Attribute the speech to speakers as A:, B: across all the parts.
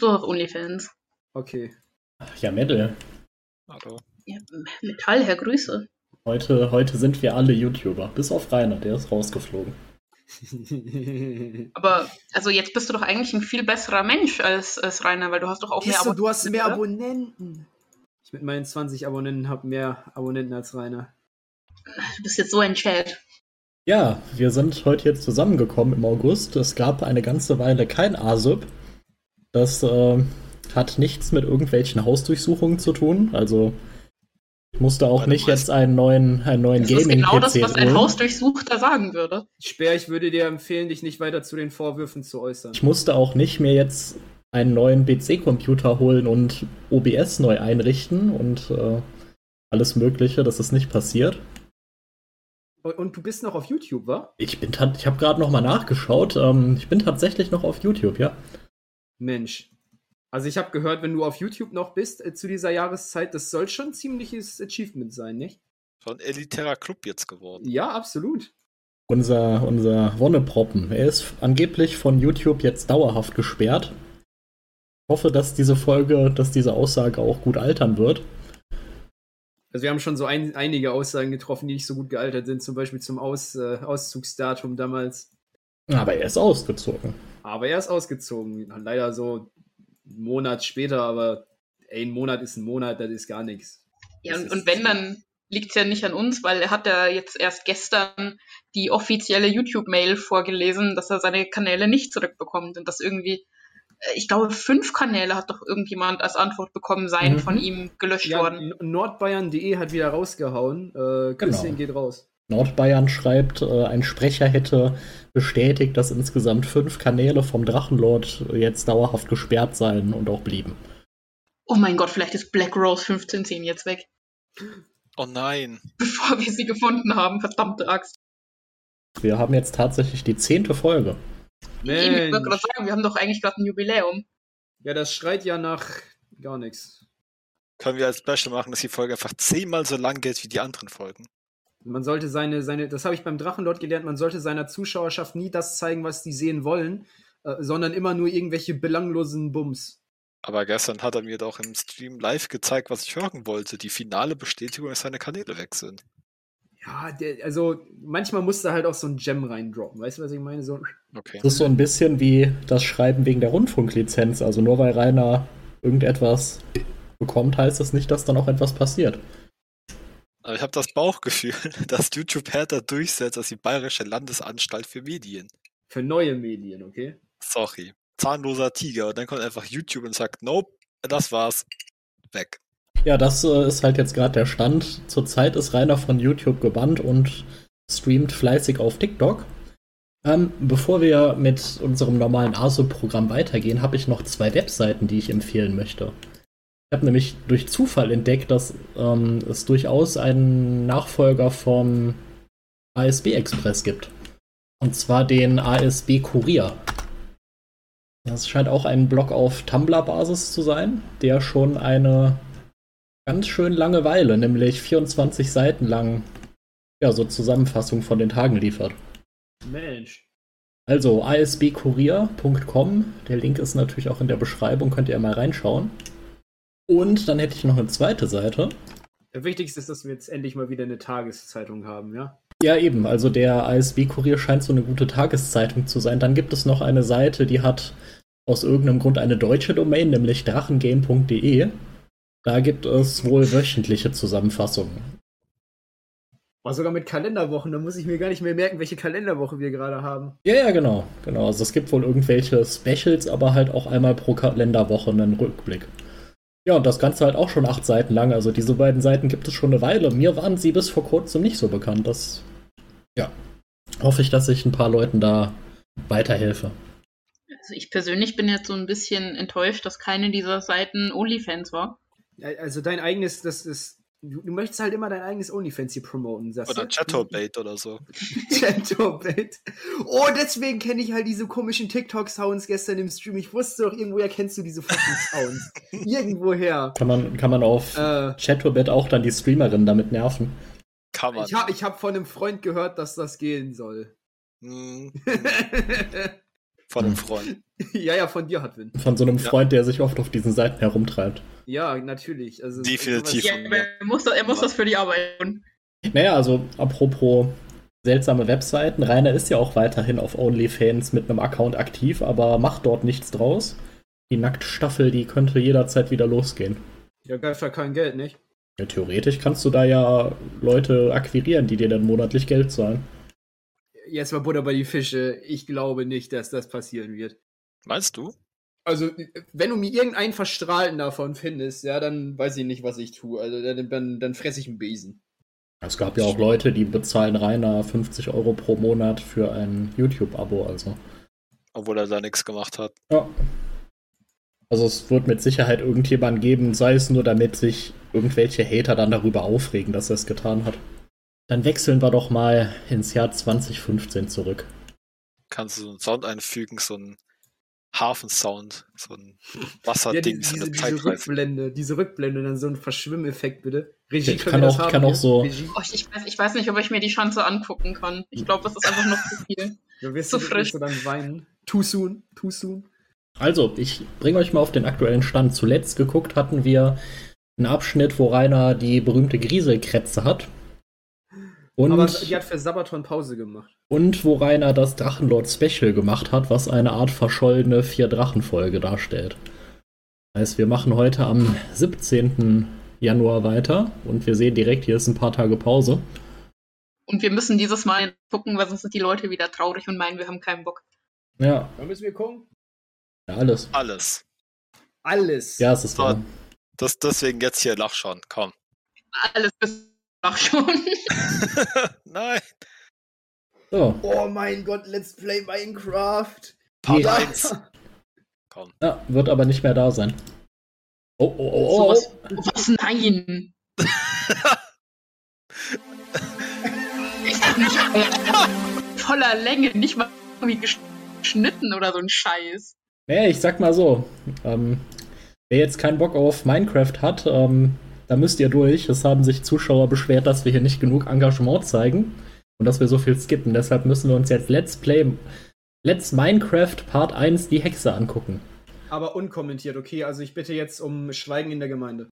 A: bist du auf OnlyFans.
B: Okay.
C: Ja, Mädel.
D: Hallo.
A: Ja, Metall, Herr Grüße.
C: Heute, heute sind wir alle YouTuber. Bis auf Rainer, der ist rausgeflogen.
A: Aber, also jetzt bist du doch eigentlich ein viel besserer Mensch als, als Rainer, weil du hast doch auch mehr
B: Siehst du, du hast mehr
A: oder?
B: Abonnenten. Ich mit meinen 20 Abonnenten habe mehr Abonnenten als Rainer.
A: Du bist jetzt so ein Chat.
C: Ja, wir sind heute jetzt zusammengekommen im August. Es gab eine ganze Weile kein ASUP. Das äh, hat nichts mit irgendwelchen Hausdurchsuchungen zu tun. Also ich musste auch
D: Warte
C: nicht
D: mal.
C: jetzt einen neuen, einen neuen
A: Das ist
C: Gaming-PC
A: genau das, was ein. Hausdurchsuchter sagen würde.
B: Speer, ich würde dir empfehlen, dich nicht weiter zu den Vorwürfen zu äußern.
C: Ich musste auch nicht mehr jetzt einen neuen PC-Computer holen und OBS neu einrichten und äh, alles Mögliche. Das ist nicht passiert.
B: Und- du bist noch auf YouTube, wa?
C: Ich bin ich habe gerade noch mal nachgeschaut. Ähm, ich bin tatsächlich noch auf YouTube, ja.
B: Mensch. Also ich habe gehört, wenn du auf YouTube noch bist äh, zu dieser Jahreszeit, das soll schon ein ziemliches Achievement sein, nicht?
D: Schon elitärer Club jetzt geworden.
B: Ja, absolut.
C: Unser, unser Wonneproppen. Er ist angeblich von YouTube jetzt dauerhaft gesperrt. Ich hoffe, dass diese Folge, dass diese Aussage auch gut altern wird.
B: Also wir haben schon so ein, einige Aussagen getroffen, die nicht so gut gealtert sind, zum Beispiel zum Aus, äh, Auszugsdatum damals.
C: Aber er ist ausgezogen.
B: Aber er ist ausgezogen. Leider so einen Monat später, aber ey, ein Monat ist ein Monat, das ist gar nichts.
A: Ja, und, und wenn, dann liegt es ja nicht an uns, weil er hat ja jetzt erst gestern die offizielle YouTube-Mail vorgelesen, dass er seine Kanäle nicht zurückbekommt und dass irgendwie, äh, ich glaube, fünf Kanäle hat doch irgendjemand als Antwort bekommen, seien
C: Mhm.
A: von ihm gelöscht
B: Ja,
A: worden.
B: Nordbayern.de hat wieder rausgehauen. Äh, Küsschen
C: Genau.
B: geht raus.
C: Nordbayern schreibt, äh, ein Sprecher hätte bestätigt, dass insgesamt fünf Kanäle vom Drachenlord jetzt dauerhaft gesperrt seien und auch blieben.
A: Oh mein Gott, vielleicht ist Black Rose 1510 jetzt weg,
D: Oh nein.
A: bevor wir sie gefunden haben, verdammte Axt.
C: Wir haben jetzt tatsächlich die zehnte Folge.
A: Eben, Ich wollte gerade
B: Mensch.
A: sagen, wir haben doch eigentlich gerade ein Jubiläum.
B: Ja, das schreit ja nach gar nichts.
D: Können wir als Special machen, dass die Folge einfach zehnmal so lang geht wie die anderen Folgen.
B: Man sollte seine, seine, das habe ich beim Drachenlord gelernt, man sollte seiner Zuschauerschaft nie das zeigen, was die sehen wollen, äh, sondern immer nur irgendwelche belanglosen Bums.
D: Aber gestern hat er mir doch im Stream live gezeigt, was ich hören wollte. Die finale Bestätigung, dass seine Kanäle weg sind.
B: Ja, der, also manchmal musst du halt auch so ein Gem reindroppen. Weißt du, was ich meine? So,
D: Okay.
C: Das ist so ein bisschen wie das Schreiben wegen der Rundfunklizenz. Also nur weil Rainer irgendetwas bekommt, heißt das nicht, dass dann auch etwas passiert.
D: Aber ich habe das Bauchgefühl, dass YouTube härter durchsetzt als die Bayerische Landesanstalt für Medien.
B: für neue Medien, okay?
D: Sorry. Zahnloser Tiger. Und dann kommt einfach YouTube und sagt, nope, das war's. Weg.
C: Ja, das äh, ist halt jetzt gerade der Stand. Zurzeit ist Rainer von YouTube gebannt und streamt fleißig auf TikTok. Ähm, bevor wir mit unserem normalen ASO-Programm weitergehen, habe ich noch zwei Webseiten, die ich empfehlen möchte. Ich habe nämlich durch Zufall entdeckt, dass ähm, es durchaus einen Nachfolger vom ASB Express gibt. Und zwar den ASB Kurier. Das scheint auch ein Blog auf Tumblr-Basis zu sein, der schon eine ganz schön lange Weile, nämlich 24 Seiten lang, ja, so Zusammenfassung von den Tagen liefert.
B: Mensch.
C: Also asbkurier.com, der Link ist natürlich auch in der Beschreibung, könnt ihr mal reinschauen. Und dann hätte ich noch eine zweite Seite.
B: Der Wichtigste ist, dass wir jetzt endlich mal wieder eine Tageszeitung haben, ja?
C: Ja, eben, also der ASB-Kurier scheint so eine gute Tageszeitung zu sein. Dann gibt es noch eine Seite, die hat aus irgendeinem Grund eine deutsche Domain, nämlich drachengame.de. Da gibt es wohl wöchentliche Zusammenfassungen.
B: War sogar mit Kalenderwochen, da muss ich mir gar nicht mehr merken, welche Kalenderwoche wir gerade haben.
C: Ja, ja, genau. Genau. Also es gibt wohl irgendwelche Specials, aber halt auch einmal pro Kalenderwoche einen Rückblick. Ja, und das Ganze halt auch schon acht Seiten lang. Also diese beiden Seiten gibt es schon eine Weile. Mir waren sie bis vor kurzem nicht so bekannt. Das, ja, hoffe ich, dass ich ein paar Leuten da weiterhelfe.
A: Also ich persönlich bin jetzt so ein bisschen enttäuscht, dass keine dieser Seiten OnlyFans war.
B: Ja, Also dein eigenes, das ist. Du, du möchtest halt immer dein eigenes OnlyFans hier promoten, sagst
D: Oder? Chatterbait oder so.
B: Chatterbait. Oh, deswegen kenne ich halt diese komischen TikTok-Sounds gestern im Stream. Ich wusste doch, irgendwoher kennst du diese fucking Sounds. Irgendwoher.
C: Kann man, kann man auf
B: Äh,
C: Chatterbit auch dann die Streamerin damit nerven?
D: Kann man.
B: ich habe ich hab von einem Freund gehört, dass das gehen soll.
D: Hm, von einem Freund.
B: ja, ja, von dir hat Wind.
C: Von so einem
D: Ja.
C: Freund, der sich oft auf diesen Seiten herumtreibt.
B: Ja, natürlich. Also,
D: Definitiv.
A: Ja, er muss, das, er muss das für die Arbeit tun.
C: Naja, also apropos seltsame Webseiten. Rainer ist ja auch weiterhin auf OnlyFans mit einem Account aktiv, aber macht dort nichts draus. Die Nacktstaffel, die könnte jederzeit wieder losgehen.
B: Ja, geil für kein Geld, nicht?
C: Ja, theoretisch kannst du da ja Leute akquirieren, die dir dann monatlich Geld zahlen.
B: Jetzt mal Butter bei die Fische. Ich glaube nicht, dass das passieren wird.
D: Meinst du?
B: Also, wenn du mir irgendeinen Verstrahlten davon findest, ja, dann weiß ich nicht, was ich tue. Also, dann, dann, dann fresse ich einen Besen.
C: Es gab ja auch Leute, die bezahlen Rainer 50 Euro pro Monat für ein YouTube-Abo, also.
D: Obwohl er da nichts gemacht hat.
C: Ja. Also es wird mit Sicherheit irgendjemand geben, sei es nur damit sich irgendwelche Hater dann darüber aufregen, dass er es getan hat. Dann wechseln wir doch mal ins Jahr 2015 zurück.
D: Kannst du so einen Sound einfügen, so einen Hafensound, so ein
B: Ja,
D: Wasserding,
B: die,
D: so
B: diese,
D: eine
B: diese
D: Zeitreise.
B: Rückblende, diese Rückblende, dann so ein Verschwimmeffekt, bitte. Regie,
C: Ich
B: können
C: kann
B: wir
C: auch-
B: das haben
C: kann auch so-?
A: Oh, ich, weiß, ich weiß nicht, ob ich mir die Chance angucken kann. Ich glaube, das ist einfach noch zu viel.
B: Ja, wirst,
A: so
B: du,
A: frisch.
B: wirst du dann weinen? Too soon, too soon.
C: Also, ich bringe euch mal auf den aktuellen Stand. Zuletzt geguckt hatten wir einen Abschnitt, wo Rainer die berühmte Grieselkrätze hat. Und,
B: Aber die hat für Sabaton Pause gemacht.
C: und wo Rainer das Drachenlord Special gemacht hat, was eine Art verschollene Vier-Drachen-Folge darstellt. Heißt, wir machen heute am 17. Januar weiter und wir sehen direkt, hier ist ein paar Tage Pause.
A: Und wir müssen dieses Mal gucken, weil sonst sind die Leute wieder traurig und meinen, wir haben keinen Bock.
C: Ja,
B: Wann müssen wir gucken?
C: ja alles.
D: Alles.
B: Alles.
C: Ja, es ist
D: So.
C: wahr.
D: Das, deswegen jetzt hier nachschauen. Komm.
A: Alles bis nach schon.
D: Nein.
C: So,
B: Oh mein Gott, Let's Play Minecraft.
D: Part
C: Ja.
D: 1. Komm.
C: ja, wird aber nicht mehr da sein. Oh, oh, oh, oh.
A: Sowas. Was? Nein. ich hab nicht voller Länge, nicht mal irgendwie geschnitten oder so ein Scheiß.
C: Naja, ich sag mal so, ähm, wer jetzt keinen Bock auf Minecraft hat, ähm, da müsst ihr durch. Es haben sich Zuschauer beschwert, dass wir hier nicht genug Engagement zeigen und dass wir so viel skippen. Deshalb müssen wir uns jetzt Let's Play, Let's Minecraft Part 1 die Hexe angucken.
B: Aber unkommentiert, okay? Also ich bitte jetzt um Schweigen in der Gemeinde.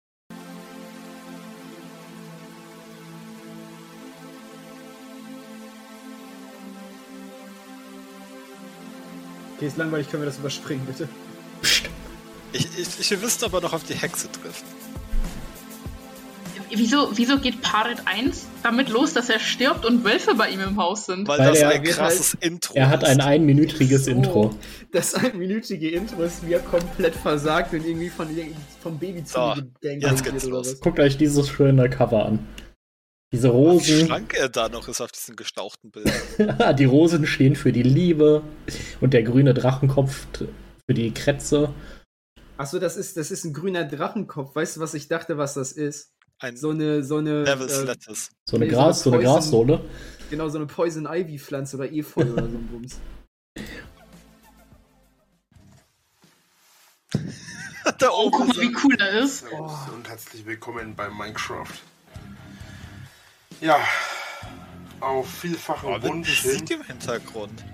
B: Okay, ist langweilig, können wir das überspringen, bitte?
C: Psst.
D: Ich, ich, ich will wissen, ob er noch auf die Hexe trifft.
A: Wieso, wieso geht Part 1 damit los, dass er stirbt und Wölfe bei ihm im Haus sind?
D: Weil,
C: Weil
D: das
C: er
D: ein krasses Intro
C: Er hat ein einminütiges
B: So.
C: Intro.
B: Das einminütige Intro ist mir komplett versagt und irgendwie von, vom Baby zu
D: So, jetzt geht's los.
C: Guckt euch dieses schöne Cover an. Diese
D: Wie
C: Rosen,
D: schlank er da noch ist auf diesen gestauchten Bildern.
C: die Rosen stehen für die Liebe und der grüne Drachenkopf für die Krätze.
B: Achso, das ist, das ist ein grüner Drachenkopf. Weißt du, was ich dachte, was das ist?
D: Ein
B: So eine, so eine.
D: Devil's
B: äh,
D: Lettuce.
C: So eine
B: so
C: Gras, so
B: eine
C: Grassohle.
B: genau, so eine Poison Ivy Pflanze oder Efeu oder so ein Bums.
D: da
A: Oh,
D: oben.
A: guck mal, wie cool er ist.
B: Oh.
E: Und herzlich willkommen bei Minecraft. Ja, auf vielfachen
D: Oh,
E: Wunsch hin
D: Musik im Hintergrund.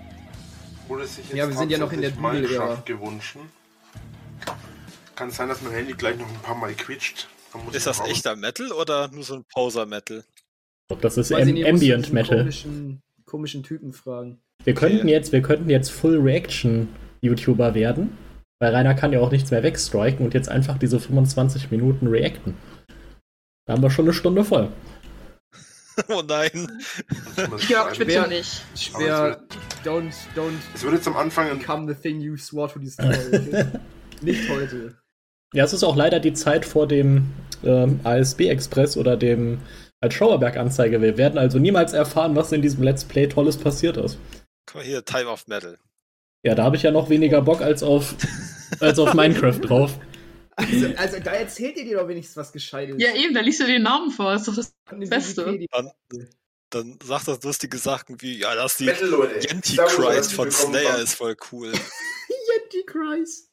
E: wurde sich jetzt
B: Ja, wir sind ja noch in der.
E: Minecraft gewünscht. Kann sein, dass mein Handy gleich noch ein paar Mal quietscht.
D: Ist
E: ich
D: das
E: raus.
D: echter Metal oder nur so ein Poser-Metal?
C: Ich das ist
B: ich
C: Am
B: nicht,
C: Ambient Metal.
B: Komischen, komischen Typen fragen.
C: Wir könnten
D: Okay.
C: jetzt, wir könnten jetzt Full Reaction YouTuber werden, weil Rainer kann ja auch nichts mehr wegstriken und jetzt einfach diese 25 Minuten reacten. Da haben wir schon eine Stunde voll.
D: oh nein.
E: Ich
A: Ja,
E: schreiben.
A: bitte nicht.
B: Schwer, don't, don't
E: Es wird jetzt am Anfang
B: become the thing you swore to destroy. Okay? Nicht heute.
C: Ja, es ist auch leider die Zeit vor dem ähm, ASB-Express oder dem als Schauerberg-Anzeige. Wir werden also niemals erfahren, was in diesem Let's Play Tolles passiert ist.
D: Guck mal hier, Time of Metal.
C: Ja, da habe ich ja noch weniger Bock als auf, als auf Minecraft drauf.
B: Also, also da erzählt ihr dir doch wenigstens was Gescheites.
A: Ja, eben, da liest du den Namen vor. Ist doch das Beste.
D: Dann, dann sagt das lustige Sachen wie, ja, das die Antichrist
E: herzlich
D: von Slayer
E: beim-
D: ist voll cool.
B: Antichrist.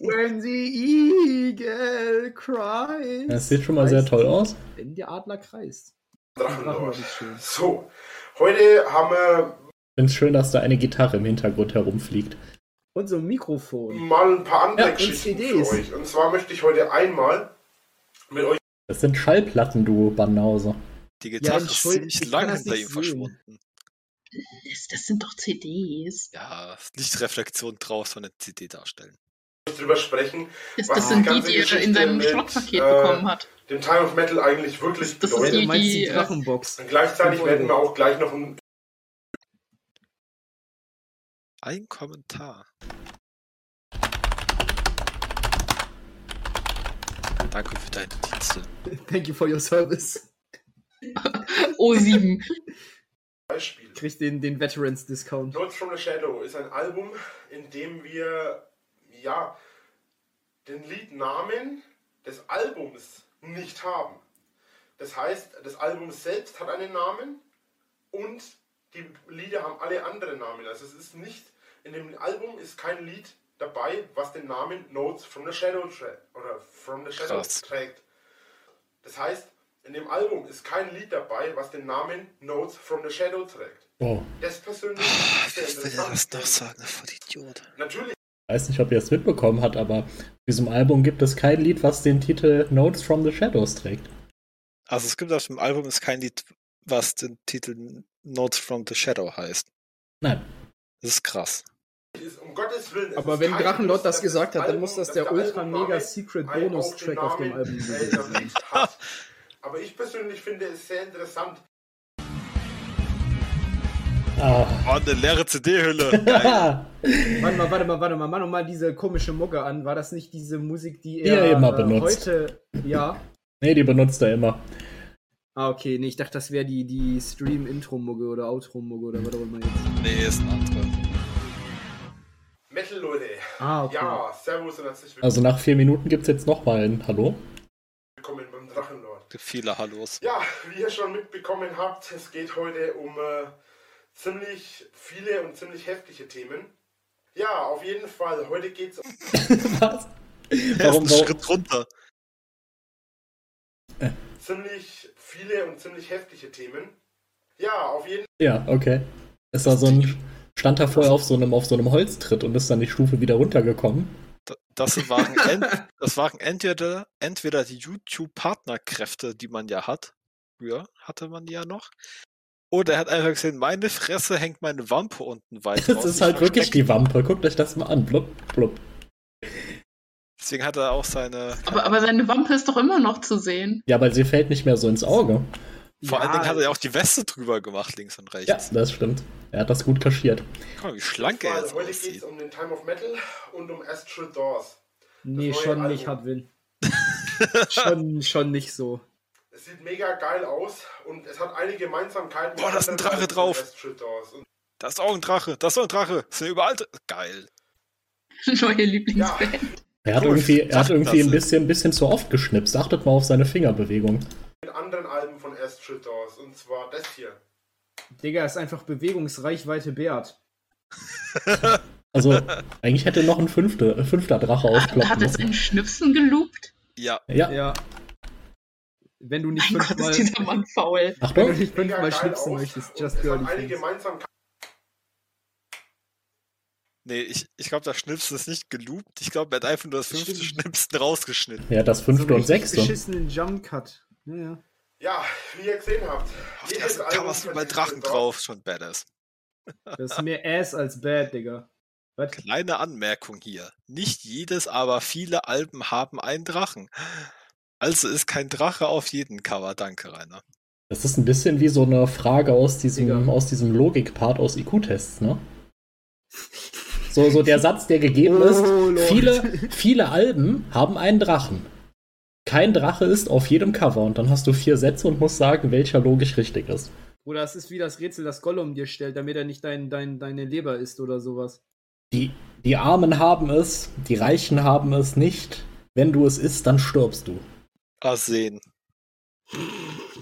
B: When the eagle cries.
C: Das sieht schon mal sehr toll aus.
B: Wenn der Adler kreist.
E: Drachenlord.
B: Ist.
E: So, heute haben wir
C: Ich finde es schön, dass da eine Gitarre im Hintergrund herumfliegt.
B: Und so ein Mikrofon.
E: mal ein paar andere
B: Ja,
E: Geschichten
B: CDs.
E: für euch. Und zwar möchte ich heute einmal mit euch
C: Das sind Schallplatten, du Banause.
D: Die
B: Ja,
D: Gitarre ist
B: entschuldigt,
D: ziemlich lang hinter
B: nicht
D: ihm verschwunden.
A: Das, das sind doch CDs.
D: Ja, Lichtreflexion draus von der CD darstellen.
E: drüber sprechen,
A: Das,
E: Was
A: das
E: die
A: sind die, die er in seinem Schrottpaket
E: äh,
A: bekommen hat.
E: dem Time of Metal eigentlich wirklich
A: Das ist
E: bedeutet.
B: Du
A: die-
B: meinst die,
A: äh,
B: Drachenbox.
E: Und gleichzeitig werden wir auch gleich noch ein
D: Ein Kommentar. Danke für deine Dienste.
B: Thank you for your service.
A: O7.
E: Beispiel.
B: Kriegst den, den Veterans-Discount.
E: Notes from the Shadow ist ein Album, in dem wir ja den Liednamen des Albums nicht haben. Das heißt, das Album selbst hat einen Namen und die Lieder haben alle andere Namen. Also es ist nicht, in dem Album ist kein Lied dabei, was den Namen Notes from the Shadow oder from the Shadow
D: Krass.
E: trägt. Das heißt, in dem Album ist kein Lied dabei, was den Namen Notes from the Shadow trägt.
C: Oh.
E: Das persönlich ist
D: Wer will das noch sagen, voll Idiot?
E: Natürlich
C: Ich weiß nicht, ob ihr es mitbekommen habt, aber auf diesem Album gibt es kein Lied, was den Titel Notes from the Shadows trägt.
D: Also es gibt auf dem Album ist kein Lied, was den Titel Notes from the Shadow heißt.
C: Nein.
D: Das ist krass.
E: um Gottes Willen. es
B: Aber wenn Drachenlord das gesagt hat, dann
E: Album-
B: muss das der ultra mega secret
E: ein-
B: Bonus
E: auch den
B: Track auf dem Album
E: hat. Aber ich persönlich finde es sehr interessant.
C: Ah.
D: Oh, eine leere CD-Hülle.
B: Warte mal, warte mal, warte mal, mach noch mal diese komische Mucke an. War das nicht diese Musik, die
C: Die
B: er,
C: er immer
B: äh,
C: benutzt.
B: heute. Ja.
C: nee, die benutzt er immer.
B: Ah, okay. Nee, ich dachte, das wäre die, die Stream-Intro-Mucke oder Outro-Mucke oder was auch immer jetzt.
D: nee, ist ein anderer.
E: Metal, Leute.
B: Ah, okay.
E: Ja, Servus und herzlich willkommen
C: Also nach vier Minuten gibt es jetzt nochmal ein Hallo.
D: Viele Hallos.
E: Ja, wie ihr schon mitbekommen habt, es geht heute um äh, ziemlich viele und ziemlich heftige Themen. Ja, auf jeden Fall. Heute geht es
C: Was? Warum,
D: ist einen Schritt runter.
E: ziemlich viele und ziemlich heftige Themen. Ja, auf jeden
C: ja, okay. Es war so ein, stand da vorher auf so einem, auf so einem Holztritt und ist dann die Stufe wieder runtergekommen.
D: Da- Das waren, ent, das waren entweder, entweder die YouTube-Partnerkräfte, die man ja hat. Früher hatte man die ja noch. Oder er hat einfach gesehen, meine Fresse hängt meine Wampe unten weit
C: Das
D: raus.
C: ist halt wirklich die Wampe. Guckt euch das mal an. Blub, blub.
D: Deswegen hat er auch seine.
A: Aber, aber seine Wampe ist doch immer noch zu sehen.
C: Ja, aber sie fällt nicht mehr so ins Auge.
D: Vor allen Dingen hat er
B: ja
D: ja auch die Weste drüber gemacht, links und
C: Ja,
D: rechts.
C: das stimmt. Er hat das gut kaschiert.
D: Guck mal, wie schlank er jetzt
E: Heute geht es um den Time of Metal und um Astral Doors.
B: Nee, schon
E: Album.
B: nicht, Hadwin. schon, schon nicht so.
E: Es sieht mega geil aus und es hat einige Gemeinsamkeiten.
D: Boah, da ist ein Drache drauf.
E: Astral Doors.
D: Da ist auch ein Drache, da ist auch ein Drache. Das sind überall. Geil.
A: Neue
E: ja,
A: Lieblingsband.
C: Er hat irgendwie, er hat irgendwie ein
D: das
C: bisschen, bisschen zu oft geschnipst. Achtet mal auf seine Fingerbewegung.
E: Mit anderen Alben von Astral Doors und zwar das hier.
B: Digga, ist einfach Bewegungsreichweite Bert.
C: Also, eigentlich hätte noch ein fünfte, äh, fünfter Drache
A: Hat,
C: aufploppen
A: hat es in Schnipsen geloopt?
D: Ja,
C: Ja,
B: Ja. Wenn du nicht
A: Mein Gott,
B: fünfmal,
A: ist dieser Mann faul.
B: wenn du nicht fünfmal schnipsen
E: aus
B: möchtest, just girly.
E: Gemeinsamkeiten.
D: nee, ich, ich glaube, der Schnipsen ist nicht geloopt. Ich glaube, er hat einfach nur das fünfte. Schnipsen rausgeschnitten.
C: Ja, das fünfte
B: so
C: und sechste.
B: beschissenen Jump Cut. Ja, ja.
E: Ja, wie ihr gesehen habt.
D: Auf
E: Album
D: Cover ist
E: von
D: überall Drachen drauf. Schon badass.
B: Das ist mehr Ass als Bad, Digga. Was?
D: Kleine Anmerkung hier. Nicht jedes, aber viele Alben haben einen Drachen. Also ist kein Drache auf jedem Cover. Danke, Rainer.
C: Das ist ein bisschen wie so eine Frage aus diesem,
B: Digga.
C: aus diesem Logikpart aus IQ-Tests, ne? So, so der Satz, der gegeben ist,
B: Oh,
C: viele, viele Alben haben einen Drachen. Kein Drache ist auf jedem Cover und dann hast du vier Sätze und musst sagen, welcher logisch richtig ist.
B: Bruder, das ist wie das Rätsel, das Gollum dir stellt, damit er nicht dein, dein, deine Leber isst oder sowas.
C: Die, die Armen haben es, die Reichen haben es nicht. Wenn du es isst, dann stirbst du.
D: Arsen.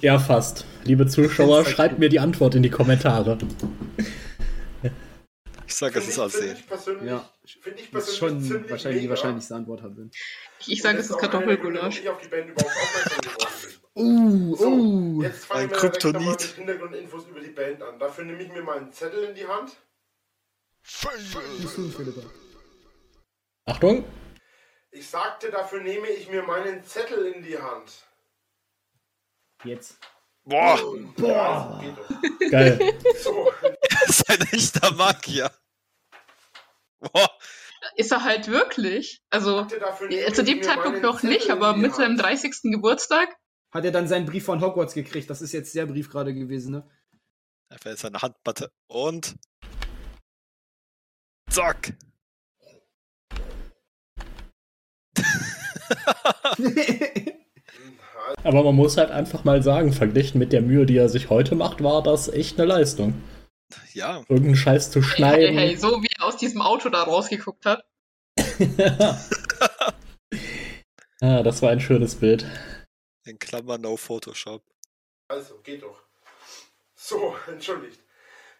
C: Ja, fast. Liebe Zuschauer, schreibt mir die Antwort in die Kommentare.
D: Ich sage, es ist Arsen.
E: ich persönlich,
B: Ja.
E: finde ich
B: Das ist
E: persönlich
B: schon
E: ziemlich
B: wahrscheinlich die wahrscheinlichste Antwort hat. Bin.
A: Ich, ich sage, es ist Kartoffelgulasch.
E: Ich auf die Band überhaupt aufmerksam geworden bin.
B: Uh,
E: So,
B: uh.
E: jetzt fangen
D: Ein
E: wir
D: Kryptonit.
E: mit Hintergrundinfos über die Band an. Dafür nehme ich mir mal einen Zettel in die Hand.
C: Achtung!
E: Ich sagte, dafür nehme ich mir meinen Zettel in die Hand.
B: Jetzt.
D: Boah,
E: Boah. Doch.
C: Geil.
E: So,
D: ist ein echter Magier. Boah,
A: Ist er halt wirklich. Also, äh, zu dem Zeitpunkt noch nicht, aber mit seinem
E: Hand.
A: 30. Geburtstag.
B: Hat er dann seinen Brief von Hogwarts gekriegt? Das ist jetzt der Brief gerade gewesen, ne?
D: er fällt seine Handmatte und. Zack!
C: Aber man muss halt einfach mal sagen, verglichen mit der Mühe, die er sich heute macht, war das echt eine Leistung.
D: Ja,
C: Irgendeinen Scheiß zu
A: Hey,
C: schneiden.
A: hey, so wie er aus diesem Auto da rausgeguckt hat.
C: ah, das war ein schönes Bild.
D: in Klammern no Photoshop.
E: Also, geht doch. So, entschuldigt.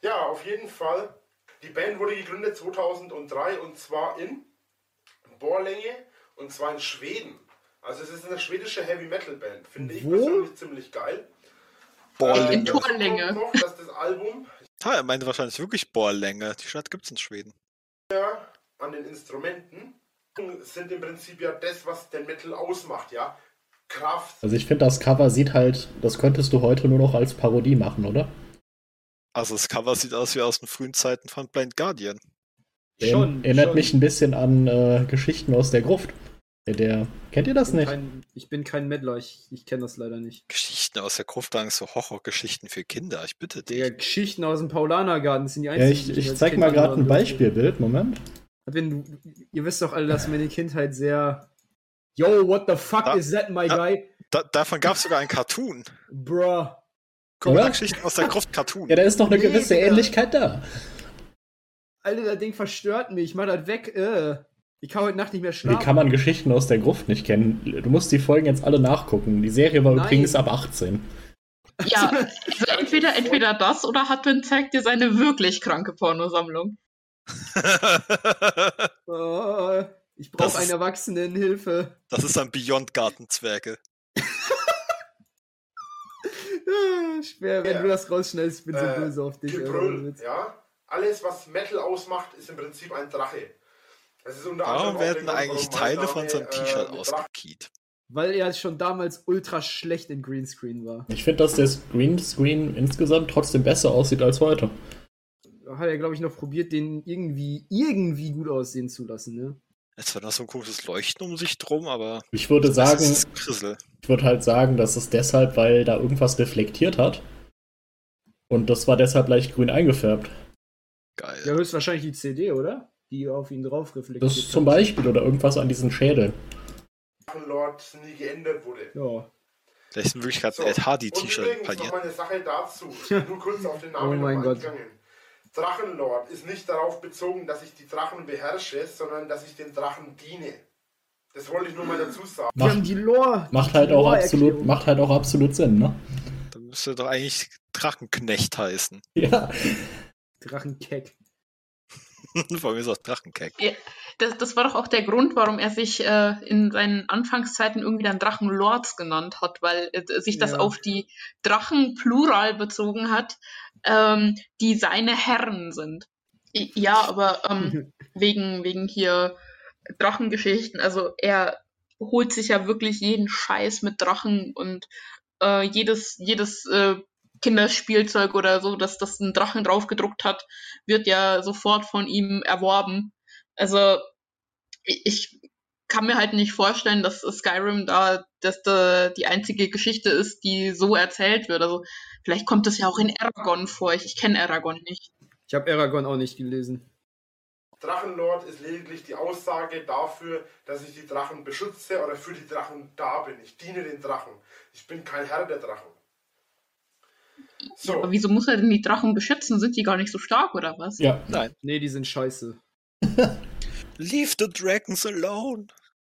E: Ja, auf jeden Fall. Die Band wurde gegründet 2003 und zwar in Borlänge und zwar in Schweden. Also es ist eine schwedische Heavy Metal Band. Finde ich
B: Wo?
E: persönlich ziemlich geil.
D: Boah,
A: In Torlänge.
E: Noch, dass das Album
D: Ah, er meinte wahrscheinlich wirklich Bohrlänge. Die Stadt gibt's in Schweden.
E: an den Instrumenten sind im Prinzip ja das, was den Metal ausmacht, ja. Kraft,
C: Also ich finde, das Cover sieht halt, das könntest du heute nur noch als Parodie machen, oder?
D: Also das Cover sieht aus wie aus den frühen Zeiten von Blind Guardian.
B: Schon,
C: Erinnert
B: schon.
C: mich ein bisschen an äh, Geschichten aus der Gruft. Der, der, kennt ihr das nicht?
B: kein, ich bin kein Mettler, ich, ich kenne das leider nicht.
D: Geschichten aus der Gruft waren so Horrorgeschichten für Kinder. Ich bitte dich.
B: Digga, Geschichten aus dem Paulanergarten sind die
C: Ja,
B: einzigen.
C: ich,
B: die
C: ich
B: als
C: zeig
B: Kind
C: mal gerade ein. Beispielbild. Moment.
B: Wenn du, ihr wisst doch alle, dass meine Kindheit sehr. Yo, what the fuck
D: Da-
B: is that, my
D: da-
B: guy?
D: Da, davon gab es sogar einen Cartoon.
B: Bruh.
D: Guck mal,
C: Oder?
D: Geschichten aus der Gruft Cartoon.
C: Ja, da ist doch eine
B: Nee,
C: gewisse. Ähnlichkeit da.
B: Alter, das Ding verstört mich. Ich mach das weg. Äh. Ich kann heute Nacht nicht mehr
C: Wie
B: schlafen.
C: kann man Geschichten aus der Gruft nicht kennen? Du musst die Folgen jetzt alle nachgucken. Die Serie war
B: Nein.
C: übrigens ab 18.
A: Ja, also entweder, entweder das oder Hudwin zeigt dir seine wirklich kranke Pornosammlung.
B: Oh, ich brauche einen Erwachsenen, Hilfe.
D: das ist ein Beyond Gartenzwerge.
B: Ah, Schwer, wenn
E: Ja.
B: du das rausschneidest, ich bin so
E: Äh,
B: böse auf dich.
E: Gebrüll, ja. Alles, was Metal ausmacht, ist im Prinzip ein Drache. Das ist unter
D: Warum werden eigentlich Teile von seinem
E: äh,
D: T-Shirt
E: mit
D: ausgekiet?
B: Weil er schon damals ultra schlecht in Greenscreen war.
C: Ich finde, dass der Greenscreen insgesamt trotzdem besser aussieht als heute.
B: Hat er, glaube ich, noch probiert, den irgendwie, irgendwie gut aussehen zu lassen, ne?
D: Jetzt war noch so ein komisches Leuchten um sich drum, aber
C: Ich würde sagen, ich würde halt sagen, dass es deshalb, weil da irgendwas reflektiert hat. Und das war deshalb leicht grün eingefärbt.
D: Geil.
B: Ja, höchstwahrscheinlich die CD, oder? Die auf ihn drauf reflektiert.
C: Das ist zum
B: hat.
C: Beispiel oder irgendwas an diesen Schädeln.
E: Drachenlord nie geändert wurde.
B: Ja.
D: Vielleicht ist in Wirklichkeit
E: So,
D: ein Ed Hardy
E: Und
D: T-Shirt
E: übrigens noch eine Sache dazu. Nur kurz auf den Namen
B: Oh mein Gott.
E: eingegangen. Drachenlord ist nicht darauf bezogen, dass ich die Drachen beherrsche, sondern dass ich den Drachen diene. Das wollte ich nur mal dazu sagen.
C: Macht,
B: die Lore.
C: macht
B: die
C: halt auch
B: Lore-Erklärung.
C: absolut, macht halt auch absolut Sinn, ne?
D: Da müsste doch eigentlich Drachenknecht heißen.
C: Ja.
B: Drachenkeck.
D: Vor allem ist auch Drachenkeck.
A: Das, das war doch auch der Grund, warum er sich äh, in seinen Anfangszeiten irgendwie dann Drachenlords genannt hat, weil äh, sich das
B: Ja.
A: auf die Drachen plural bezogen hat, ähm, die seine Herren sind. I- Ja, aber ähm, wegen, wegen hier Drachengeschichten, also er holt sich ja wirklich jeden Scheiß mit Drachen und äh, jedes, jedes äh, Kinderspielzeug oder so, dass das ein Drachen drauf gedruckt hat, wird ja sofort von ihm erworben. Also ich, ich kann mir halt nicht vorstellen, dass Skyrim da dass da die einzige Geschichte ist, die so erzählt wird. Also vielleicht kommt das ja auch in Aragon vor. Ich, ich kenne Aragon nicht.
B: Ich habe Aragon auch nicht gelesen.
E: Drachenlord ist lediglich die Aussage dafür, dass ich die Drachen beschütze oder für die Drachen da bin. Ich diene den Drachen. Ich bin kein Herr der Drachen. So,
A: Aber wieso muss er denn die Drachen beschützen? Sind die gar nicht so stark oder was?
C: Ja.
D: Nein.
B: Nee, die sind scheiße.
D: Leave the dragons alone.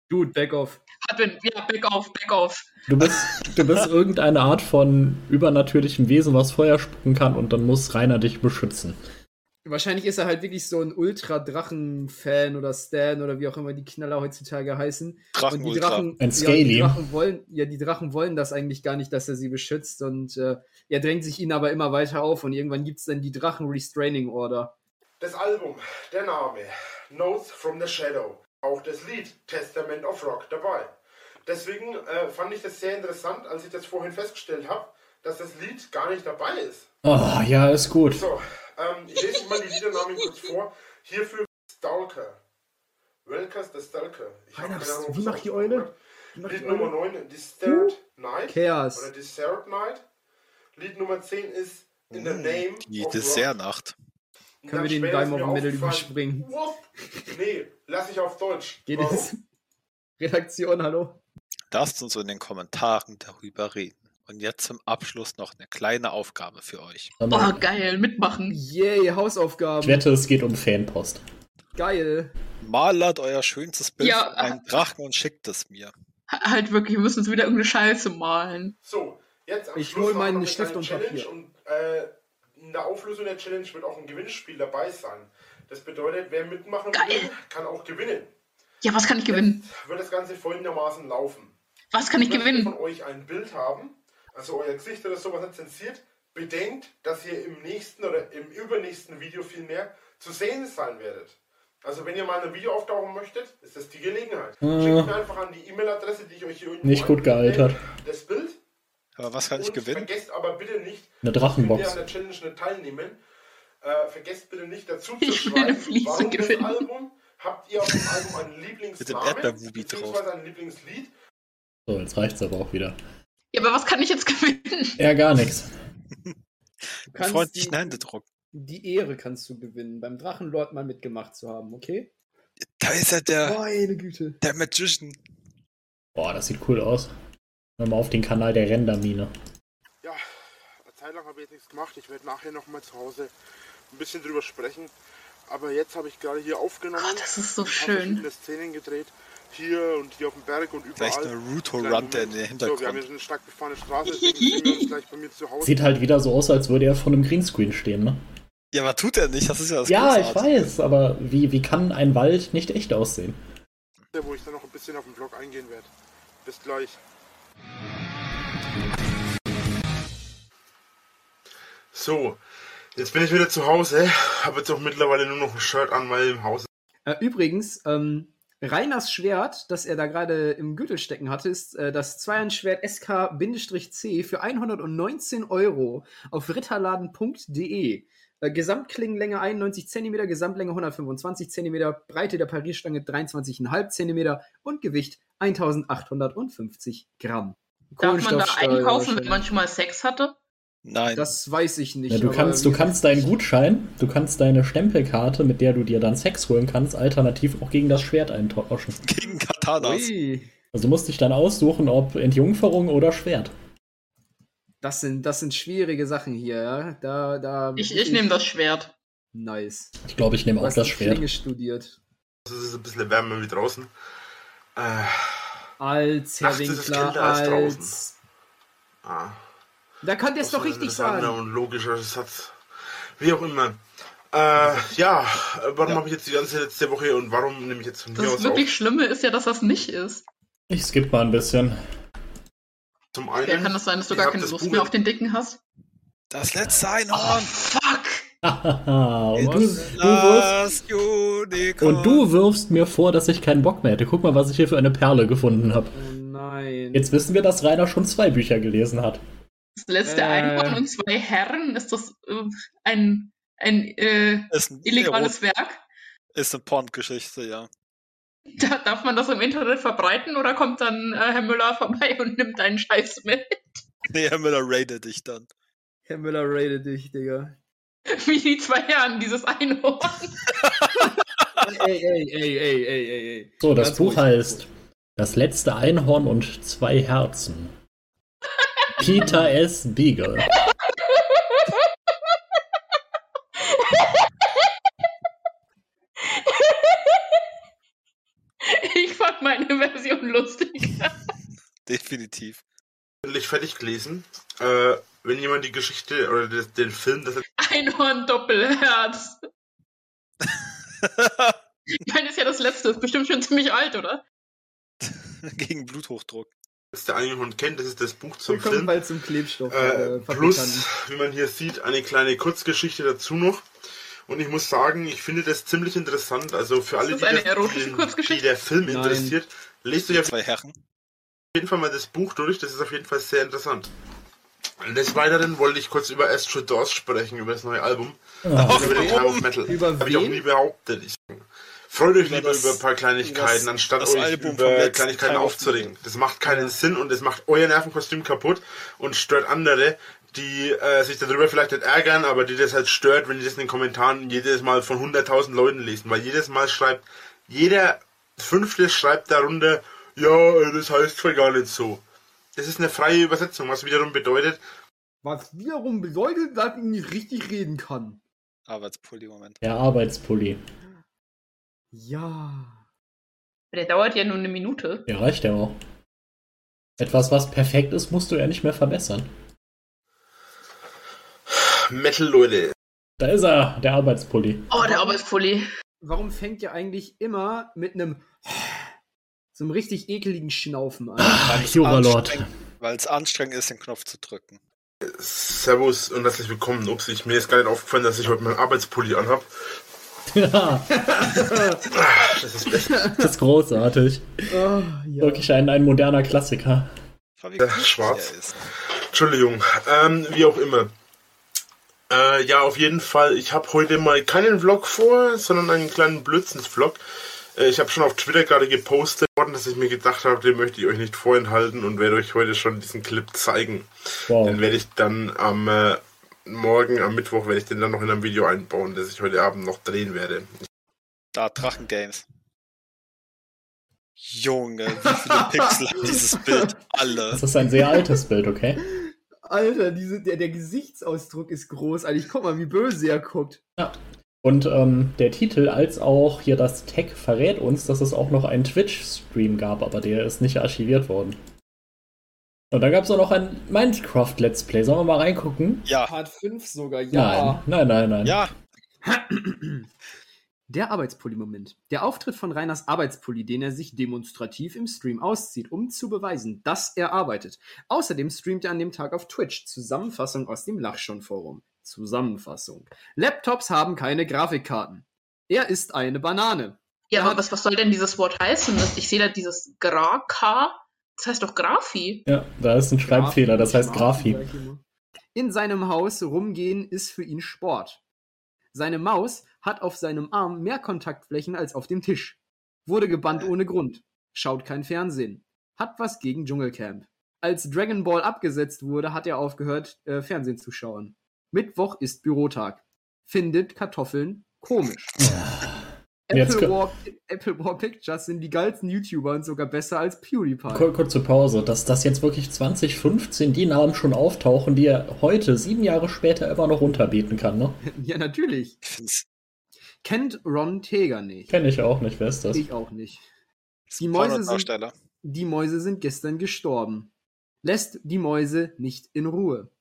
B: Dude, back off.
A: Hadwin, ja, back off, back off.
C: Du bist, du bist irgendeine Art von übernatürlichem Wesen, was Feuer spucken kann und dann muss Rainer dich beschützen.
B: Wahrscheinlich ist er halt wirklich so ein Ultra-Drachen-Fan oder Stan oder wie auch immer die Knaller heutzutage heißen. Und die. Drachen,
C: Ein
B: ja,
C: Scaly.
B: die Drachen wollen, ja, die Drachen wollen das eigentlich gar nicht, dass er sie beschützt und äh, er drängt sich ihnen aber immer weiter auf und irgendwann gibt es dann die Drachen-Restraining Order.
E: das Album, der Name, Notes from the Shadow. auch das Lied Testament of Rock dabei. Deswegen äh, fand ich das sehr interessant, als ich das vorhin festgestellt habe, dass das Lied gar nicht dabei ist.
C: Oh, ja, ist gut.
E: So, ähm, ich lese mal die Liedernamen kurz vor. Hierfür Stalker. Welkers the Stalker. Ich hab
B: Rainer,
E: keine Ahnung,
B: wie macht die Eule?
E: Lied
B: die
E: Nummer
B: Eule?
E: 9, Desert Night.
B: Chaos.
E: Oder Desert Night. Lied Nummer 10 ist In the
D: Mm,
E: Name
D: Die. Dessertnacht.
B: Können wir den Daim auf dem Mittel überspringen?
E: Nee, lass ich auf Deutsch.
B: Geht es? Redaktion, hallo?
D: Lasst uns in den Kommentaren darüber reden. Und jetzt zum Abschluss noch eine kleine Aufgabe für euch.
A: Oh, geil, mitmachen.
B: Yay,
C: Ich
B: Hausaufgaben.
C: wette, es geht um Fanpost.
B: Geil.
D: Malert euer schönstes Bild
A: Ja,
D: von einem Drachen und schickt es mir.
A: Halt wirklich, wir müssen uns wieder irgendeine Scheiße malen.
E: So, jetzt am
B: Ich
E: Schluss
B: hol
E: noch
B: meinen
E: eine
B: Stift und
E: Challenge
B: Papier.
E: und äh, in der Auflösung der Challenge wird auch ein Gewinnspiel dabei sein. Das bedeutet, wer mitmachen
A: Geil.
E: will, kann auch gewinnen.
A: Ja, was kann ich gewinnen?
E: Jetzt wird das Ganze folgendermaßen laufen.
A: Was kann ich
E: möchte
A: gewinnen?
E: von euch ein Bild haben, also euer Gesicht oder sowas nicht zensiert. Bedenkt, dass ihr im nächsten oder im übernächsten Video vielmehr zu sehen sein werdet. Also wenn ihr mal ein Video auftauchen möchtet, ist das die Gelegenheit.
C: Äh.
E: Schickt mir einfach an die E-Mail-Adresse, die ich euch hier irgendwo
C: Nicht gut gealtert.
E: Das Bild.
D: Aber was kann ich gewinnen?
E: vergesst aber bitte nicht,
C: Eine
E: könnt ihr
C: Drachenbox.
E: an der Challenge nicht teilnehmen. Äh, vergesst bitte nicht dazu zu
A: Ich will eine
E: schreiben, warum
A: gewinnen.
E: das Album. Habt ihr auf dem Album einen
D: Mit dem
E: Lieblingsnamen, beziehungsweise ein Lieblingslied?
C: So, jetzt reicht's aber auch wieder.
A: Ja, aber was kann ich jetzt gewinnen?
C: Ja, gar nichts.
B: Du
D: freundlichen
B: die,
D: Händedruck.
B: die Ehre kannst du gewinnen, beim Drachenlord mal mitgemacht zu haben, okay?
D: Da ist ja der,
B: Meine Güte.
D: der Magician.
C: Boah, das sieht cool aus. Mal auf den Kanal der Rendermine.
E: Ja, eine Zeit lang habe ich jetzt nichts gemacht. Ich werde nachher noch mal zu Hause ein bisschen drüber sprechen. Aber jetzt habe ich gerade hier aufgenommen.
A: Oh, das ist so schön.
E: verschiedene Szenen gedreht. Hier und hier auf dem Berg und überall.
D: Vielleicht eine Ruto
E: Kleinen
D: Run, der in den
E: So, wir haben
D: Hintergrund.
E: jetzt eine stark befahrene Straße, deswegen sehen wir uns gleich bei mir zu Hause.
C: Sieht halt wieder so aus, als würde er vor einem Greenscreen stehen, ne?
D: Ja, aber tut er nicht. Das ist ja das
C: Ja, ich weiß, aber wie, wie kann ein Wald nicht echt aussehen?
E: wo ich dann noch ein bisschen auf den Vlog eingehen werde. Bis gleich. So, jetzt bin ich wieder zu Hause, habe jetzt auch mittlerweile nur noch ein Shirt an, weil im Haus
B: Äh, übrigens, ähm, Reiners Schwert, das er da gerade im Gürtel stecken hatte, ist äh, das Zweihandschwert SK-C für 119 Euro auf ritterladen.de. Äh, Gesamtklingenlänge 91 cm, Gesamtlänge 125 cm, Breite der Parierstange 23,5 cm und Gewicht 1850 Gramm.
A: Darf man da einkaufen, wenn man schon mal Sex hatte?
D: Nein.
B: Das weiß ich nicht.
C: Ja, du kannst, du kannst deinen Gutschein, du kannst deine Stempelkarte, mit der du dir dann Sex holen kannst, alternativ auch gegen das Schwert eintauschen.
D: Gegen Katanas.
B: Ui,
C: Also musst dich dann aussuchen, ob Entjungferung oder Schwert.
B: das sind, das sind schwierige Sachen hier, ja. Da, da
A: Ich, ich nehme das Schwert.
B: Nice.
C: Ich glaube, ich nehme auch das Schwert.
B: Klinge studiert.
E: es ist ein bisschen wärmer wie draußen. Äh,
B: Als Herr Winkler,
E: kälter als draußen.
B: als.
E: ah,
B: Da könnt ihr es
E: das
B: doch
E: ist ein
B: richtig sagen.
E: und logischer Satz. Wie auch immer. Äh, ja, warum
D: Ja.
E: habe ich jetzt die ganze letzte Woche und warum nehme ich jetzt von hier
A: Das
E: aus
A: wirklich
E: auf?
A: Schlimme ist ja, dass das nicht ist.
C: Ich skippe mal ein bisschen.
E: Zum einen,
A: Ja, kann das sein, dass du gar keine
E: das
A: Lust
E: Buch
A: mehr auf den Dicken hast?
D: Das letzte
A: Oh,
D: Einhorn.
A: fuck!
C: und, du, du wirfst,
D: das
C: und du wirfst mir vor, dass ich keinen Bock mehr hätte. Guck mal, was ich hier für eine Perle gefunden habe.
B: Oh nein.
C: Jetzt wissen wir, dass Rainer schon zwei Bücher gelesen hat.
A: Das letzte
B: Äh.
A: Einhorn und zwei Herren, ist das äh, ein, ein äh,
D: Ist ein
A: illegales Werk?
D: Ist eine Porngeschichte, ja.
A: Da, darf man das im Internet verbreiten oder kommt dann äh, Herr Müller vorbei und nimmt deinen Scheiß mit?
D: Nee, Herr Müller raidet dich dann.
B: Herr Müller rated dich, Digga.
A: Wie die zwei Herren, dieses Einhorn.
B: ey, ey, ey, ey, ey, ey, ey.
C: So, das
B: Ganz
C: Buch
B: ruhig.
C: heißt Das letzte Einhorn und zwei Herzen. Peter S. Beagle.
A: Ich fand meine Version lustig.
D: Definitiv.
E: endlich fertig gelesen. Äh, wenn jemand die Geschichte oder den, den Film, das
A: Einhorn Doppelherz. Ich meine, ist ja das letzte. Ist bestimmt schon ziemlich alt, oder?
D: Gegen Bluthochdruck.
E: Letzte Einhorn kennt, das ist das Buch zum
B: Willkommen
E: Film.
B: bald zum Klebstoff.
E: Äh,
B: äh,
E: plus, wie man hier sieht, eine kleine Kurzgeschichte dazu noch. Und ich muss sagen, ich finde das ziemlich interessant. Also für alle,
A: das
E: die,
A: eine
E: das, die,
A: Kurzgeschichte?
E: die der Film
B: Nein.
E: interessiert, lest euch auf
D: Zwei Herren.
E: jeden Fall mal das Buch durch. Das ist auf jeden Fall sehr interessant. Des Weiteren wollte ich kurz über Astro Doors sprechen, über das neue Album.
C: Ah,
E: über den Tower of Metal.
B: Über
E: Habe ich auch nie behauptet. Ich freut euch lieber
D: das-
E: über ein paar Kleinigkeiten,
D: das-
E: anstatt
D: das
E: euch
D: Album
E: über Kleinigkeiten aufzuregen. Das macht keinen Sinn und das macht euer Nervenkostüm kaputt und stört andere, die äh, sich darüber vielleicht nicht ärgern, aber die das halt stört, wenn die das in den Kommentaren jedes Mal von 100.000 Leuten lesen. Weil jedes Mal schreibt, jeder Fünfte schreibt darunter, ja, äh, das heißt zwar gar nicht so. Das ist eine freie Übersetzung, was wiederum bedeutet,
B: Was wiederum bedeutet, dass ich nicht richtig reden kann.
D: Arbeitspulli, Moment.
C: der Arbeitspulli.
B: Ja.
A: Der dauert ja nur eine Minute.
C: Der reicht ja auch. Etwas, was perfekt ist, musst du ja nicht mehr verbessern.
E: Metal-Leute.
C: Da ist er, der Arbeitspulli.
A: Oh, der Arbeitspulli.
B: Warum fängt ihr eigentlich immer mit einem so einem richtig ekeligen Schnaufen an?
C: Ah, Juralord.
D: Weil es anstrengend ist, den Knopf zu drücken.
E: Servus und herzlich willkommen. Ups, ich, mir ist gar nicht aufgefallen, dass ich heute meinen Arbeitspulli anhab.
C: Ja,
E: Ah, Das ist besser.
C: das ist großartig.
B: Ah, ja.
C: Wirklich ein, ein moderner Klassiker.
E: Ja,
D: glücklich
E: schwarz.
D: ist.
E: Entschuldigung. Ähm, wie auch immer. Äh, ja, auf jeden Fall. Ich habe heute mal keinen Vlog vor, sondern einen kleinen Blödsinns-Vlog. Äh, ich habe schon auf Twitter gerade gepostet worden, dass ich mir gedacht habe, den möchte ich euch nicht vorenthalten und werde euch heute schon diesen Clip zeigen.
C: Wow.
E: Den werde ich dann am äh, Morgen, am Mittwoch, werde ich den dann noch in einem Video einbauen, das ich heute Abend noch drehen werde.
D: Da, Drachen Games. Junge, wie viele Pixel hat dieses Bild? Alle.
C: Das ist ein sehr altes Bild, okay?
B: Alter, diese, der, der Gesichtsausdruck ist großartig. Guck mal, wie böse er guckt.
C: Und ähm, der Titel als auch hier das Tag verrät uns, dass es auch noch einen Twitch-Stream gab, aber der ist nicht archiviert worden. Und dann gab es auch noch ein Minecraft-Let's Play. Sollen wir mal reingucken?
D: Ja,
B: Part 5 sogar,
C: Nein, nein, nein, nein.
D: ja,
B: Der Arbeitspulli-Moment. Der Auftritt von Reiners Arbeitspulli, den er sich demonstrativ im Stream auszieht, um zu beweisen, dass er arbeitet. Außerdem streamt er an dem Tag auf Twitch. Zusammenfassung aus dem Lachschon-Forum. Zusammenfassung. Laptops haben keine Grafikkarten. Er ist eine Banane.
A: Ja,
B: Er
A: aber was, was soll denn dieses Wort heißen? Ich sehe da dieses Gra-K. Das heißt doch Grafi.
C: Ja, da ist ein Schreibfehler, das heißt
B: Grafi.
C: Grafi.
B: In seinem Haus rumgehen ist für ihn Sport. Seine Maus hat auf seinem Arm mehr Kontaktflächen als auf dem Tisch. Wurde gebannt ohne Grund. Schaut kein Fernsehen. Hat was gegen Dschungelcamp. Als Dragon Ball abgesetzt wurde, hat er aufgehört, äh, Fernsehen zu schauen. Mittwoch ist Bürotag. Findet Kartoffeln komisch. Apple War, Apple War Pictures sind die geilsten YouTuber und sogar besser als PewDiePie.
C: Kur kurze Pause, dass das jetzt wirklich 2015 die Namen schon auftauchen, die er heute, sieben Jahre später, immer noch runterbieten kann, ne?
B: Ja, natürlich. Kennt Ron Teger nicht.
C: Kenne ich auch nicht, wer ist das?
B: Ich auch nicht. Die Mäuse, sind, die Mäuse sind gestern gestorben. Lässt die Mäuse nicht in Ruhe.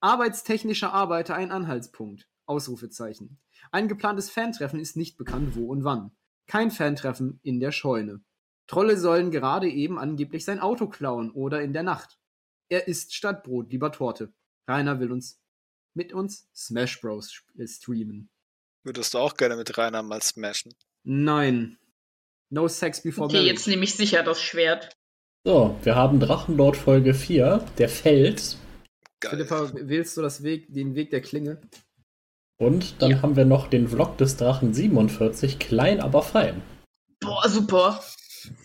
B: Arbeitstechnischer Arbeiter ein Anhaltspunkt. Ausrufezeichen. Ein geplantes Fantreffen ist nicht bekannt, wo und wann. Kein Fantreffen in der Scheune. Trolle sollen gerade eben angeblich sein Auto klauen oder in der Nacht. Er isst statt Brot lieber Torte. Rainer will uns mit uns Smash Bros. sp- streamen.
D: Würdest du auch gerne mit Rainer mal smashen?
B: Nein. No sex before
A: Okay,
B: marriage.
A: jetzt nehme ich sicher das Schwert.
C: So, wir haben Drachenlord Folge 4, der fällt.
D: Geil.
B: Philippa, wählst du das Weg, den Weg der Klinge?
C: Und dann haben wir noch den Vlog des Drachen 47, klein aber fein.
A: Boah, super.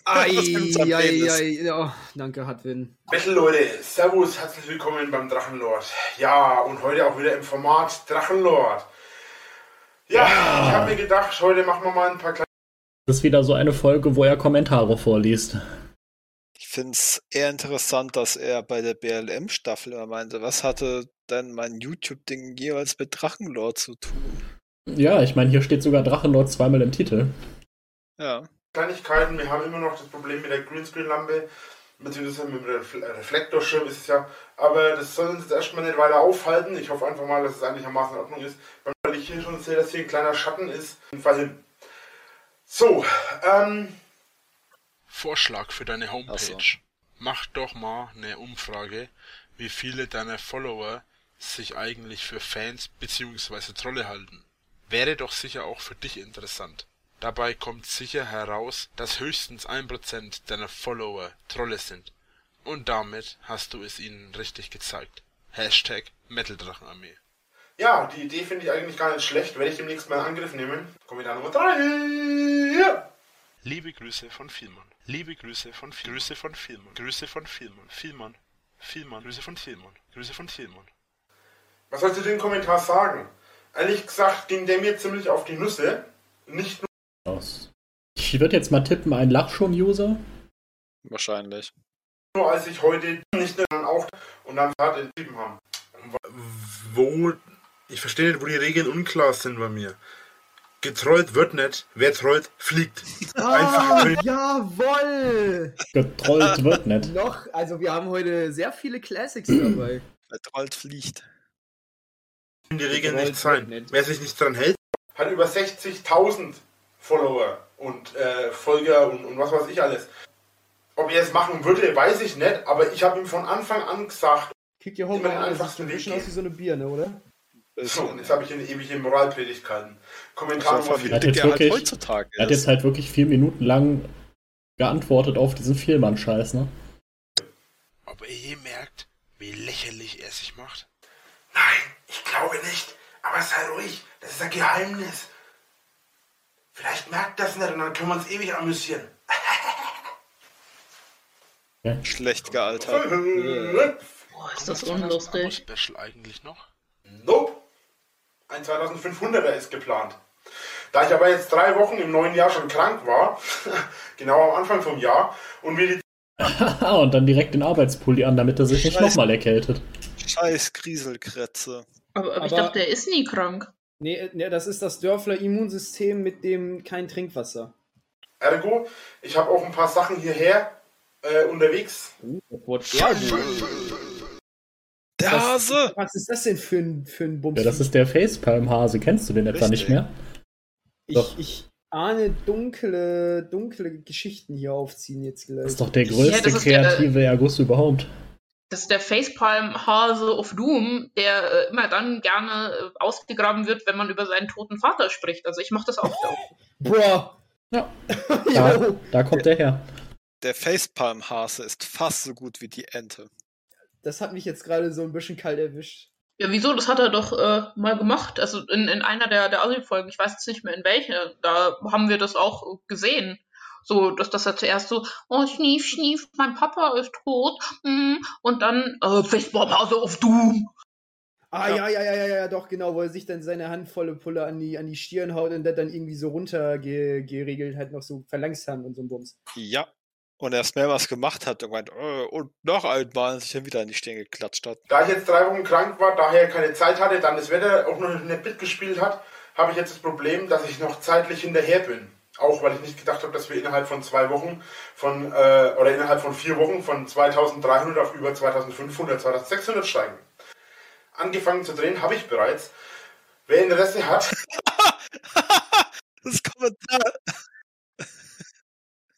B: Ai, ai, ai, ja, danke, Hatwin.
E: Metal Leute, Servus, herzlich willkommen beim Drachenlord. Ja, und heute auch wieder im Format Drachenlord. Ja, ich habe mir gedacht, heute machen wir mal ein paar kleine.
C: Das ist wieder so eine Folge, wo er Kommentare vorliest.
D: Ich find's eher interessant, dass er bei der BLM-Staffel immer meinte, was hatte denn mein YouTube-Ding jeweils mit Drachenlord zu tun?
C: Ja, ich meine, hier steht sogar Drachenlord zweimal im Titel.
D: Ja.
E: Kleinigkeiten. Wir haben immer noch das Problem mit der Greenscreen-Lampe, beziehungsweise mit dem äh, Reflektorschirm ist es ja. Aber das soll uns jetzt erstmal nicht weiter aufhalten. Ich hoffe einfach mal, dass es einigermaßen in Ordnung ist. Weil ich hier schon sehe, dass hier ein kleiner Schatten ist. Fall hin. So, ähm,
F: Vorschlag für deine Homepage.
D: So.
F: Mach doch mal eine Umfrage, wie viele deiner Follower sich eigentlich für Fans bzw. Trolle halten. wäre doch sicher auch für dich interessant. Dabei kommt sicher heraus, dass höchstens ein Prozent deiner Follower Trolle sind. Und damit hast du es ihnen richtig gezeigt. Hashtag Metaldrachenarmee.
E: Ja, die Idee finde ich eigentlich gar nicht schlecht. Werde ich demnächst mal in Angriff nehmen. Kommentar Nummer 3.
F: Liebe Grüße von Vielmann. Liebe Grüße von Viel Grüße von Vielmann. Grüße von Vielmann. Vielmann. Vielmann. Grüße von Vielmann. Grüße von Vielmann.
E: Was soll ich zu dem Kommentar sagen? Ehrlich gesagt ging der mir ziemlich auf die Nüsse. Nicht nur.
C: Ich würde jetzt mal tippen, ein Lachschon-User.
D: Wahrscheinlich.
E: nur, als ich heute nicht nur dann auch und dann hart entschieden haben. Wo, ich verstehe nicht, wo die Regeln unklar sind bei mir. Getrollt wird nicht, wer trollt, fliegt.
B: Ah, jawoll!
C: Getrollt wird nicht.
B: Noch, also wir haben heute sehr viele Classics dabei.
D: Der Troll fliegt.
E: Die Regeln nicht sein.
B: nicht.
E: Wer sich nicht dran hält, hat über 60.000 Follower und äh, Folger und, und was weiß ich alles. Ob er es machen würde, weiß ich nicht, aber ich habe ihm von Anfang an gesagt,
B: Kick your home
E: Immer den
B: an, das sieht ein bisschen aus wie so eine Birne, oder?
E: so, und jetzt habe ich eine ewige Moralpredigt gehalten. Kommentar Nummer
D: wie
C: hat
E: 4.
C: jetzt
D: dick halt
C: wirklich-
D: heutzutage
C: Er hat jetzt halt wirklich vier Minuten lang geantwortet auf diesen Vielmann-Scheiß, ne?
F: Ob er je merkt, wie lächerlich er sich macht?
E: Nein, ich glaube nicht. Aber sei ruhig, das ist ein Geheimnis. Vielleicht merkt das nicht und dann können wir uns ewig amüsieren.
D: Schlecht gealtert.
A: Boah, ist das unlustig.
F: Special eigentlich noch?
E: Nope. Ein 2500er ist geplant. Da ich aber jetzt drei Wochen im neuen Jahr schon krank war, genau am Anfang vom Jahr, und wir die
C: Haha, und dann direkt den Arbeitspulli an, damit er sich nicht
D: Scheiße.
C: nochmal erkältet.
D: Scheiß Grieselkrätze.
A: Aber, aber ich dachte, der ist nie krank.
B: Nee, äh, nee, das ist das Dörfler Immunsystem mit dem kein Trinkwasser.
E: Ergo, ich habe auch ein paar Sachen hierher äh, unterwegs.
D: Der Hase!
B: Was ist das denn für ein, für ein Bums?
C: Ja, das ist der Facepalm-Hase. Kennst du den etwa
D: Richtig.
C: nicht mehr? doch.
B: ich, ich ahne dunkle, dunkle Geschichten hier aufziehen jetzt gleich.
C: Das ist doch der
A: Ja,
C: größte
A: ist der-
C: kreative Erguss überhaupt.
A: Das ist der Facepalm-Hase of Doom, der äh, immer dann gerne äh, ausgegraben wird, wenn man über seinen toten Vater spricht. Also ich mache das auch.
B: Boah!
C: Ja. Da, da kommt der her.
D: Der Facepalm-Hase ist fast so gut wie die Ente.
B: Das hat mich jetzt gerade so ein bisschen kalt erwischt.
A: Ja, wieso? Das hat er doch äh, mal gemacht. Also in, in einer der, der Audio-Folgen, ich weiß jetzt nicht mehr in welcher, da haben wir das auch gesehen. So, dass, dass er zuerst so, oh, schnief, schnief, mein Papa ist tot. mm, Und dann, äh, Facepalm-Hase of Doom.
B: Ah,
D: Ja.
B: ja. ja, ja, ja, ja, doch, genau, wo er sich dann seine handvolle Pulle an die, an die Stirn haut und das dann irgendwie so runtergeregelt hat, noch so verlangsamt und so ein Bums.
D: Ja. Und er erst mehrmals gemacht hat und meint, äh, und noch einmal und sich dann wieder an die Stirn geklatscht hat.
E: Da ich jetzt drei Wochen krank war, daher keine Zeit hatte, dann das Wetter auch noch nicht mitgespielt hat, habe ich jetzt das Problem, dass ich noch zeitlich hinterher bin. Auch weil ich nicht gedacht habe, dass wir innerhalb von zwei Wochen von, äh, oder innerhalb von vier Wochen von 2300 auf über 2500, 2600 steigen. Angefangen zu drehen habe ich bereits. Wer Interesse hat,
D: Das Kommentar.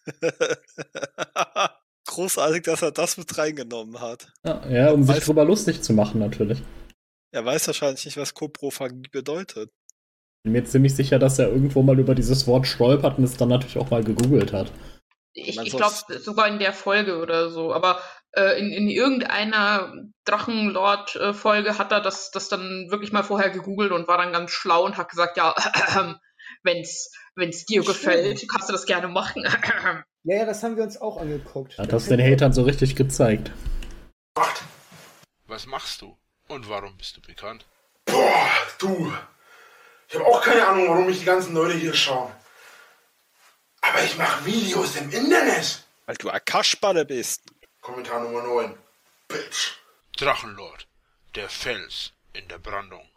D: Großartig, dass er das mit reingenommen hat.
C: Ja, ja um sich
D: Weiß-
C: drüber lustig zu machen, natürlich.
D: Er weiß wahrscheinlich nicht, was Koprophagie bedeutet.
C: Bin mir ziemlich sicher, dass er irgendwo mal über dieses Wort stolpert und es dann natürlich auch mal gegoogelt hat.
A: Ich, ich glaube sogar in der Folge oder so. Aber äh, in, in irgendeiner Drachenlord-Folge hat er das, das dann wirklich mal vorher gegoogelt und war dann ganz schlau und hat gesagt, ja, wenn's, wenn's dir gefällt, kannst du das gerne machen.
B: Ja, ja, das haben wir uns auch angeguckt.
C: Hat das den Hatern so richtig gezeigt.
E: macht.
F: Was machst du? Und warum bist du bekannt?
E: Boah, du. Ich habe auch keine Ahnung, warum mich die ganzen Leute hier schauen. Aber ich mache Videos im Internet.
D: Weil du Akaschballe bist.
E: Kommentar Nummer 9. Bitch.
F: Drachenlord, der Fels in der Brandung.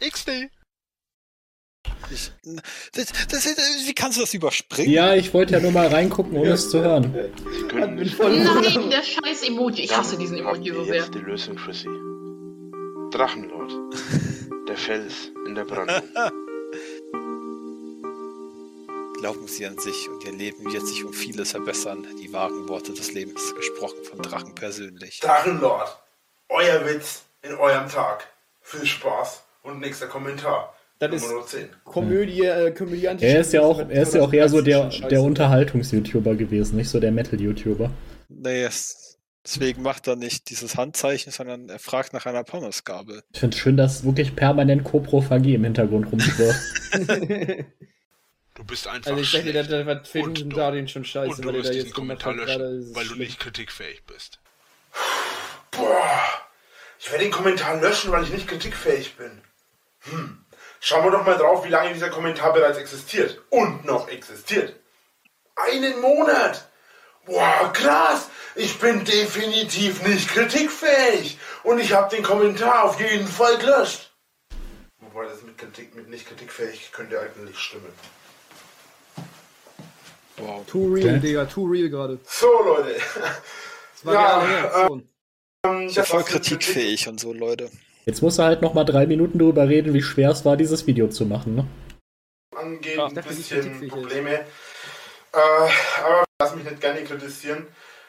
F: XD.
D: Ich, das, das, wie kannst du das überspringen?
C: Ja, ich wollte ja nur mal reingucken, ohne es zu hören.
A: Nein, der scheiß Emoji. Ich hasse diesen Emoji so sehr.
F: jetzt die Lösung für Sie. Drachenlord, der Fels in der Brandung.
D: Glauben Sie an sich und Ihr Leben wird sich um vieles verbessern. Die wahren Worte des Lebens, gesprochen von Drachen persönlich.
E: Drachenlord. Euer Witz in eurem Tag. Viel Spaß. Und nächster Kommentar.
B: Das
E: Nummer
B: ist
E: nur 10.
B: Komödie, äh, komödiantisch.
C: Er ist ja auch, er ist ja auch eher so der, der Unterhaltungs-YouTuber gewesen, nicht so der Metal-YouTuber.
D: Nee, es, deswegen macht er nicht dieses Handzeichen, sondern er fragt nach einer Pommesgabel.
C: Ich finde es schön, dass wirklich permanent Coprophagie im Hintergrund rumschwirrt.
F: Du bist einfach
B: Also ich das was Film
F: Und
B: und
F: du-
B: Darin schon scheiße,
F: und du
B: weil er
F: wirst
B: da
F: diesen
B: jetzt
F: Kommentar
B: hat. gerade,
F: löschen,
B: ist
F: weil du
B: schlimm.
F: nicht kritikfähig bist.
E: Boah, ich werde den Kommentar löschen, weil ich nicht kritikfähig bin. Hm. Schauen wir doch mal drauf, wie lange dieser Kommentar bereits existiert. Und noch existiert. Einen Monat. Boah, krass. Ich bin definitiv nicht kritikfähig. Und ich habe den Kommentar auf jeden Fall gelöscht. Wobei das mit, Kritik, mit nicht kritikfähig könnte eigentlich stimmen.
D: Wow.
B: Too real. Digga, too real gerade.
E: So, Leute.
B: Das war
E: Ja. Ähm,
D: Ich bin
E: das
D: voll kritikfähig und so, Leute.
C: Jetzt muss er halt noch mal drei Minuten drüber reden, wie schwer es war, dieses Video zu machen. Ne?
E: angeht,
D: Ja.
E: ein bisschen
B: kritikfähig ist.
E: Äh, aber lass mich nicht gerne kritisieren.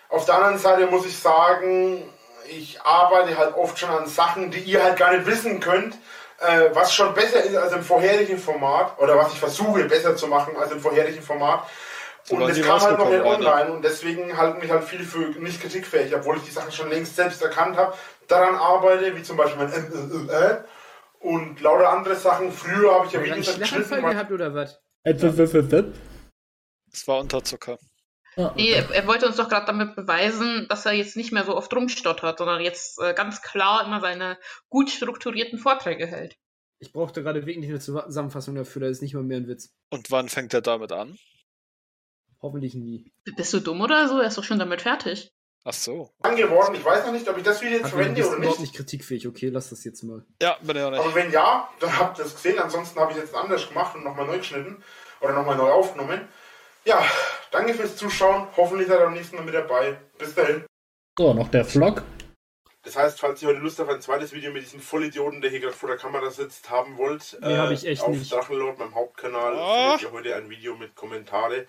E: Auf der anderen Seite muss ich sagen, ich arbeite halt oft schon an Sachen, die ihr halt gar nicht wissen könnt, äh, was schon besser ist als im vorherigen Format oder was ich versuche besser zu machen als im vorherigen Format. Und das kam halt noch nicht online und deswegen halten mich halt viele für nicht kritikfähig, obwohl ich die Sachen schon längst selbst erkannt habe, daran arbeite, wie zum Beispiel mein äh, äh, äh, und lauter andere Sachen. Früher habe ich ja Videos geschnitten,
B: gehabt oder was?
D: Es war Unterzucker.
A: Nee, er, er wollte uns doch gerade damit beweisen, dass er jetzt nicht mehr so oft rumstottert, sondern jetzt äh, ganz klar immer seine gut strukturierten Vorträge hält.
B: Ich brauchte gerade wirklich eine Zusammenfassung dafür, da ist nicht mal mehr ein Witz.
D: Und wann fängt er damit an?
B: Hoffentlich nie.
A: Bist du dumm oder so? Er ist doch schon damit fertig.
D: Ach so.
E: geworden. Ich weiß noch nicht, ob ich das Video jetzt verwende oder
B: überhaupt
E: nicht.
B: nicht kritikfähig. Okay, lass das jetzt mal.
D: Ja, bin ich auch nicht.
E: Aber wenn ja, dann habt ihr es gesehen. Ansonsten habe ich es jetzt anders gemacht und nochmal neu geschnitten oder nochmal neu aufgenommen. Ja, danke fürs Zuschauen. Hoffentlich seid ihr am nächsten Mal mit dabei. Bis dahin.
C: So, noch der Vlog.
E: Das heißt, falls ihr heute Lust auf ein zweites Video mit diesem Vollidioten, der hier gerade vor der Kamera sitzt, haben wollt,
B: Nee, hab ich echt
E: auf
B: nicht.
E: Drachenlord, meinem Hauptkanal,
D: Ah.
E: findet ihr heute ein Video mit Kommentare.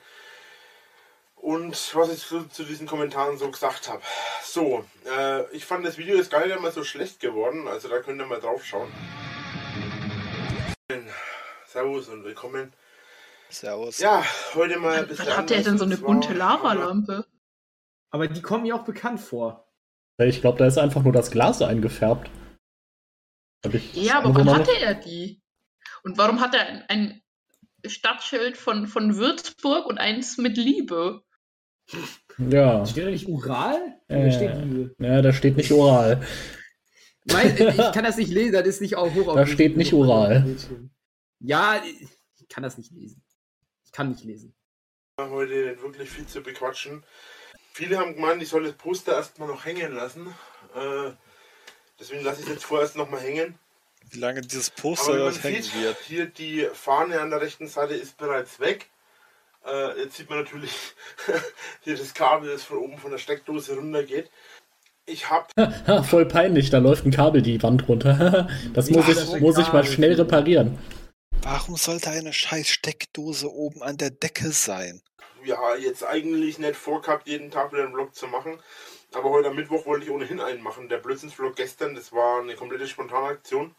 E: Und was ich zu, zu diesen Kommentaren so gesagt habe. So, äh, ich fand das Video ist gar nicht mal so schlecht geworden, also da könnt ihr mal drauf schauen. Servus und willkommen.
D: Servus.
E: Ja, heute mal ein bisschen
A: Was hat der denn so eine bunte Lavalampe?
B: Aber die kommen mir auch bekannt vor.
C: Ich glaube, da ist einfach nur das Glas eingefärbt.
A: Ja, aber wann hatte er die? Und warum hat er ein, ein Stadtschild von, von Würzburg und eins mit Liebe?
C: Ja.
B: Steht da nicht Ural?
C: Äh.
B: Steht Liebe.
C: ja, da steht nicht oral.
B: Mein, ich kann das nicht lesen, das ist nicht auch hoch
C: Da steht nicht Ural.
B: Ja, ich kann das nicht lesen. Ich kann nicht lesen.
E: heute nicht wirklich viel zu bequatschen. Viele haben gemeint, ich soll das Poster erstmal noch hängen lassen. Äh, deswegen lasse ich es jetzt vorerst nochmal hängen.
D: Wie lange dieses Poster dort hängen
E: sieht,
D: wird.
E: hier die Fahne an der rechten Seite ist bereits weg. Äh, jetzt sieht man natürlich hier das Kabel, das von oben von der Steckdose runtergeht. Ich habe
C: Ha, voll peinlich, da läuft ein Kabel die Wand runter. das muss,
B: Ja,
C: ich,
B: das
C: muss ich mal schnell reparieren.
D: Warum sollte eine scheiß Steckdose oben an der Decke sein?
E: ja jetzt eigentlich nicht vorgehabt, jeden Tag wieder einen Vlog zu machen. Aber heute am Mittwoch wollte ich ohnehin einen machen. Der Blödsinnsvlog gestern, das war eine komplette spontane Aktion.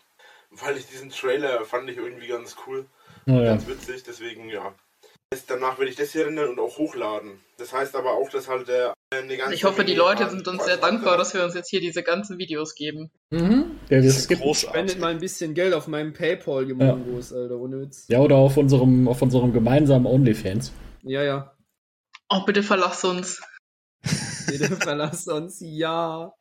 E: Weil ich diesen Trailer fand ich irgendwie ganz cool.
C: Oh, ja.
E: Ganz witzig, deswegen ja. Das- Danach werde ich das hier rendern und auch hochladen. Das heißt aber auch, dass halt der eine ganze
A: Ich hoffe, die Leute sind uns sehr dankbar, dass wir uns jetzt hier diese ganzen Videos geben.
C: Mhm. Ja,
D: Das
C: es
D: ist
C: gibt,
B: Spendet
D: großartig.
B: mal ein bisschen Geld auf meinem Paypal, ihr Mongos, Alter, ohne Witz.
C: ja, oder auf unserem, auf unserem gemeinsamen OnlyFans.
B: Ja, ja.
A: Oh, bitte verlass uns.
B: Bitte verlass uns, ja.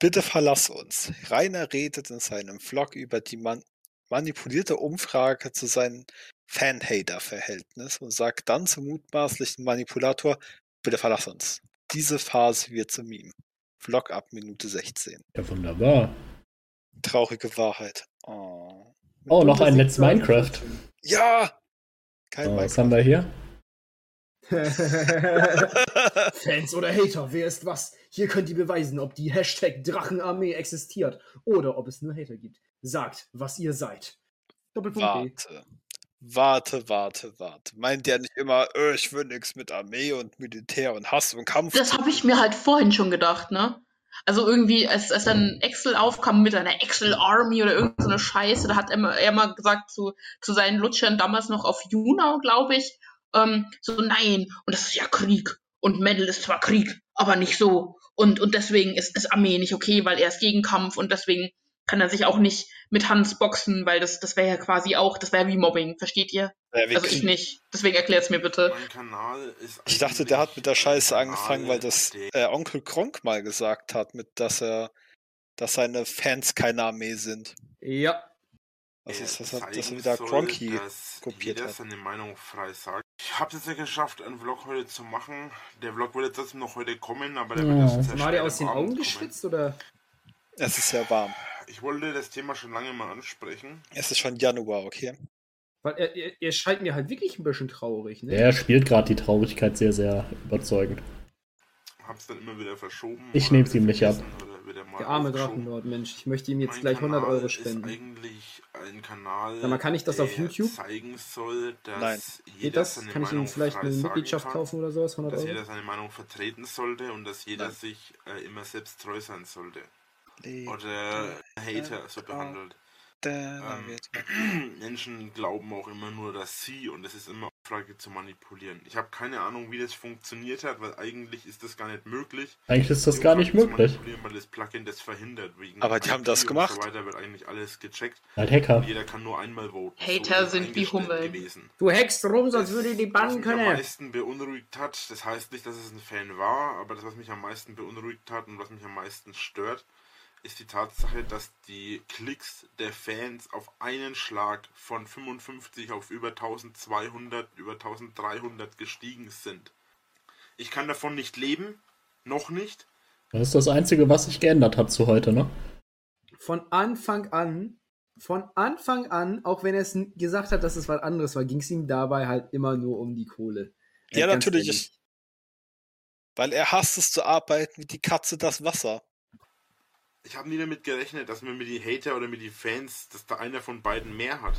D: Bitte verlass uns. Rainer redet in seinem Vlog über die man manipulierte Umfrage zu seinem Fan-Hater-Verhältnis und sagt dann zum mutmaßlichen Manipulator, bitte verlass uns. Diese Phase wird zum Meme. Vlog ab Minute 16.
C: Ja, wunderbar.
D: Traurige Wahrheit. Oh.
C: Oh, noch ein Let's
B: zu
C: Minecraft.
D: Ja! Kein
C: was
D: Minecraft.
C: haben wir hier?
B: Fans oder Hater, wer ist was? Hier könnt ihr beweisen, ob die Hashtag Drachenarmee existiert oder ob es nur Hater gibt. Sagt, was ihr seid. Doppelpunkt B.
D: Warte. Warte, warte. Meint ihr nicht immer, äh, ich will nichts mit Armee und Militär und Hass und Kampf?
A: Das habe ich mir halt vorhin schon gedacht, ne? Also irgendwie, als, als dann Excel aufkam mit einer Excel Army oder irgendeine Scheiße, da hat er, er mal gesagt zu, zu seinen Lutschern damals noch auf Junau, glaube ich, ähm, so nein, und das ist ja Krieg. Und Mendel ist zwar Krieg, aber nicht so. Und, und deswegen ist, ist Armee nicht okay, weil er ist Gegenkampf und deswegen kann er sich auch nicht mit Hans boxen, weil das, das wäre ja quasi auch, das wäre wie Mobbing, versteht ihr?
D: Ja,
A: Also ich nicht. Deswegen erklärt's mir bitte.
E: Mein Kanal ist
D: Ich dachte, der hat mit der Scheiße angefangen, weil das äh, Onkel Kronk mal gesagt hat, mit dass er, dass seine Fans keine Armee sind.
B: Ja.
D: Also das, das, hat, dass er wieder Kronky
E: dass
D: kopiert
E: jeder
D: hat.
E: seine Meinung frei sagt. Ich habe es jetzt nicht geschafft, einen Vlog heute zu machen. Der Vlog würde trotzdem noch heute kommen, aber der
C: Ja.
E: wird erst sehr
B: War der aus den Augen geschwitzt oder?
D: Es ist sehr warm.
E: Ich wollte das Thema schon lange mal ansprechen.
D: Es ist schon Januar, okay?
B: Weil er, er, er scheint mir halt wirklich ein bisschen traurig, ne?
C: Er spielt gerade die Traurigkeit sehr, sehr überzeugend.
E: Hab's dann immer wieder verschoben.
C: Ich nehm's ihm nicht ab.
B: Der arme. Drachenlord, Mensch. Ich möchte ihm jetzt
E: Mein
B: gleich 100
E: Kanal
B: Euro spenden.
E: Ist eigentlich ein Kanal,
B: Sag mal, kann ich das auf YouTube?
E: zeigen soll, dass
D: Nein.
E: jeder
B: Geht das?
E: seine
B: Kann ich ihm vielleicht eine Mitgliedschaft
E: kann,
B: kaufen oder sowas? 100
E: Dass
B: Euro?
E: jeder seine Meinung vertreten sollte und dass jeder
D: Nein.
E: sich äh, immer selbst treu sein sollte. Oder Hater so behandelt. Ähm, Menschen glauben auch immer nur, dass sie und es ist immer eine Frage zu manipulieren. Ich habe keine Ahnung, wie das funktioniert hat, weil eigentlich ist das gar nicht möglich.
C: Eigentlich ist das
E: die
C: gar nicht möglich.
E: manipulieren, Weil das Plugin das verhindert. Wegen
D: Aber die haben das gemacht.
E: Und so weiter wird eigentlich alles gecheckt.
C: Halt Hacker.
E: Und jeder kann nur einmal voten.
A: Hater
E: es
A: sind wie Hummeln.
E: Gewesen.
B: Du hackst rum, sonst würde ich die
E: was
B: bannen
E: mich am
B: können.
E: meisten beunruhigt hat, das heißt nicht, dass es ein Fan war, aber das, was mich am meisten beunruhigt hat und was mich am meisten stört, ist die Tatsache, dass die Klicks der Fans auf einen Schlag von 55 auf über 1200, über 1300 gestiegen sind. Ich kann davon nicht leben, noch nicht.
C: Das ist das Einzige, was sich geändert hat zu heute, ne?
B: Von Anfang an, von Anfang an, auch wenn er es gesagt hat, dass es was anderes war, ging es ihm dabei halt immer nur um die Kohle.
D: Ja,
B: ganz
D: natürlich.
B: ehrlich.
D: Weil er hasst es zu arbeiten wie die Katze das Wasser.
E: Ich habe nie damit gerechnet, dass man mit die Hater oder mit die Fans, dass da einer von beiden mehr hat.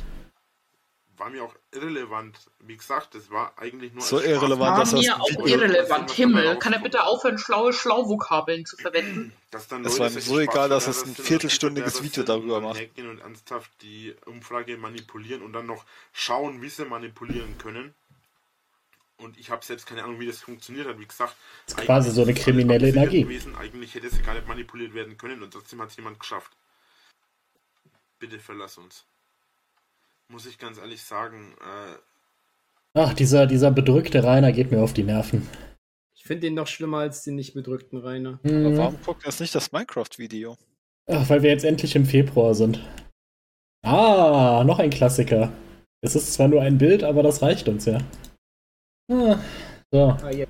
E: War mir auch irrelevant. Wie gesagt, das war eigentlich nur
D: So
E: ein Spaß.
D: irrelevant,
A: War
D: dass das
A: mir
D: ein
A: auch irrelevant. Himmel. Kann er bitte aufhören, schlaue Schlauvokabeln zu verwenden?
E: Dass dann
D: Es
E: Leute
D: war ihm so egal, dass es ein
E: sind,
D: viertelstündiges Video darüber macht.
E: und ernsthaft die Umfrage manipulieren und dann noch schauen, wie sie manipulieren können. Und ich habe selbst keine Ahnung, wie das funktioniert hat. Wie gesagt,
C: ist quasi so eine kriminelle Energie.
E: Gewesen. Eigentlich hätte es gar nicht manipuliert werden können und trotzdem hat es jemand geschafft. Bitte verlass uns. Muss ich ganz ehrlich sagen, äh,
C: Ach, dieser, dieser bedrückte Rainer geht mir auf die Nerven.
B: Ich finde den noch schlimmer als den nicht bedrückten Rainer.
D: Aber
C: Hm.
D: warum guckt er jetzt nicht das Minecraft-Video?
C: Ach, weil wir jetzt endlich im Februar sind. Ah, noch ein Klassiker. Es ist zwar nur ein Bild, aber das reicht uns ja. Ah, so,
B: Ah, ja.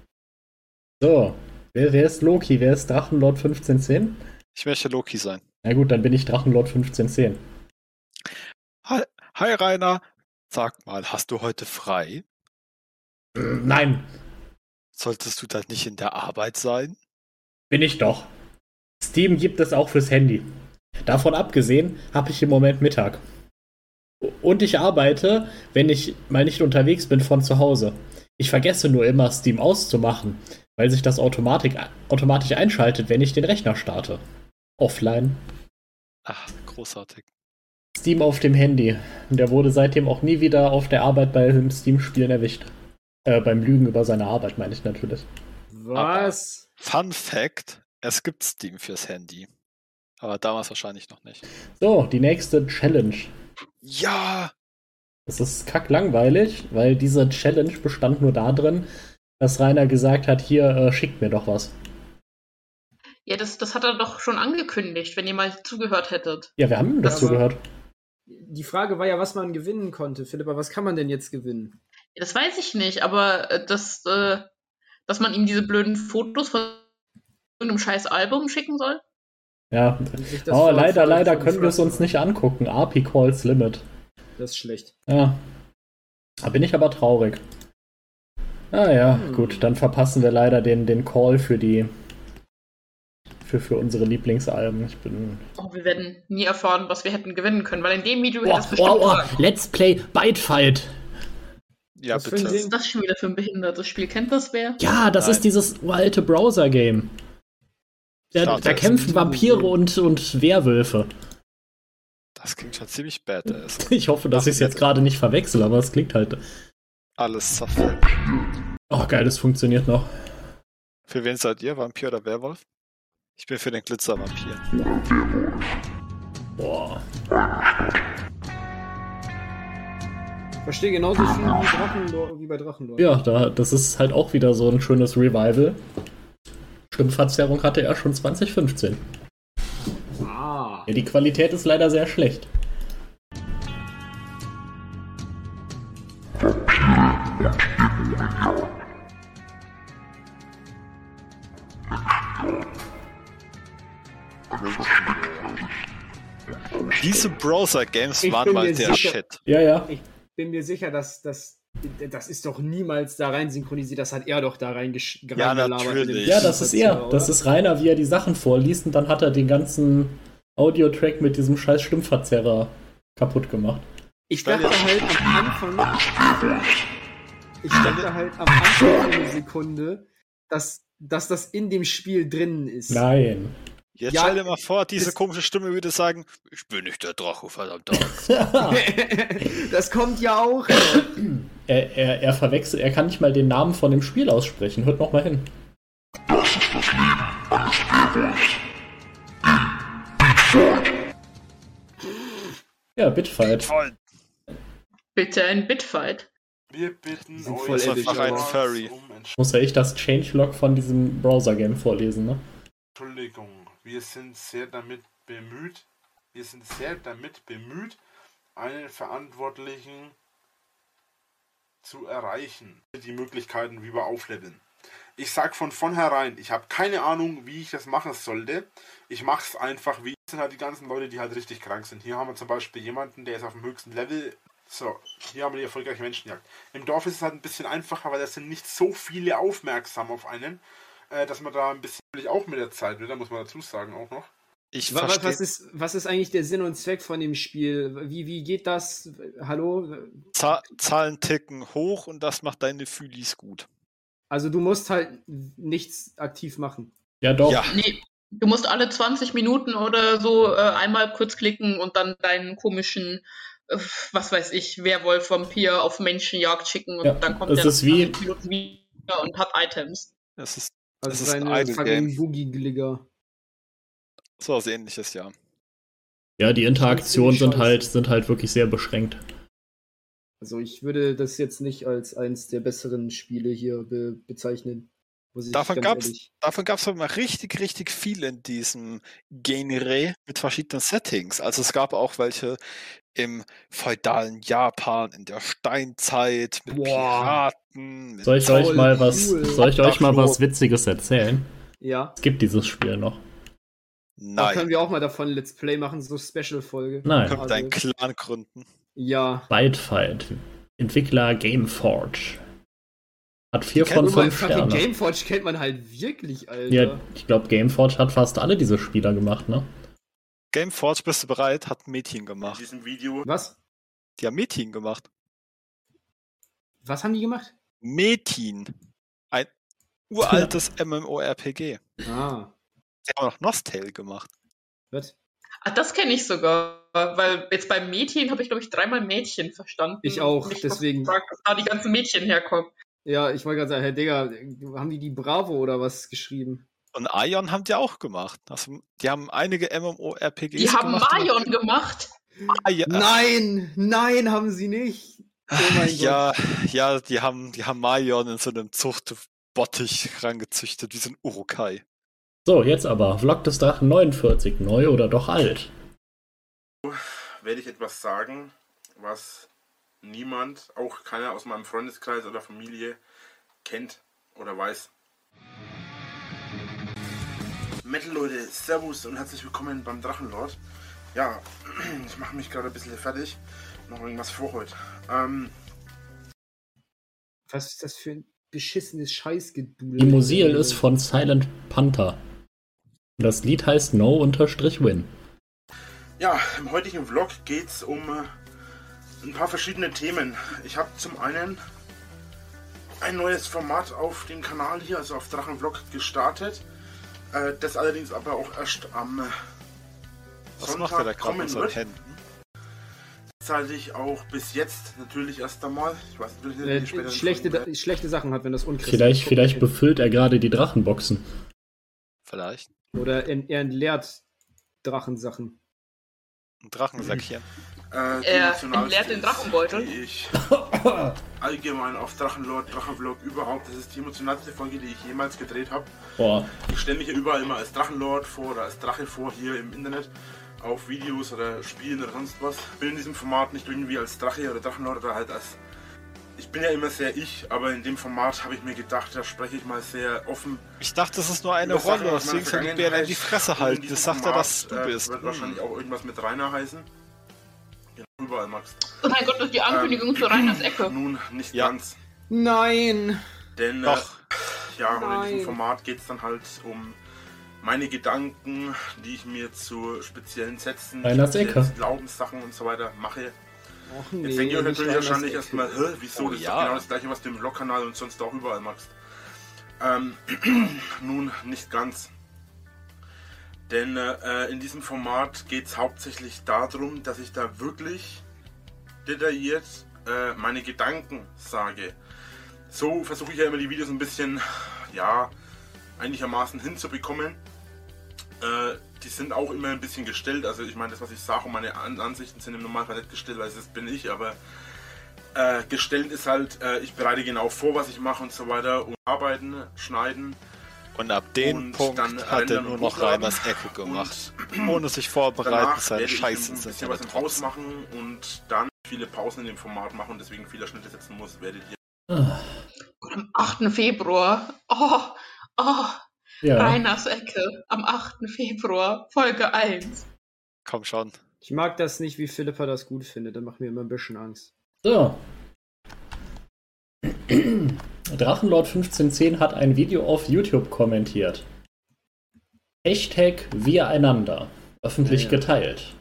C: so. Wer, wer ist Loki? Wer ist Drachenlord 1510?
D: Ich möchte Loki sein.
C: Na gut, dann bin ich Drachenlord 1510.
D: Hi, hi Rainer. Sag mal, hast du heute frei?
C: Nein,
D: Solltest du da nicht in der Arbeit sein?
C: bin ich doch. Steam gibt es auch fürs Handy. Davon abgesehen habe ich im Moment Mittag. Und ich arbeite, wenn ich mal nicht unterwegs bin, von zu Hause. Ich vergesse nur immer, Steam auszumachen, weil sich das Automatik, automatisch einschaltet, wenn ich den Rechner starte. Offline.
D: Ach, großartig.
C: Steam auf dem Handy. Und der wurde seitdem auch nie wieder auf der Arbeit bei dem Steam-Spielen erwischt. Äh, beim Lügen über seine Arbeit meine ich natürlich.
B: Was?
D: Fun Fact: Es gibt Steam fürs Handy. Aber damals wahrscheinlich noch nicht.
C: So, die nächste Challenge.
D: Ja!
C: Es ist kacklangweilig, weil diese Challenge bestand nur darin, dass Rainer gesagt hat, hier, äh, schickt mir doch was.
A: Ja, das, das hat er doch schon angekündigt, wenn ihr mal zugehört hättet.
C: Ja, wir haben ihm das
B: Aber-
C: zugehört.
B: Die Frage war ja, was man gewinnen konnte. Philippa, was kann man denn jetzt gewinnen?
A: Das weiß ich nicht, aber äh, das, äh, dass man ihm diese blöden Fotos von irgendeinem scheiß Album schicken soll?
C: Ja. Oh, leider, leider können wir es uns nicht angucken. API Calls Limit.
B: Das ist schlecht.
C: Ja. Da bin ich aber traurig. Ah ja,
B: Hm.
C: gut, dann verpassen wir leider den, den Call für die für, für unsere Lieblingsalben. Ich bin.
A: Oh, wir werden nie erfahren, was wir hätten gewinnen können, weil in dem Video hätte
C: Oh,
A: es bestimmt
C: oh, oh. Let's Play Bitefight.
D: Ja,
B: Was
D: bitte.
A: Was ist das schon wieder für ein behindertes Spiel? Kennt das wer?
C: Ja, das
D: Nein.
C: ist dieses uralte Browser-Game. Da, da kämpfen Vampire und, und Werwölfe.
D: Das klingt schon ziemlich badass.
C: Ich hoffe, dass ich es jetzt gerade nicht verwechsel, aber es klingt halt.
D: Alles zerfällt.
C: Oh, geil, das funktioniert noch.
D: Für wen seid ihr? Vampir oder Werwolf? Ich bin für den Glitzervampir.
C: Boah.
B: Verstehe genauso viel wie, Drachenlord, wie bei Drachenlord.
C: Ja, da, das ist halt auch wieder so ein schönes Revival. Stimmverzerrung hatte er schon 2015. Ja, die Qualität ist leider sehr schlecht.
D: Diese Browser-Games
B: Ich
D: waren
B: bin
D: mal
B: mir
D: der
B: sicher-
D: Shit.
C: Ja, ja.
B: Ich bin mir sicher, dass das. Das ist doch niemals da rein synchronisiert, das hat er doch da reingesch-
D: Ja, natürlich.
C: Ja, das ist er.
B: oder?
C: Das ist Rainer, wie er die Sachen vorliest und dann hat er den ganzen Audiotrack mit diesem scheiß Stimmverzerrer kaputt gemacht.
B: Ich dachte halt am Anfang. Ich dachte halt am Anfang eine Sekunde, dass, dass das in dem Spiel drin ist.
C: Nein.
D: Jetzt
B: Ja,
D: stell dir mal vor, diese
B: das-
D: komische Stimme würde sagen, ich bin nicht der Drache, verdammt.
B: das kommt ja auch.
C: er, er, er verwechselt, er kann nicht mal den Namen von dem Spiel aussprechen. Hört noch mal hin. Ja, Bitfight.
D: Voll.
A: Bitte ein Bitfight.
F: Wir bitten euch
D: einfach ein Furry.
F: um
C: Muss ja ich das Changelog von diesem Browser-Game vorlesen, ne?
F: Entschuldigung. Wir sind sehr damit bemüht, wir sind sehr damit bemüht, einen Verantwortlichen zu erreichen. Die Möglichkeiten, wie wir aufleveln. Ich sag von vornherein, ich habe keine Ahnung, wie ich das machen sollte. Ich mache es einfach, wie sind halt die ganzen Leute, die halt richtig krank sind. Hier haben wir zum Beispiel jemanden, der ist auf dem höchsten Level. So, hier haben wir die erfolgreiche Menschenjagd. Im Dorf ist es halt ein bisschen einfacher, weil da sind nicht so viele aufmerksam auf einen, äh, dass man da ein bisschen auch mit der Zeit wird, da muss man dazu sagen auch noch.
D: Ich
B: Wa- wa-
D: verstehe.
B: Was ist, was ist eigentlich der Sinn und Zweck von dem Spiel? Wie, wie geht das? Hallo?
D: Za Zahlen ticken hoch und das macht deine Fühlis gut.
B: Also du musst halt nichts aktiv machen.
C: Ja, doch.
D: Ja,
A: Nee, du musst alle 20 Minuten oder so äh, einmal kurz klicken und dann deinen komischen, äh, was weiß ich, Werwolf, Vampir auf Menschenjagd schicken und
C: Ja,
A: dann kommt der
C: ist wie-
A: 20 Minuten wieder und hat Items.
D: es ist
B: Also
D: Das ist ein
B: fucking. Boogie-Gligger.
D: so was ähnliches, ja.
C: Ja, die Interaktionen sind halt, sind halt wirklich sehr beschränkt.
B: Also ich würde das jetzt nicht als eins der besseren Spiele hier be bezeichnen.
D: Davon gab's-
B: ehrlich-
D: Davon gab es aber mal richtig, richtig viel in diesem Genre mit verschiedenen Settings. Also es gab auch welche im feudalen Japan, in der Steinzeit, mit
B: Boah.
D: Piraten. Mit
C: Soll ich euch mal was,
B: cool.
C: soll ich euch mal was. Witziges erzählen?
B: Ja.
C: Es gibt dieses Spiel noch.
B: Da können
D: Nein,
B: wir auch mal davon Let's Play machen, so Special-Folge.
C: Nein.
D: können
B: Also,
D: deinen Clan gründen.
B: ja.
C: Bytefight. Entwickler Gameforge. Hat vier von fünf Sternen.
B: Gameforge kennt man halt wirklich, Alter.
C: Ja, ich glaube, Gameforge hat fast alle diese Spieler gemacht, ne?
D: Gameforge, bist du bereit? Hat Mädchen
E: In
D: gemacht.
E: diesem Video
B: Was?
D: Die haben Mädchen gemacht.
B: Was haben die gemacht?
D: Mädchen. Ein uraltes MMORPG.
B: Ah.
D: Die haben auch Nostale gemacht.
B: Was?
A: Ah, das kenne ich sogar, weil jetzt beim Mädchen habe ich, glaube ich, dreimal Mädchen verstanden.
B: Ich auch, deswegen-
A: gefragt, dass da die ganzen Mädchen herkommen.
B: Ja, ich wollte gerade sagen, Herr Digga, haben die die Bravo oder was geschrieben?
D: Und Ion haben die auch gemacht. Also, die haben einige MMORPGs
A: Die haben
D: gemacht.
A: Marion gemacht.
D: Ah, ja,
B: Nein, nein, haben sie nicht. Oh mein Gott.
D: ja, ja, die haben, die haben Marion in so einem Zuchtbottich rangezüchtet, wie so ein Urukai.
C: So, jetzt aber. Vlog des Drachen 49. Neu oder doch alt?
E: werde ich etwas sagen, was niemand, auch keiner aus meinem Freundeskreis oder Familie kennt oder weiß. Metal Leute, Servus und herzlich willkommen beim Drachenlord. Ja, ich mache mich gerade ein bisschen fertig. Noch irgendwas vor heute. Ähm,
B: Was ist das für ein beschissenes Scheißgedudel?
C: Die Musil ist von Silent Panther. Das Lied heißt No-Win.
E: Ja, im heutigen Vlog geht es um äh, ein paar verschiedene Themen. Ich habe zum einen ein neues Format auf dem Kanal hier, also auf Drachenvlog, gestartet. Äh, das allerdings aber auch erst am äh,
D: Was macht er da
E: Sonntag
D: gerade
E: kommen
D: mit
E: wird.
D: Händen?
E: Das halte ich auch bis jetzt natürlich erst einmal. Ich weiß natürlich nicht, wie
B: Äh,
E: späteren
B: schlechte, schlechte Sachen hat, wenn das unchristlich
C: Vielleicht,
B: ist.
C: vielleicht befüllt er gerade die Drachenboxen.
D: Vielleicht.
B: Oder er, er entleert Drachensachen.
D: Ein Drachensäckchen.
E: Äh, die
A: Er
E: emotionalste
A: entleert den Drachenbeutel.
E: Die ich allgemein auf Drachenlord, Drachenvlog überhaupt, das ist die emotionalste Folge, die ich jemals gedreht habe.
C: Boah,
E: Ich stelle mich ja überall immer als Drachenlord vor oder als Drache vor hier im Internet. Auf Videos oder Spielen oder sonst was. Bin in diesem Format nicht irgendwie als Drache oder Drachenlord oder halt als. Ich bin ja immer sehr ich, aber in dem Format habe ich mir gedacht, da spreche ich mal sehr offen.
D: Ich dachte, das ist nur eine Rolle, deswegen die Bären
E: Vergangenheit.
D: in die Fresse halten. Das sagt er,
E: Format,
D: dass du
E: äh,
D: bist.
E: Wird
D: Hm.
E: wahrscheinlich auch irgendwas mit Rainer heißen. Überall magst.
A: Oh mein Gott, das ist die Ankündigung zu Reiners Ecke.
E: Nun, nicht
D: Ja.
E: ganz.
B: Nein!
E: Denn
D: Doch.
E: Äh, ja, und in
B: Nein.
E: diesem Format geht es dann halt um meine Gedanken, die ich mir zu speziellen Sätzen, speziellen. Glaubenssachen und so weiter mache.
B: Och nee,
E: Jetzt denkt ihr euch natürlich wahrscheinlich erstmal, hä, wieso?
D: Oh
E: das ist
D: ja.
E: doch genau das gleiche, was du im Vlog-Kanal und sonst auch überall machst. Ähm, nun, nicht ganz. Denn äh, in diesem Format geht es hauptsächlich darum, dass ich da wirklich detailliert äh, meine Gedanken sage. So versuche ich ja immer die Videos ein bisschen, ja, einigermaßen hinzubekommen. Äh, die sind auch immer ein bisschen gestellt. Also ich meine, das, was ich sage und meine An Ansichten sind im Normalfall nicht gestellt, weil das bin ich, aber äh, gestellt ist halt, äh, ich bereite genau vor, was ich mache und so weiter und arbeiten, schneiden.
D: Und ab dem
E: Und
D: Punkt hat er nur noch. Reiners Ecke gemacht. Ohne sich vorbereiten, seine Scheiße
E: ein
D: ins
E: bisschen was
D: Internet
E: im Haus
D: trotzdem.
E: machen und dann viele Pausen in dem Format machen und deswegen viele Schnitte setzen muss, werdet ihr.
A: Am 8. Februar. Oh, oh,
C: ja.
A: Reiners Ecke. Am 8. Februar, Folge 1.
D: Komm schon.
B: Ich mag das nicht, wie Philippa das gut findet. Das macht mir immer ein bisschen Angst.
C: So. Drachenlord 1510 hat ein Video auf YouTube kommentiert. Hashtag wir einander. Öffentlich
B: Ja, ja.
C: geteilt.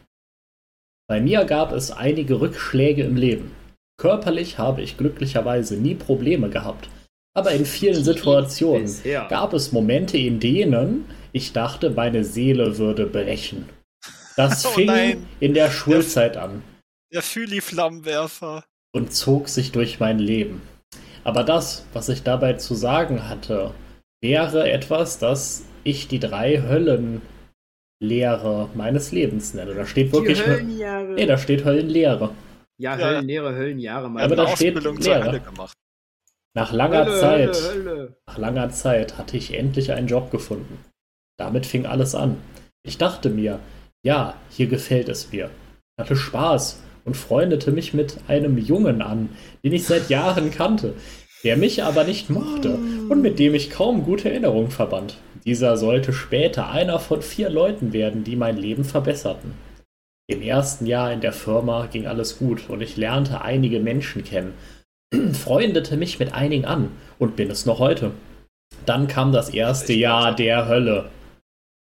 C: Bei mir gab es einige Rückschläge im Leben. Körperlich habe ich glücklicherweise nie Probleme gehabt. Aber in vielen Situationen gab es Momente, in denen ich dachte, meine Seele würde brechen. Das
D: Oh
C: fing
D: nein.
C: in der Schulzeit an
D: Der Fühli-Flammenwerfer.
C: und zog sich durch mein Leben. Aber das, was ich dabei zu sagen hatte, wäre etwas, das ich die drei Höllenlehre meines Lebens nenne. Da steht wirklich.
B: Die Höllenjahre.
C: Nee, da steht Höllenlehre.
B: ja,
D: Ja.
B: Höllenlehre, Höllenjahre. Mann.
C: Aber da steht Lehre. Nach langer
B: Hölle,
C: Zeit,
B: Hölle, Hölle.
C: nach langer Zeit hatte ich endlich einen Job gefunden. Damit fing alles an. Ich dachte mir, ja, hier gefällt es mir. Hatte Spaß und freundete mich mit einem Jungen an, den ich seit Jahren kannte, der mich aber nicht mochte und mit dem ich kaum gute Erinnerungen verband. Dieser sollte später einer von vier Leuten werden, die mein Leben verbesserten. Im ersten Jahr in der Firma ging alles gut und ich lernte einige Menschen kennen, freundete mich mit einigen an und bin es noch heute. Dann kam das erste Jahr der Hölle.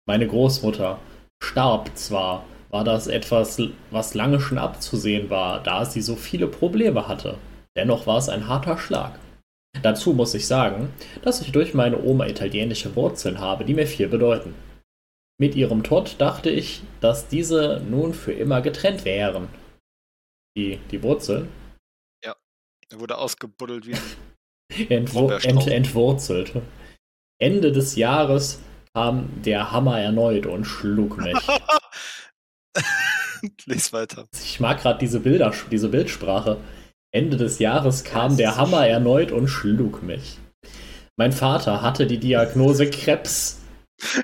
C: Meine Großmutter starb zwar, war das etwas, was lange schon abzusehen war, da sie so viele Probleme hatte. Dennoch war es ein harter Schlag. Dazu muss ich sagen, dass ich durch meine Oma italienische Wurzeln habe, die mir viel bedeuten. Mit ihrem Tod dachte ich, dass diese nun für immer getrennt wären. Die, die Wurzeln?
D: Er wurde ausgebuddelt wie ein
C: Entwur ent entwurzelt. Ende des Jahres kam der Hammer erneut und schlug mich.
D: Lies weiter.
C: Ich mag gerade diese Bilder, diese Bildsprache. Ende des Jahres kam der Hammer erneut und schlug mich. Mein Vater hatte die Diagnose Krebs.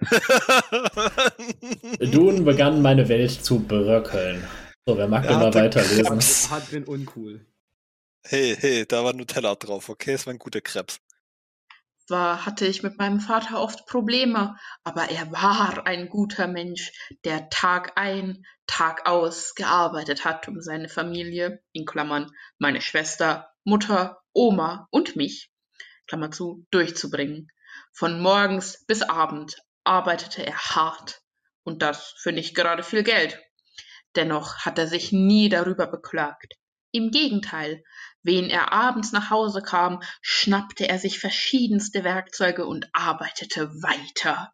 C: Nun begann meine Welt zu bröckeln. So, wer mag denn mal weiterlesen?
D: Krebs.
B: Hart bin uncool.
D: hey, hey, da war Nutella drauf, okay? Es war ein guter Krebs.
A: Zwar hatte ich mit meinem Vater oft Probleme, aber er war ein guter Mensch, der Tag ein, Tag aus gearbeitet hat, um seine Familie, in Klammern meine Schwester, Mutter, Oma und mich, Klammer zu, durchzubringen. Von morgens bis Abend arbeitete er hart und das für nicht gerade viel Geld. Dennoch hat er sich nie darüber beklagt. Im Gegenteil, wen er abends nach Hause kam, schnappte er sich verschiedenste Werkzeuge und arbeitete weiter.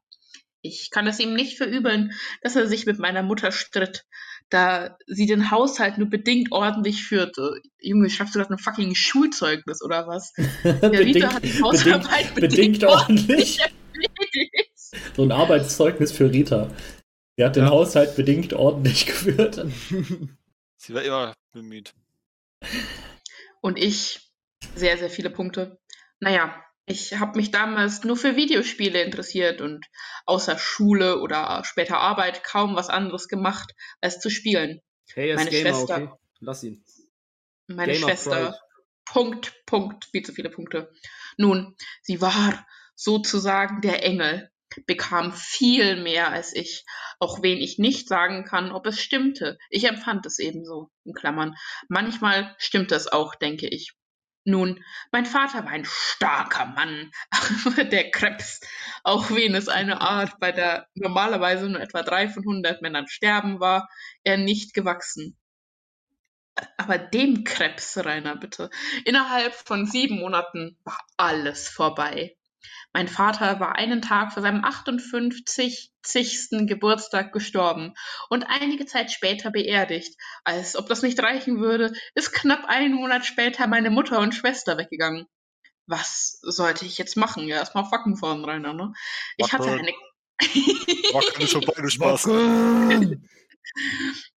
A: Ich kann es ihm nicht verübeln, dass er sich mit meiner Mutter stritt, da sie den Haushalt nur bedingt ordentlich führte. Junge, schreibst du gerade ein fucking Schulzeugnis oder was? Der Rita hat die Hausarbeit
C: bedingt, bedingt ordentlich erledigt. So ein Arbeitszeugnis für Rita. Sie hat den ja. Haushalt bedingt ordentlich geführt.
D: Sie war immer bemüht.
A: Und ich sehr, sehr viele Punkte. Naja, ich habe mich damals nur für Videospiele interessiert und außer Schule oder später Arbeit kaum was anderes gemacht, als zu spielen.
B: Hey,
A: meine
B: Gamer,
A: Schwester,
B: okay. Lass ihn.
A: Meine Gamer Schwester. Pride. Punkt, Punkt, viel zu viele Punkte. Nun, sie war sozusagen der Engel, bekam viel mehr als ich, auch wen ich nicht sagen kann, ob es stimmte. Ich empfand es ebenso, in Klammern. Manchmal stimmt es auch, denke ich. Nun, mein Vater war ein starker Mann, der Krebs, auch wenn es eine Art, bei der normalerweise nur etwa drei von hundert Männern sterben war, er nicht gewachsen. Aber dem Krebs, Rainer, bitte. Innerhalb von sieben Monaten war alles vorbei. Mein Vater war einen Tag vor seinem 58. Geburtstag gestorben und einige Zeit später beerdigt. Als ob das nicht reichen würde, ist knapp einen Monat später meine Mutter und Schwester weggegangen. Was sollte ich jetzt machen? Ja, erstmal Wacken fahren, Rainer, ne? Ich hatte eine.
D: Wacken ist vorbei, du Spaß.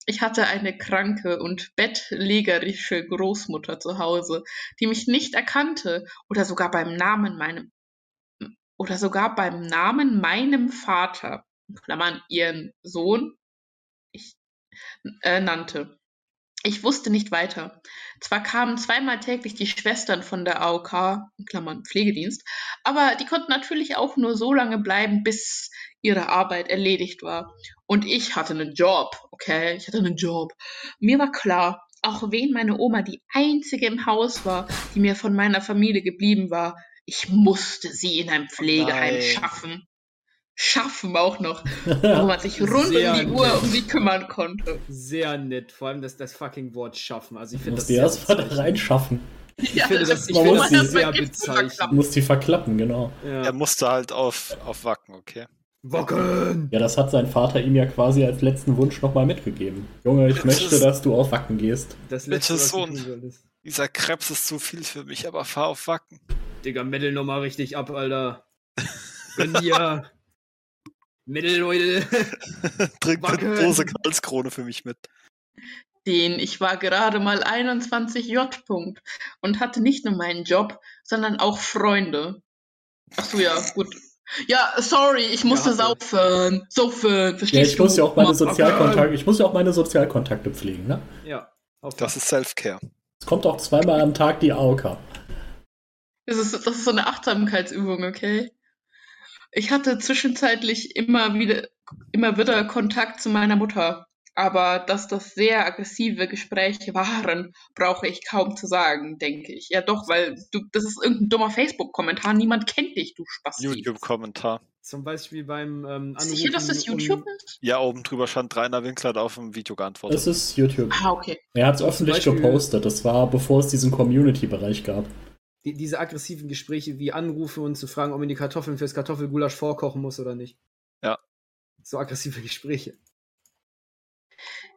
A: Ich hatte eine kranke und bettlägerische Großmutter zu Hause, die mich nicht erkannte oder sogar beim Namen meinem oder sogar beim Namen meinem Vater, Klammern ihren Sohn, ich, äh, nannte. Ich wusste nicht weiter. Zwar kamen zweimal täglich die Schwestern von der AOK, Klammern Pflegedienst, aber die konnten natürlich auch nur so lange bleiben, bis ihre Arbeit erledigt war. Und ich hatte einen Job, okay? Ich hatte einen Job. Mir war klar, auch wenn meine Oma die einzige im Haus war, die mir von meiner Familie geblieben war, ich musste sie in ein Pflegeheim Nein. schaffen. Schaffen auch noch, wo man sich rund Sehr um die nett. Uhr um sie kümmern konnte.
B: Sehr nett, vor allem das, das fucking Wort schaffen. Also ich finde das
C: die erstmal da reinschaffen.
B: Ich ja, finde das, ich find das sehr bezeichnend.
C: Muss die verklappen, genau.
D: Ja. Er musste halt auf, auf Wacken, okay.
B: Wacken!
C: Ja, das hat sein Vater ihm ja quasi als letzten Wunsch nochmal mitgegeben. Junge, ich das möchte, dass du auf Wacken gehst.
D: Das letzte Sohn. Dieser Krebs ist zu viel für mich, aber fahr auf Wacken.
B: Digga, Metal nochmal richtig ab, Alter. Wenn ihr. Metal, Leute.
D: Trink eine Dose Karlskrone für mich mit.
A: Den ich war gerade mal 21 J. -Punkt und hatte nicht nur meinen Job, sondern auch Freunde. Ach so, ja, gut. Ja, sorry, ich musste ja, saufen. Saufen, verstehst
C: ja, ich Muss ja auch meine Sozialkontakte, ich muss ja auch meine Sozialkontakte pflegen, ne?
B: Ja.
D: Das ist Self-Care.
C: Es kommt auch zweimal am Tag die AOK.
A: Das ist, das ist so eine Achtsamkeitsübung, okay? Ich hatte zwischenzeitlich immer wieder, immer wieder Kontakt zu meiner Mutter. Aber dass das sehr aggressive Gespräche waren, brauche ich kaum zu sagen, denke ich. Ja doch, weil du, das ist irgendein dummer Facebook-Kommentar. Niemand kennt dich, du Spaß.
D: YouTube-Kommentar.
B: Zum Beispiel beim ähm,
A: Anrufen Sicher, dass das YouTube um, ist?
D: Ja, oben drüber stand, Rainer Winkler hat auf dem Video geantwortet.
C: Das ist YouTube.
A: Ah, okay.
C: Er hat es öffentlich Beispiel, gepostet. Das war, bevor es diesen Community-Bereich gab
B: die, diese aggressiven Gespräche wie anrufen und zu fragen, ob man die Kartoffeln fürs Kartoffelgulasch vorkochen muss oder nicht.
D: Ja.
B: So aggressive Gespräche.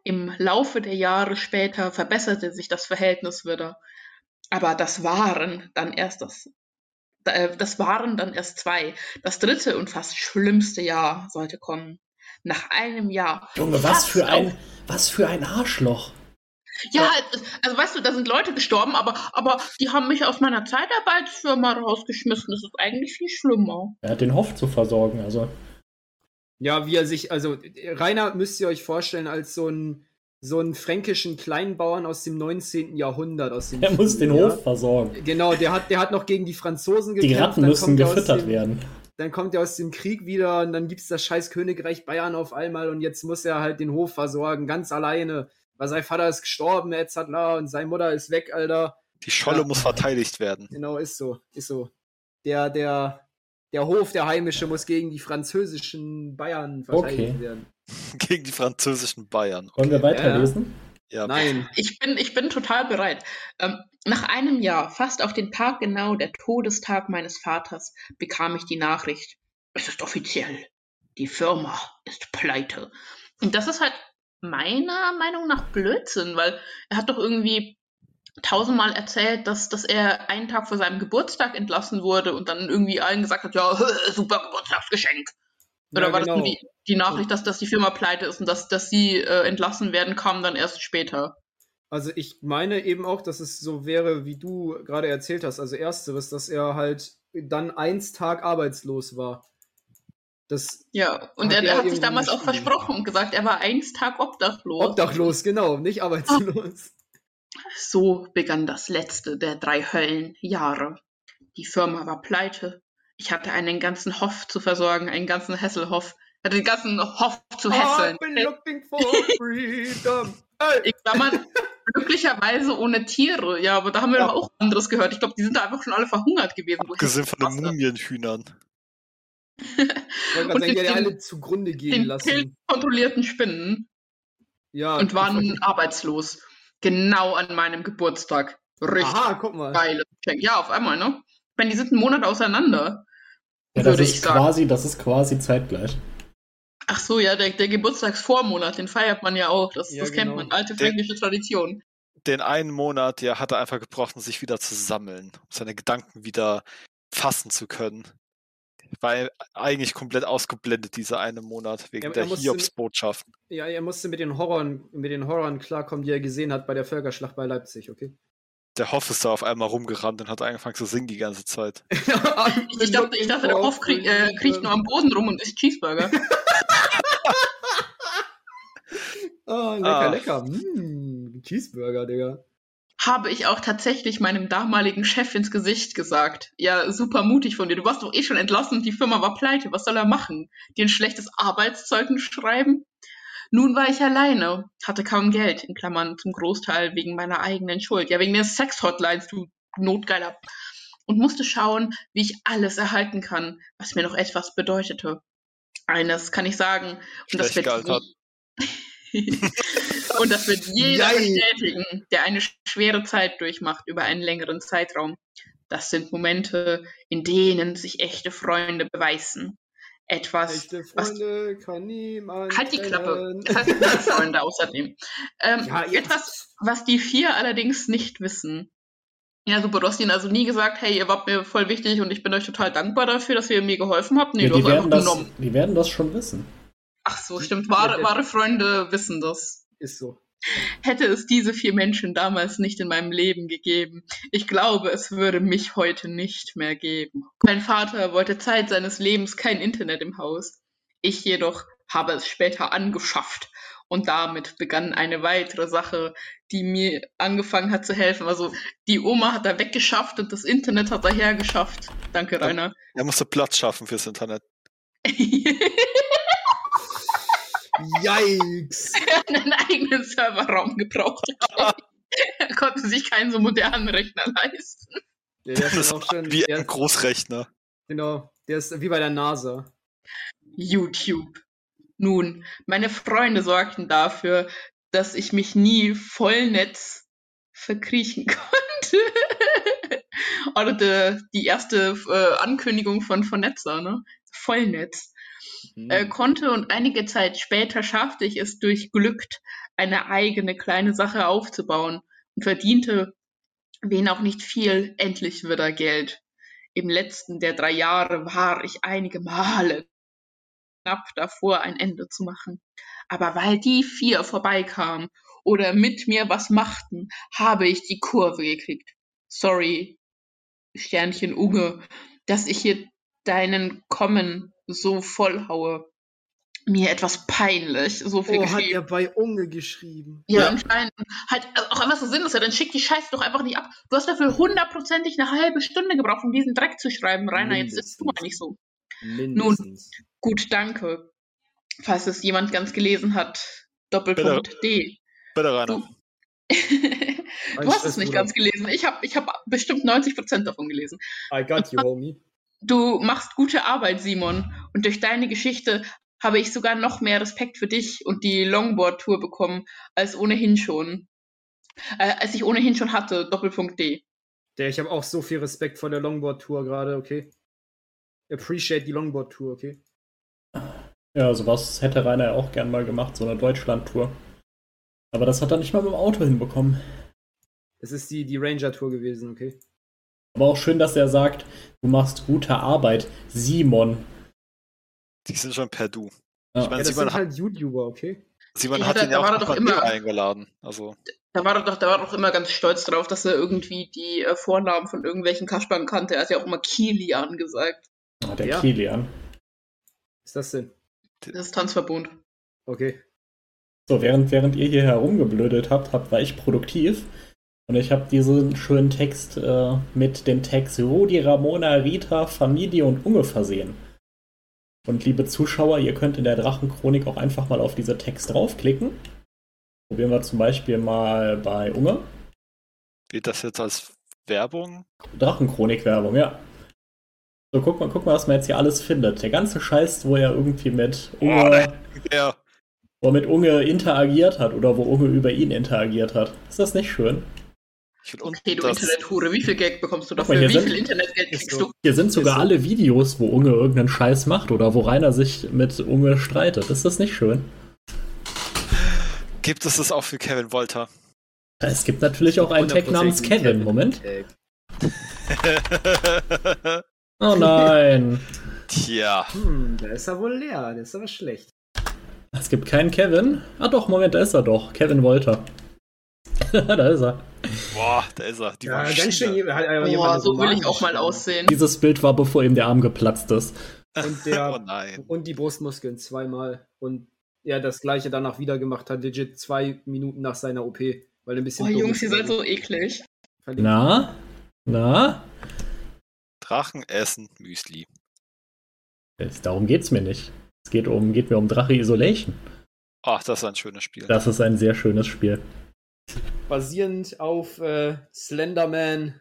A: Im Laufe der Jahre später verbesserte sich das Verhältnis wieder. Aber das waren dann erst das, äh, das waren dann erst zwei. Das dritte und fast schlimmste Jahr sollte kommen. Nach einem Jahr.
C: Junge, was für ein, was für ein Arschloch.
A: Ja, also weißt du, da sind Leute gestorben, aber, aber die haben mich aus meiner Zeitarbeitsfirma rausgeschmissen. Das ist eigentlich viel schlimmer.
C: Er hat den Hof zu versorgen, also.
B: Ja, wie er sich, also Rainer müsst ihr euch vorstellen als so ein so einen fränkischen Kleinbauern aus dem 19. Jahrhundert. Aus dem
C: er muss den. Hof versorgen.
B: Genau, der hat, der hat noch gegen die Franzosen gekämpft.
C: Die Ratten müssen gefüttert
B: dem,
C: werden.
B: Dann kommt er aus dem Krieg wieder und dann gibt es das scheiß Königreich Bayern auf einmal und jetzt muss er halt den Hof versorgen, ganz alleine weil sein Vater ist gestorben, etc. und seine Mutter ist weg, Alter.
D: Die Scholle ja. muss verteidigt werden.
B: Genau, ist so, ist so. Der, der, der Hof, der Heimische, muss gegen die französischen Bayern verteidigt okay. werden.
D: gegen die französischen Bayern.
C: Okay. Wollen wir weiterlesen?
B: Ja. ja. Nein.
A: Ich bin, ich bin total bereit. Ähm, nach einem Jahr, fast auf den Tag genau, der Todestag meines Vaters, bekam ich die Nachricht. Es ist offiziell. die Firma ist pleite. Und das ist halt meiner Meinung nach Blödsinn, weil er hat doch irgendwie tausendmal erzählt, dass, dass er einen Tag vor seinem Geburtstag entlassen wurde und dann irgendwie allen gesagt hat, ja, super Geburtstagsgeschenk. Oder
B: Ja,
A: war
B: genau.
A: das irgendwie die Nachricht, dass, dass die Firma pleite ist und dass, dass sie äh, entlassen werden, kam dann erst später.
B: Also ich meine eben auch, dass es so wäre, wie du gerade erzählt hast. Also ersteres, dass er halt dann eins Tag arbeitslos war. Das
A: Ja, und
B: Hat
A: er, hat sich damals auch versprochen und gesagt, er war eins Tag obdachlos.
B: obdachlos, genau, nicht arbeitslos.
A: So begann das letzte der drei Höllenjahre. Die Firma war pleite. Ich hatte einen ganzen Hof zu versorgen, einen ganzen Hesselhof. hatte den ganzen Hof zu hässeln.
B: I've been looking for freedom. Hey.
A: In Klammern, glücklicherweise ohne Tiere. Ja, aber da haben wir
B: Ja.
A: doch auch anderes gehört. Ich glaube, die sind da einfach schon alle verhungert gewesen.
D: Abgesehen von den. Mumienhühnern.
B: Ich wollte gerade
A: Und
B: sagen,
A: den-
B: alle zugrunde gehen
A: Den
B: lassen.
A: pilzkontrollierten Spinnen
B: Ja.
A: und waren arbeitslos. Genau an meinem Geburtstag. Richtig
B: Aha, guck mal.
A: geiles Geschenk. Ja, auf einmal, ne? Ich meine, die sind einen Monat auseinander.
C: Ja, das
A: würde
C: ist
A: ich sagen.
C: quasi, das ist quasi zeitgleich.
A: Ach so, ja, der, der Geburtstagsvormonat, den feiert man ja auch. Das,
B: Ja,
A: das kennt
B: genau.
A: man. Alte
D: Der-
A: fränkische Tradition.
D: Den einen Monat, ja, hat er einfach gebraucht, um sich wieder zu sammeln, um seine Gedanken wieder fassen zu können. Weil eigentlich komplett ausgeblendet dieser eine Monat wegen
B: Er- er
D: der Hiobs-Botschaften.
B: Ja, er musste mit den Horrorn, mit den Horrorn klarkommen, die er gesehen hat bei der Völkerschlacht bei Leipzig, okay?
D: Der Hoff ist da auf einmal rumgerannt und hat angefangen zu singen die ganze Zeit.
A: Ich, ich, dachte, ich dachte, der Hoff krieg, äh, kriecht nur am Boden rum und isst Cheeseburger.
B: Oh, lecker,
D: Ah.
B: lecker. Mm, Cheeseburger, Digga.
A: Habe ich auch tatsächlich meinem damaligen Chef ins Gesicht gesagt. Ja, super mutig von dir. Du warst doch eh schon entlassen und die Firma war pleite. Was soll er machen? Dir ein schlechtes Arbeitszeugnis schreiben? Nun war ich alleine, hatte kaum Geld, in Klammern zum Großteil wegen meiner eigenen Schuld. Ja, wegen der Sex-Hotlines, du Notgeiler. Und musste schauen, wie ich alles erhalten kann, was mir noch etwas bedeutete. Eines kann ich sagen, und das
D: Schlecht
A: wird
D: gealtert.
A: und das wird jeder
B: Yay.
A: bestätigen, der eine schwere Zeit durchmacht über einen längeren Zeitraum. Das sind Momente, in denen sich echte Freunde beweisen. Etwas,
B: Echte
A: was
B: Freunde kann niemand.
A: Halt die Klappe. Das heißt Freunde außerdem. Ähm,
B: Ja.
A: Etwas, was die vier allerdings nicht wissen. Ja, super, du hast ihnen also nie gesagt, hey, ihr wart mir voll wichtig und ich bin euch total dankbar dafür, dass ihr mir geholfen habt. Nee,
C: ja,
A: du
C: die,
A: hast einfach
C: werden das,
A: genommen.
C: die werden das schon wissen.
A: Ach so, stimmt. Wahre, wahre Freunde wissen das.
B: Ist so.
A: Hätte es diese vier Menschen damals nicht in meinem Leben gegeben, ich glaube, es würde mich heute nicht mehr geben. Mein Vater wollte Zeit seines Lebens kein Internet im Haus. Ich jedoch habe es später angeschafft. Und damit begann eine weitere Sache, die mir angefangen hat zu helfen. Also die Oma hat da weggeschafft und das Internet hat daher geschafft. Danke, Rainer.
D: Er musste Platz schaffen fürs Internet.
B: Yikes!
A: einen eigenen Serverraum gebraucht. er konnte sich keinen so modernen Rechner leisten.
B: Der, ist auch schon.
D: wie ein Großrechner.
B: genau. Der ist wie bei der NASA.
A: YouTube. Nun, meine Freunde sorgten dafür, dass ich mich nie Vollnetz verkriechen konnte. Oder die, die erste äh, Ankündigung von, von Netzer, ne? Vollnetz.
B: Hm.
A: Äh, konnte und einige Zeit später schaffte ich es durch Glück, eine eigene kleine Sache aufzubauen und verdiente, wen auch nicht viel, endlich wieder Geld. Im letzten der drei Jahre war ich einige Male knapp davor, ein Ende zu machen. Aber weil die vier vorbeikamen oder mit mir was machten, habe ich die Kurve gekriegt. Sorry, Sternchen Unge, dass ich hier deinen Kommen so vollhaue. Mir etwas peinlich, so viel
B: Oh, hat
A: geschrieben.
B: er bei Unge geschrieben.
A: Ja,
D: Ja.
A: anscheinend. Halt also auch einfach so sinnlos. Ja, dann schick die Scheiße doch einfach nicht ab. Du hast dafür hundertprozentig eine halbe Stunde gebraucht, um diesen Dreck zu schreiben, Rainer. Jetzt sitzt du mal nicht so.
B: Mindestens.
A: Gut, danke. Falls es jemand ganz gelesen hat. Doppelpunkt D.
D: Bitte, Rainer.
A: Du, du hast es nicht ganz gelesen. Ich habe ich hab bestimmt 90% davon gelesen.
B: I got you, homie.
A: Du machst gute Arbeit, Simon. Und durch deine Geschichte habe ich sogar noch mehr Respekt für dich und die Longboard-Tour bekommen, als ohnehin schon. Äh, als ich ohnehin schon hatte. Doppelpunkt D.
B: Der, ich habe auch so viel Respekt vor der Longboard-Tour gerade, okay? Appreciate die Longboard-Tour, okay?
C: Ja, sowas hätte Rainer ja auch gern mal gemacht, so eine Deutschland-Tour. Aber das hat er nicht mal mit dem Auto hinbekommen.
B: Das ist die, die Ranger-Tour gewesen, okay.
C: Aber auch schön, dass er sagt, du machst gute Arbeit, Simon.
D: Die sind schon per Du.
C: Ja.
D: Ich meine,
B: Ja, das
D: Simon,
B: sind
D: hat,
B: halt YouTuber, okay.
D: Simon
A: Ja,
D: hat
A: da-
D: ihn ja
A: war
D: auch
A: er doch
D: mal
A: immer-
D: eingeladen. Also,
A: Da war er doch, da war doch immer ganz stolz drauf, dass er irgendwie die äh, Vornamen von irgendwelchen Kaspern kannte. Er hat ja auch immer Kilian gesagt.
C: Ah, der
B: Ja.
C: Kilian.
B: Was ist das denn?
A: Das ist Tanzverbund.
B: Okay.
C: So, während, während ihr hier herumgeblödet habt, habt war ich produktiv. Und ich habe diesen schönen Text äh, mit den Tags Rudi, Ramona, Rita, Familie und Unge versehen. Und liebe Zuschauer, ihr könnt in der Drachenchronik auch einfach mal auf diese Text draufklicken. Probieren wir zum Beispiel mal bei Unge.
D: geht das jetzt als Werbung?
C: Drachenchronik-Werbung, ja. So, guck mal, guck mal, was man jetzt hier alles findet. Der ganze Scheiß, wo er irgendwie mit Unge,
D: Ja.
C: wo er mit Unge interagiert hat oder wo Unge über ihn interagiert hat. Ist das nicht schön?
D: Ich will unten
A: Okay, du
D: das,
A: Internethure, wie viel Geld bekommst du dafür?
C: hier
A: Wie
C: sind-
A: viel Internetgeld kriegst
B: so.
A: du?
C: Hier sind sogar
B: so.
C: alle Videos, wo Unge irgendeinen Scheiß macht oder wo Rainer sich mit Unge streitet. Ist das nicht schön?
D: gibt es das auch für Kevin Wolter?
C: Es gibt natürlich auch einen Tag namens
B: 100%
C: Kevin. Moment. Oh nein.
D: Tja.
B: hm, da ist er wohl leer. Der ist aber schlecht.
C: Es gibt keinen Kevin. Ah doch, Moment, da ist er doch. Kevin Wolter. da ist er.
D: Boah, da ist er. Die
B: Ja, ganz schön.
A: Boah, so will ich auch mal aussehen.
C: Dieses Bild war, bevor ihm der Arm geplatzt ist.
B: Und, der,
D: Oh nein.
B: und die Brustmuskeln zweimal. Und er das gleiche danach wieder gemacht hat, legit zwei Minuten nach seiner OP. Weil ein bisschen. Dumm
A: Jungs, ihr seid so eklig.
B: Verlinkt.
C: Na? Na?
D: Drachen essen Müsli.
C: Es- Darum geht's mir nicht. Es geht, um, geht mir um Drache Isolation.
D: Ach, das ist ein schönes Spiel.
C: Das ist ein sehr schönes Spiel.
B: Basierend auf äh, Slenderman,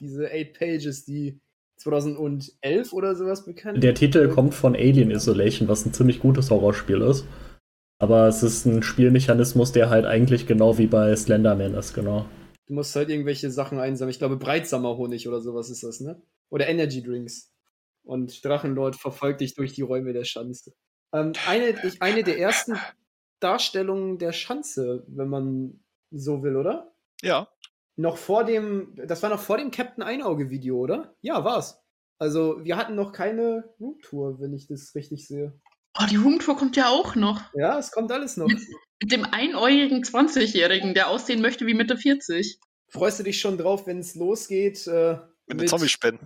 B: diese Eight Pages, die 2011 oder sowas bekannt
C: Der Titel kommt von Alien Isolation, was ein ziemlich gutes Horrorspiel ist. Aber es ist ein Spielmechanismus, der halt eigentlich genau wie bei Slenderman ist, genau.
B: Du musst halt irgendwelche Sachen einsammeln. Ich glaube, Breitsammerhonig oder sowas ist das, ne? Oder Energy Drinks. Und Drachenlord verfolgt dich durch die Räume der Schanze. Ähm, eine, ich, eine der ersten Darstellungen der Schanze, wenn man so will, oder?
D: Ja.
B: Noch vor dem, das war noch vor dem Captain Einauge-Video, oder? Ja, war's. Also, wir hatten noch keine Roomtour, wenn ich das richtig sehe.
A: Oh, die Roomtour kommt ja auch noch.
B: Ja, es kommt alles noch.
A: Mit dem einäugigen 20-Jährigen, der aussehen möchte wie Mitte 40.
B: Freust du dich schon drauf, wenn es losgeht? Äh,
D: Mit den Zombie-Spinnen.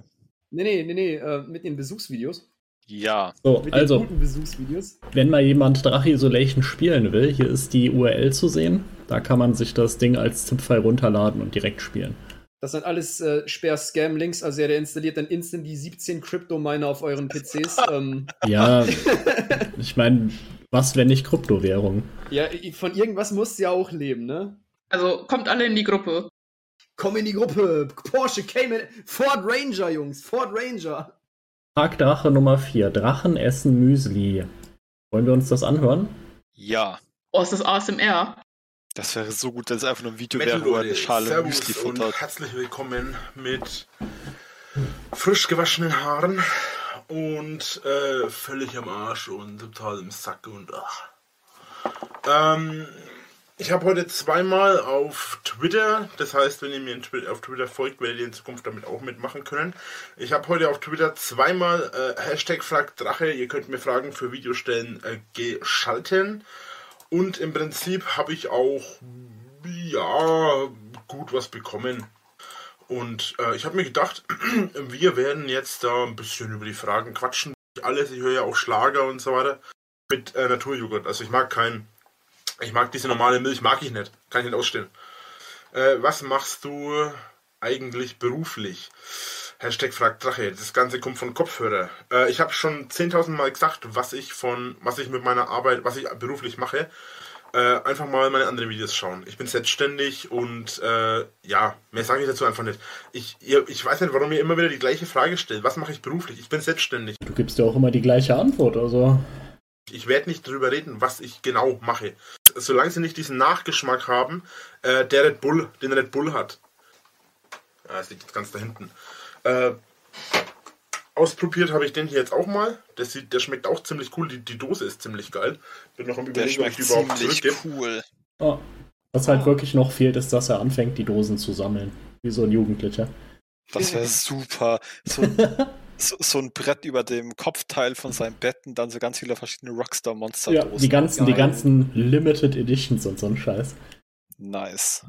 B: Nee, nee, nee, nee, äh, mit den Besuchsvideos.
D: Ja.
C: So,
B: Mit den
C: also,
B: guten Besuchsvideos.
C: wenn mal jemand Drache Isolation spielen will, hier ist die URL zu sehen. Da kann man sich das Ding als ZIP-File runterladen und direkt spielen.
B: Das sind alles äh, Sperr-Scam-Links, also ja, der installiert dann instant die 17 Crypto-Miner auf euren PCs. ähm,
C: Ja, ich meine, was, wenn nicht Kryptowährung?
B: ja, von irgendwas musst du ja auch leben, ne?
A: Also kommt alle in die Gruppe.
B: Komm in die Gruppe! Porsche Cayman, Ford Ranger, Jungs, Ford Ranger!
C: Frag Drache Nummer 4. Drachen essen Müsli. Wollen wir uns das anhören?
D: Ja.
A: Oh, ist das ASMR?
D: Das wäre so gut, wenn es einfach nur ein Video
E: Metal
D: wäre, wo er eine Schale
E: Servus
D: Müsli
E: und
D: futtert.
E: herzlich willkommen mit frisch gewaschenen Haaren und äh, völlig am Arsch und total im Sack und ach. Ähm, ich habe heute zweimal auf Twitter, das heißt, wenn ihr mir auf Twitter folgt, werdet ihr in Zukunft damit auch mitmachen können. Ich habe heute auf Twitter zweimal äh, Hashtag FragDrache, ihr könnt mir Fragen für Videostellen äh, geschalten. Und im Prinzip habe ich auch, ja, gut was bekommen. Und äh, ich habe mir gedacht, wir werden jetzt da ein bisschen über die Fragen quatschen. Alles, ich höre ja auch Schlager und so weiter. Mit äh, Naturjoghurt. Also ich mag kein, ich mag diese normale Milch, mag ich nicht. Kann ich nicht ausstehen. Äh, was machst du eigentlich beruflich? Hashtag fragt Drache. Das Ganze kommt von Kopfhörer. Äh, ich habe schon 10.000 Mal gesagt, was ich von, was ich mit meiner Arbeit, was ich beruflich mache. Äh, einfach mal meine anderen Videos schauen. Ich bin selbstständig und äh, ja, mehr sage ich dazu einfach nicht. Ich, ihr, ich weiß nicht, warum ihr immer wieder die gleiche Frage stellt. Was mache ich beruflich? Ich bin selbstständig.
C: Du gibst ja auch immer die gleiche Antwort, also.
E: Ich werde nicht darüber reden, was ich genau mache. Solange sie nicht diesen Nachgeschmack haben, äh, der Red Bull, den Red Bull hat. Ja, es liegt jetzt ganz da hinten. Äh, Ausprobiert habe ich den hier jetzt auch mal. Der, sieht, der schmeckt auch ziemlich cool. Die, die Dose ist ziemlich geil. Bin noch am
D: Der
E: überlegen, ob ich die überhaupt
D: ziemlich
E: zurückgebe.
D: cool.
C: Oh. Was halt wirklich noch fehlt, ist, dass er anfängt, die Dosen zu sammeln. Wie so ein Jugendlicher.
D: Das wäre super. So, so, so ein Brett über dem Kopfteil von seinem Bett und dann so ganz viele verschiedene
C: Ja,
D: Rockstar-Monster-Dosen.
C: die ganzen, die
B: Geil.
C: ganzen Limited Editions und so ein Scheiß.
D: nice.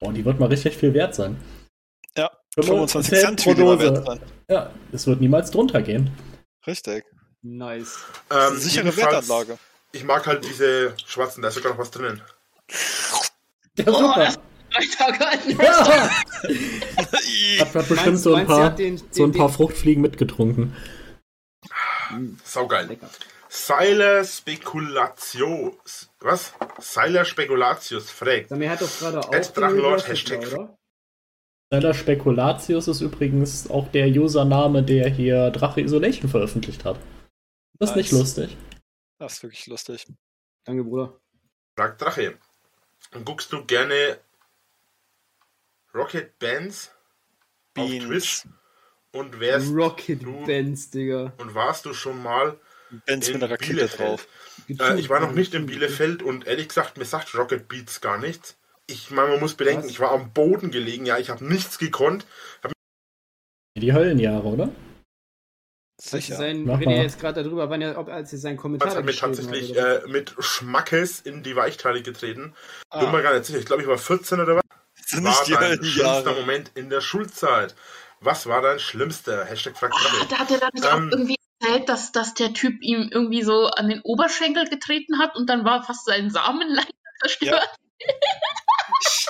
C: Boah, die wird mal richtig viel wert sein.
D: Ja,
C: 25
D: 25 Cent wieder mal wert sein.
C: Ja, es wird niemals drunter gehen.
D: Richtig.
B: Nice.
E: Ähm,
D: sichere Wertanlage.
E: Ich mag halt diese schwarzen, da ist sogar noch was drinnen.
C: Ja,
A: Oh,
C: super.
A: das drei Tage alten
C: Ja. Hat, hat bestimmt
B: Meinst-
C: so ein paar,
B: hat den-
C: so ein
B: den-
C: paar Fruchtfliegen mitgetrunken.
E: Saugeil.
B: Lecker.
E: Seiler Spekulatius. Was? Seiler Spekulatius fragt.
B: Mir, er hat doch gerade auch den
E: Drachenlord, Hashtag.
B: Oder?
C: Seller Spekulatius ist übrigens auch der Username, der hier Drache Isolation veröffentlicht hat. Das ist nicht
D: Nice.
C: lustig.
D: Das ist wirklich lustig.
B: Danke, Bruder.
E: Fragt Drache. Guckst du gerne Rocket Bands auf Twitch?
D: Beans.
E: Und wärst
B: Rocket
E: du-
B: Bands, Digga.
E: und warst du schon mal
D: Benz
E: in
D: mit einer Rakete
E: Bielefeld?
D: drauf.
E: Äh, ich war noch nicht in Bielefeld und ehrlich gesagt, mir sagt Rocket Beats gar nichts. Ich meine, man muss bedenken,
B: Was?
E: ich war am Boden gelegen, ja, ich habe nichts gekonnt.
C: Die Höllenjahre, oder?
D: Sicher.
B: Sein, wenn ihr jetzt gerade darüber, wann er, ob als er seinen Kommentar
E: hat mir
B: geschrieben
E: tatsächlich äh, mit Schmackes in die Weichteile getreten. Bin
D: Ah,
E: mir gar nicht sicher. Ich glaube, ich war 14 oder was. War dein schlimmster. Moment in der Schulzeit? Was war dein schlimmster? Hashtag fragt
A: Ah, da hat er dann nicht
E: Ähm.
A: auch irgendwie erzählt, dass, dass der Typ ihm irgendwie so an den Oberschenkel getreten hat und dann war fast sein Samenleiter zerstört.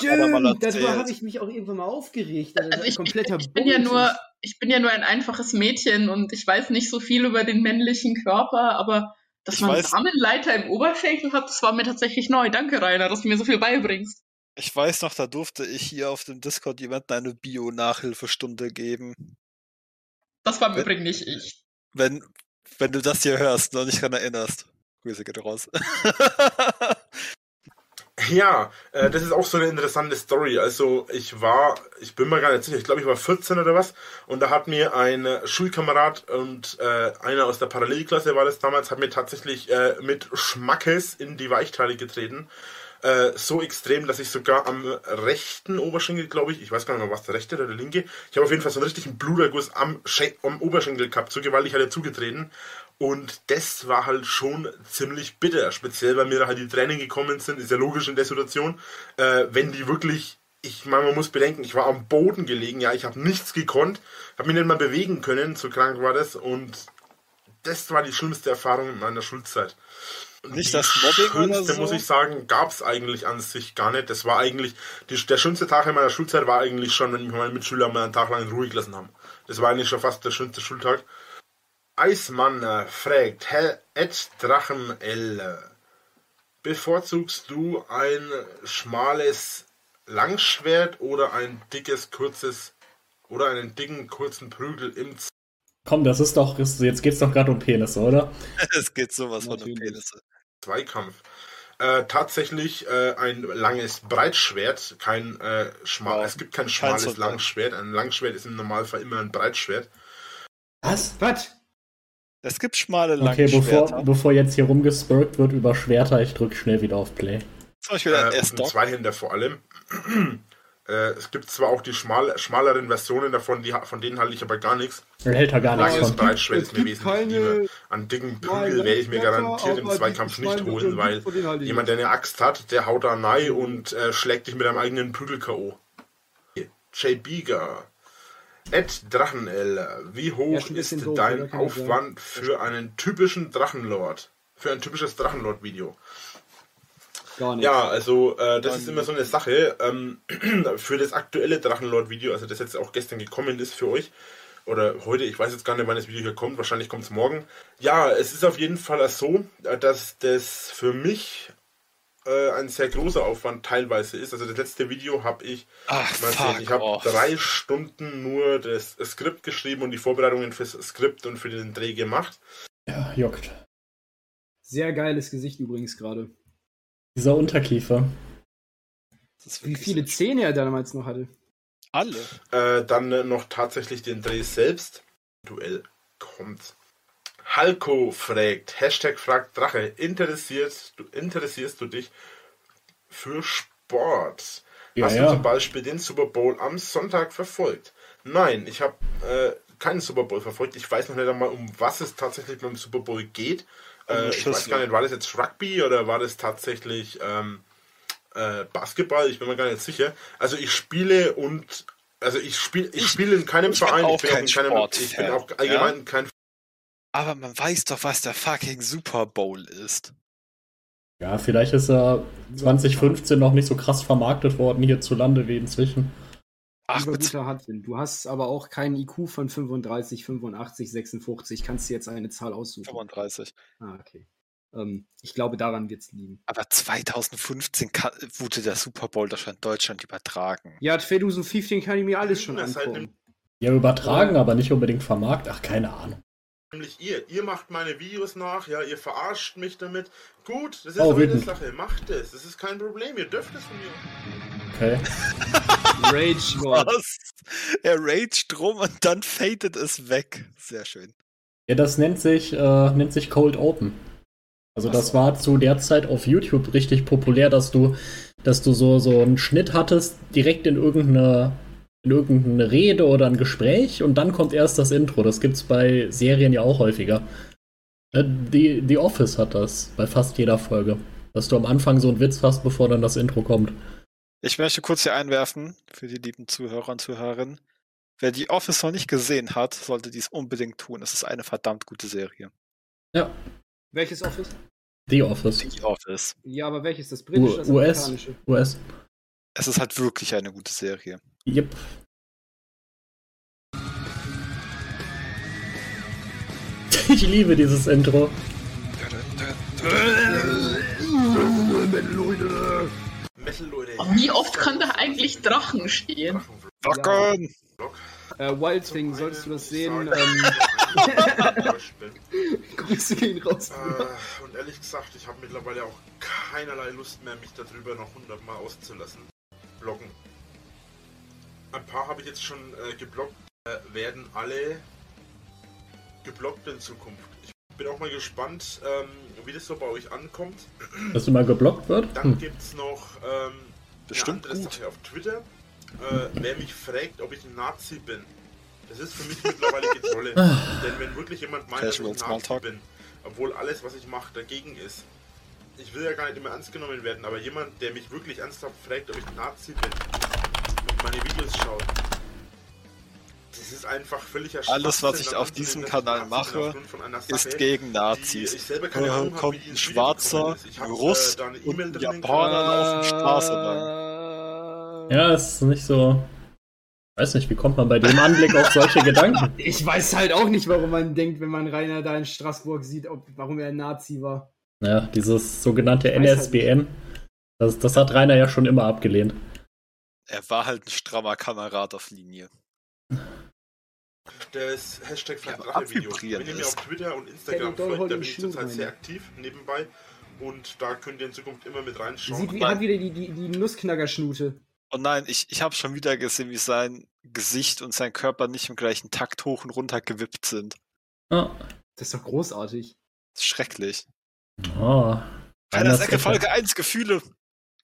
D: Er mal
B: Stimmt, darüber habe ich mich auch irgendwann mal aufgeregt. Also,
A: Also ich,
B: kompletter
A: ich, bin ja nur, ich bin ja nur ein einfaches Mädchen und ich weiß nicht so viel über den männlichen Körper, aber dass
D: Ich
A: man
D: weiß-
A: Samenleiter im Oberschenkel hat, das war mir tatsächlich neu. Danke, Rainer, dass du mir so viel beibringst.
D: Ich weiß noch, da durfte ich hier auf dem Discord-Event eine Bio-Nachhilfestunde geben.
A: Das war im Übrigen nicht ich.
D: Wenn, wenn du das hier hörst und dich daran erinnerst. Grüße geht raus.
E: Ja, äh, das ist auch so eine interessante Story. Also ich war, ich bin mir gar nicht sicher, ich glaube ich war 14 oder was und da hat mir ein Schulkamerad und äh, einer aus der Parallelklasse war das damals, hat mir tatsächlich äh, mit Schmackes in die Weichteile getreten. Äh, so extrem, dass ich sogar am rechten Oberschenkel, glaube ich, ich weiß gar nicht mehr, was der rechte oder der linke, ich habe auf jeden Fall so einen richtigen Bluterguss am, am Oberschenkel gehabt, so gewaltig hat er zugetreten. Und das war halt schon ziemlich bitter, speziell weil mir da halt die Tränen gekommen sind, ist ja logisch in der Situation, äh, wenn die wirklich, ich meine, man muss bedenken, ich war am Boden gelegen, ja, ich habe nichts gekonnt, habe mich nicht mal bewegen können, so krank war das und das war die schlimmste Erfahrung in meiner Schulzeit.
D: Nicht das Mobbing oder
E: schönste,
D: so?
E: muss ich sagen, gab es eigentlich an sich gar nicht. Das war eigentlich, die, der schönste Tag in meiner Schulzeit war eigentlich schon, wenn mich meine Mitschüler mal einen Tag lang in Ruhe gelassen haben. Das war eigentlich schon fast der schönste Schultag. Eismann äh, fragt, Herr Ed Drachen L. Bevorzugst du ein schmales Langschwert oder ein dickes, kurzes oder einen dicken, kurzen Prügel im
C: Komm, das ist doch, jetzt geht's doch gerade um Penisse, oder?
D: es geht sowas von dem
B: Natürlich.
D: Penisse.
E: Zweikampf? Äh, tatsächlich äh, ein langes Breitschwert, kein äh, schmal.
D: Wow.
E: Es gibt kein
D: Kein
E: schmales
D: Soldat.
E: Langschwert. Ein Langschwert ist im Normalfall immer ein Breitschwert.
C: Was?
B: Was?
D: Es gibt schmale
C: Okay,
D: lange
C: bevor, bevor jetzt hier rumgespurkt wird über Schwerter, ich drück schnell wieder auf Play.
D: Zum Beispiel ein
E: Äh,
D: S-Dock.
E: Zweihänder vor allem. äh, es gibt zwar auch die schmal, schmaleren Versionen davon, die, von denen halte ich aber gar nichts.
C: Dann hält er gar nichts
E: Langes
C: von.
E: Ist mir wesentlich lieber. An dicken Prügel werde ich mir garantiert im Zweikampf nicht holen, weil jemand, der eine Axt hat, der haut da rein und äh, schlägt dich mit einem eigenen Prügel K.O. Jay Bieger. Ed Drachenl, wie
B: Ja,
E: hoch
B: ein
E: ist
B: doof,
E: dein
B: ich
E: Aufwand für einen typischen Drachenlord? Für ein typisches Drachenlord-Video?
B: Gar nicht.
E: Ja, also äh, das
D: Dann-
E: ist immer so eine Sache. Ähm, für das aktuelle Drachenlord-Video, also das jetzt auch gestern gekommen ist für euch, oder heute, ich weiß jetzt gar nicht, wann das Video hier kommt, wahrscheinlich kommt es morgen. Ja, es ist auf jeden Fall so, äh, dass das für mich äh, ein sehr großer Aufwand teilweise ist. Also das letzte Video habe ich,
D: Ach,
E: sehen,
D: fuck
E: ich habe drei Stunden nur das Skript geschrieben und die Vorbereitungen fürs Skript und für den Dreh gemacht.
C: Ja, juckt.
B: Sehr geiles Gesicht übrigens gerade.
C: Dieser Unterkiefer.
B: Wie viele Zähne er damals noch hatte.
D: Alle.
E: Äh, dann äh, noch tatsächlich den Dreh selbst. Duell. kommt. Halko fragt, Hashtag fragt Drache, interessierst du, interessierst du dich für Sport?
C: Ja,
E: Hast
C: ja.
E: du zum Beispiel den Super Bowl am Sonntag verfolgt? Nein, ich habe äh, keinen Super Bowl verfolgt. Ich weiß noch nicht einmal, um was es tatsächlich beim Super Bowl geht. Äh, ich weiß gar nicht, war das jetzt Rugby oder war das tatsächlich ähm, äh, Basketball? Ich bin mir gar nicht sicher. Also ich spiele und also ich spiele ich
D: Ich-
E: spiele in keinem
D: ich
E: Verein,
D: auch
E: ich bin
D: kein
E: in keinem, ich bin auch allgemein
D: ja?
E: kein
D: Aber man weiß doch, was der fucking Super Bowl ist.
C: Ja, vielleicht ist er 2015 noch nicht so krass vermarktet worden hierzulande wie inzwischen.
D: Ach,
B: guter Hartwin, du hast aber auch keinen IQ von 35, 85, 56. Kannst du jetzt eine Zahl aussuchen?
D: 35.
B: Ah, okay. Ähm, ich glaube, daran wird es liegen.
D: Aber 2015 ka- wurde der Super Bowl doch schon in Deutschland übertragen.
B: Ja, 2015 kann ich mir alles schon
E: Das halt
B: angucken.
C: Ja, übertragen, aber nicht unbedingt vermarktet. Ach, keine Ahnung.
E: nämlich ihr. Ihr macht meine Videos nach, ja, ihr verarscht mich damit. Gut, das ist
C: Oh,
E: eure. Sache. Macht es. Das ist kein Problem. Ihr dürft es von mir.
C: Okay.
B: Rage.
D: Was? Er raged rum und dann fadet es weg. Sehr schön.
C: Ja, das nennt sich, äh, nennt sich Cold Open. Also das war zu der Zeit auf YouTube richtig populär, dass du, dass du so, so einen Schnitt hattest, direkt in irgendeine, in irgendeine Rede oder ein Gespräch und dann kommt erst das Intro. Das gibt's bei Serien ja auch häufiger. Äh, Die, die Office hat das bei fast jeder Folge. Dass du am Anfang so einen Witz hast, bevor dann das Intro kommt.
D: Ich möchte kurz hier einwerfen, für die lieben Zuhörer und Zuhörerinnen. Wer die Office noch nicht gesehen hat, sollte dies unbedingt tun. Es ist eine verdammt gute Serie.
C: Ja,
B: Welches Office?
C: The Office.
D: Die Office.
B: Ja, aber welches? Das britische, das
C: US.
B: amerikanische?
C: US.
D: Es ist halt wirklich eine gute Serie.
C: Yep. Ich liebe dieses Intro.
E: Leute.
A: Wie oft kann da eigentlich Drachen stehen?
D: Wacken!
B: Äh, Wild Thing, solltest du das sehen? Ähm. Grüße gehen raus.
E: Äh, und ehrlich gesagt, ich habe mittlerweile auch keinerlei Lust mehr, mich darüber noch hundertmal auszulassen. Bloggen. Ein paar habe ich jetzt schon äh, geblockt. Äh, werden alle geblockt in Zukunft. Ich bin auch mal gespannt, ähm, wie das so bei euch ankommt.
C: Dass immer geblockt wird?
E: Dann
C: Hm.
E: gibt es noch ähm,
D: Bestimmt
E: eine andere
D: gut.
E: Sache auf Twitter. Äh, wer mich fragt, ob ich ein Nazi bin, das ist für mich mittlerweile Getrolle. Denn wenn wirklich jemand meint, dass ich ein Nazi
D: Smalltalk.
E: bin, obwohl alles, was ich mache, dagegen ist, ich will ja gar nicht immer ernst genommen werden, aber jemand, der mich wirklich ernsthaft fragt, ob ich ein Nazi bin und meine Videos schaut, das ist einfach völliger
D: Alles, was
E: Schwachsinn,
D: ich auf diesem Kanal mache, Ist gegen
E: die
D: Nazis.
E: ich
D: Äh, kommt
E: die
D: ein Schwarzer, ein Russ
E: äh,
D: und ein Japaner
E: gehabt.
D: laufen Straße lang.
C: Ja, es ist nicht so. Weiß nicht, wie kommt man bei dem Anblick auf solche Gedanken?
B: Ich weiß halt auch nicht, warum man denkt, wenn man Rainer da in Straßburg sieht, ob, warum er ein Nazi war.
C: Ja, dieses sogenannte
B: weiß halt
C: NSBN. Das, das hat Rainer ja schon immer abgelehnt.
D: Er war halt ein strammer Kamerad auf Linie.
E: Das Hashtag
D: Ja, abvibrieren
E: Wenn ihr mir
D: ist.
E: auf Twitter und Instagram folgt, da bin ich
B: Schuh
E: zurzeit sehr aktiv nebenbei. Und da könnt ihr in Zukunft immer mit reinschauen.
B: sieht wie, hat wieder die, die, die Nussknackerschnute.
D: Und nein, ich, ich habe schon wieder gesehen, wie sein Gesicht und sein Körper nicht im gleichen Takt hoch und runter gewippt sind.
C: Ah.
B: Das ist doch großartig.
D: Das ist schrecklich.
C: Oh. Ecke.
D: Folge 1 Gefühle.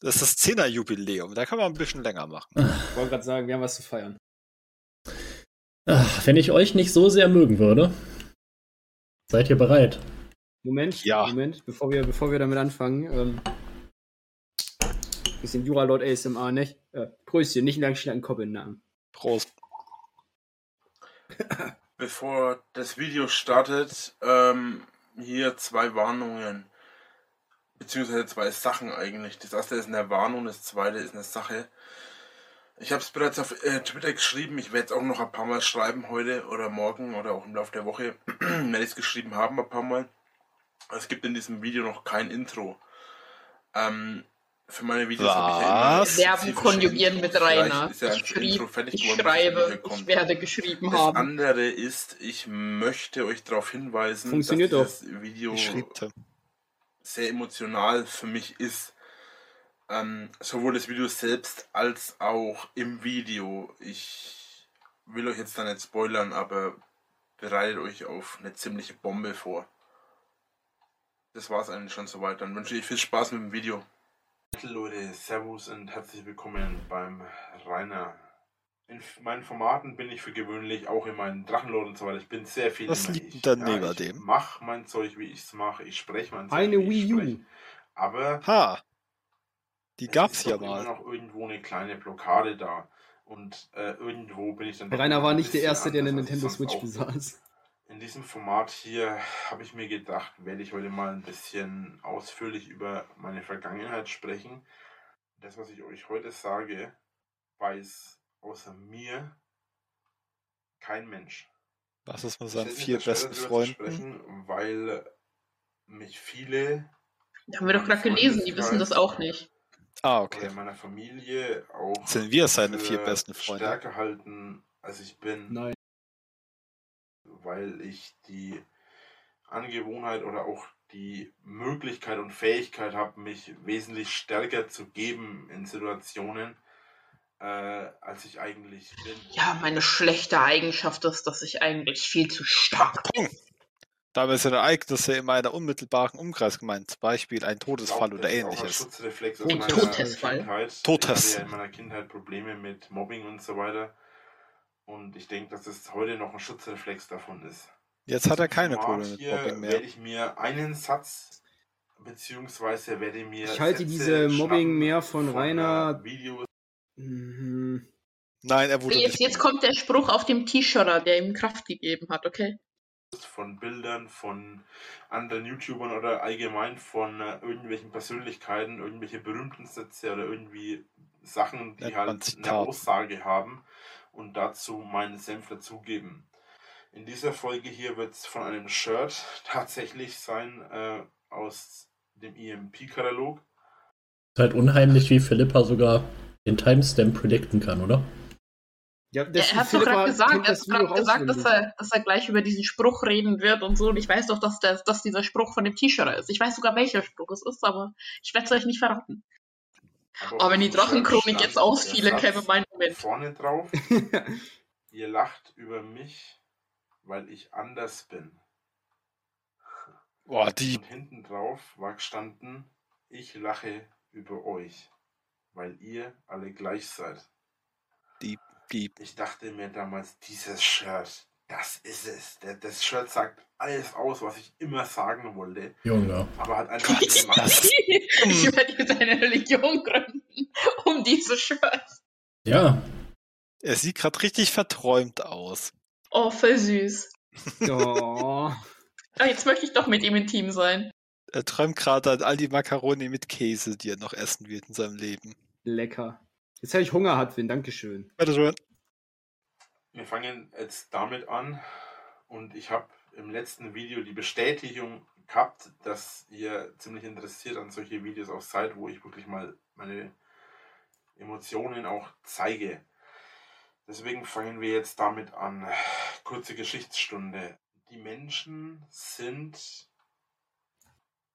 D: Das ist das 10er Jubiläum. Da kann man ein bisschen länger machen.
B: Ich wollte gerade sagen, wir haben was zu feiern.
C: Ach, wenn ich euch nicht so sehr mögen würde, seid ihr bereit?
B: Moment,
D: Ja.
B: Moment, bevor wir, bevor wir damit anfangen. Ähm, bisschen Jura Lord ASMR, nicht? Äh, Pröstchen, nicht lang schnell einen Kopf in den Nacken.
D: Prost.
E: Bevor das Video startet, ähm, hier zwei Warnungen. Beziehungsweise zwei Sachen eigentlich. Das erste ist eine Warnung, das zweite ist eine Sache. Ich habe es bereits auf äh, Twitter geschrieben. Ich werde es auch noch ein paar Mal schreiben, heute oder morgen oder auch im Laufe der Woche. werde ich es geschrieben haben, ein paar Mal. Es gibt in diesem Video noch kein Intro. Ähm, für meine Videos habe ich ja immer
D: Was?
A: Verben konjugieren mit Rainer.
E: Ist ja
A: Ich,
E: ein
A: schrieb,
E: Intro fertig
A: ich
E: geworden, das
A: schreibe, ich werde geschrieben
E: Das
A: haben.
E: andere ist, ich möchte euch darauf hinweisen,
B: Funktioniert
E: dass dieses Video sehr emotional für mich ist. Ähm, sowohl das Video selbst als auch im Video. Ich will euch jetzt da nicht spoilern, aber bereitet euch auf eine ziemliche Bombe vor. Das war's eigentlich schon soweit. Dann wünsche ich viel Spaß mit dem Video. Leute, Servus und herzlich willkommen beim Rainer. In meinen Formaten bin ich für gewöhnlich auch in meinen Drachenlord und so weiter. Ich bin sehr viel.
D: Was liegt
E: ich.
D: dann
E: ja,
D: neben
E: ich
D: dem?
E: mach mein Zeug, wie ich es mache. Ich spreche mein Zeug.
B: Eine
E: wie ich
B: Wii U.
E: Aber
D: Ha! Die
E: es
D: gab's
E: ist
D: ja
E: doch immer
D: mal.
E: noch irgendwo eine kleine Blockade da. Und äh, irgendwo bin ich dann.
B: Rainer war nicht der Erste, der eine Nintendo Switch besaß.
E: In diesem Format hier habe ich mir gedacht, werde ich heute mal ein bisschen ausführlich über meine Vergangenheit sprechen. Das, was ich euch heute sage, weiß außer mir kein Mensch.
D: Was ist mit seinen vier besten Freunden?
E: Sprechen, weil mich viele
A: Haben wir doch gerade gelesen, die wissen das auch nicht.
D: Ah,
E: oder
D: okay.
E: in meiner Familie auch
D: Sind wir seine
E: für
D: vier besten Freunde?
E: stärker halten, als ich bin.
B: Nein.
E: weil ich die Angewohnheit oder auch die Möglichkeit und Fähigkeit habe, mich wesentlich stärker zu geben in Situationen, äh, als ich eigentlich bin.
A: Ja, meine schlechte Eigenschaft ist, dass ich eigentlich viel zu stark bin.
D: Damit sind Ereignisse in meiner unmittelbaren Umkreis gemeint, zum Beispiel ein Todesfall oder ähnliches.
E: Schutzreflex meiner
A: Todesfall.
E: Kindheit.
D: Todes.
E: Ich hatte ja in meiner Kindheit Probleme mit Mobbing und so weiter. Und ich denke, dass es heute noch ein Schutzreflex davon ist.
D: Jetzt hat er keine
E: Format
D: Probleme mit
E: hier
D: Mobbing mehr.
E: werde ich mir einen Satz beziehungsweise werde mir
B: Ich halte
E: Sätze
B: diese Mobbing mehr von Rainer-
E: äh, Videos
B: Mhm.
D: Nein, er wurde
A: Jetzt,
D: nicht.
A: jetzt kommt der Spruch auf dem T-Shirt, der ihm Kraft gegeben hat, okay?
E: Von Bildern von anderen YouTubern oder allgemein von äh, irgendwelchen Persönlichkeiten, irgendwelche berühmten Sätze oder irgendwie Sachen, die halt eine. Aussage haben und dazu meinen Senf dazugeben. In dieser Folge hier wird es von einem Shirt tatsächlich sein äh, aus dem EMP-Katalog.
C: Ist halt unheimlich, wie Philippa sogar den Timestamp predikten kann, oder?
B: Ja,
A: Ja, er hat doch gerade gesagt, er hat grad gesagt dass, er, dass er gleich über diesen Spruch reden wird und so. Und ich weiß doch, dass, der, dass dieser Spruch von dem T-Shirt ist. Ich weiß sogar, welcher Spruch es ist, aber ich werde es euch nicht verraten.
E: auf
A: Aber wenn die Drachenchronik jetzt ausfiele, käme mein Moment.
E: Vorne drauf, ihr lacht über mich, weil ich anders bin.
D: Boah, die.
E: Und hinten drauf war gestanden, ich lache über euch, weil ihr alle gleich seid.
D: Die.
E: Ich dachte mir damals, dieses Shirt, das ist es. Das Shirt sagt alles aus, was ich immer sagen wollte,
C: Junge.
E: aber hat einfach nicht gemacht.
D: Das-
A: ich werde jetzt eine Religion gründen um diese Shirt.
C: Ja,
D: Er sieht gerade richtig verträumt aus.
A: Oh, voll süß.
B: Oh.
A: Ah, jetzt möchte ich doch mit ihm intim sein.
D: Er träumt gerade an all die Makaroni mit Käse, die er noch essen wird in seinem Leben.
B: Lecker. Jetzt habe ich Hunger, Hartwin. Dankeschön.
D: Bitte schön.
E: Wir fangen jetzt damit an und ich habe im letzten Video die Bestätigung gehabt, dass ihr ziemlich interessiert an solche Videos auch seid, wo ich wirklich mal meine Emotionen auch zeige. Deswegen fangen wir jetzt damit an. Kurze Geschichtsstunde. Die Menschen sind,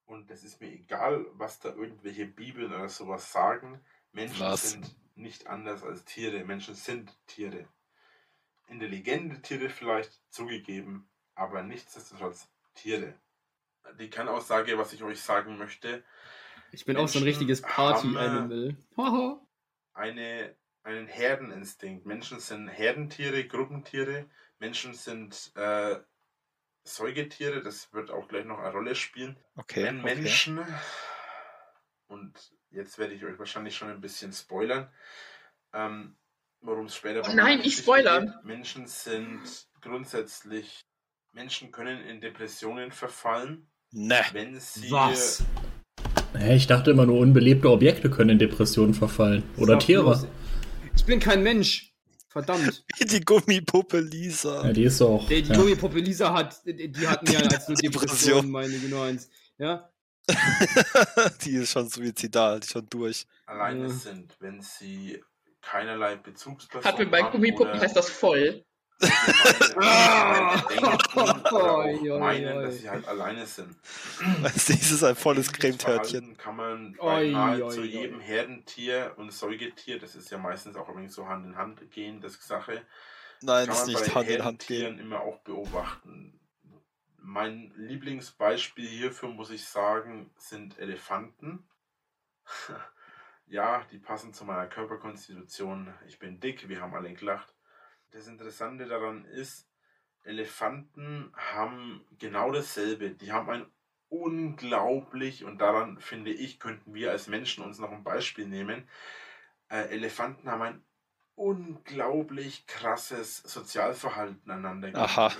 E: und es ist mir egal, was da irgendwelche Bibeln oder sowas sagen, Menschen
D: Was?
E: sind nicht anders als Tiere. Menschen sind Tiere. Intelligente Tiere vielleicht zugegeben, aber nichtsdestotrotz Tiere. Die Kernaussage, was ich euch sagen möchte,
B: Ich bin auch so ein richtiges
E: äh,
B: Party-Animal. Haha.
E: eine, einen Herdeninstinkt. Menschen sind Herdentiere, Gruppentiere. Menschen sind äh, Säugetiere. Das wird auch gleich noch eine Rolle spielen.
D: Okay.
E: Wenn
D: okay.
E: Menschen, und jetzt werde ich euch wahrscheinlich schon ein bisschen spoilern, ähm, worum es später
A: Oh nein,
E: Geschichte
A: spoilern.
E: geht. Menschen sind grundsätzlich, Menschen können in Depressionen verfallen,
D: Ne.
E: wenn sie
B: Was?
C: Hä, ich dachte immer nur, unbelebte Objekte können in Depressionen verfallen. Oder Tiere.
B: bloß. Ich bin kein Mensch. Verdammt.
D: Wie die Gummipuppe Lisa.
C: Ja, die ist auch.
B: Die, die
C: ja.
B: Gummipuppe Lisa hat, die die hatten ja als nur
D: Depression.
B: Depression, meine genau eins. Ja?
D: die ist schon suizidal, die ist schon durch.
E: alleine
B: Ja.
E: sind, wenn sie keinerlei Bezugsperson
A: Hat mir bei
E: haben
A: Gummipuppen heißt das voll.
E: meinen, dass sie halt alleine sind.
D: Also, dieses ist ein volles Cremetörtchen.
E: Kann man
B: Oi,
E: bei nahezu
B: oi,
E: jedem
B: oi.
E: Herdentier und Säugetier, das ist ja meistens auch übrigens so Hand in Hand gehen, das Sache,
D: Nein,
E: kann
D: ist
E: man
D: nicht
E: bei
D: Hand in Hand gehen.
E: Herdentieren immer auch beobachten. Mein Lieblingsbeispiel hierfür, muss ich sagen, sind Elefanten. ja, die passen zu meiner Körperkonstitution. Ich bin dick, wir haben alle gelacht. Das Interessante daran ist, Elefanten haben genau dasselbe. Die haben ein unglaublich, und daran finde ich, könnten wir als Menschen uns noch ein Beispiel nehmen. Äh, Elefanten haben ein unglaublich krasses Sozialverhalten einander
D: Aha.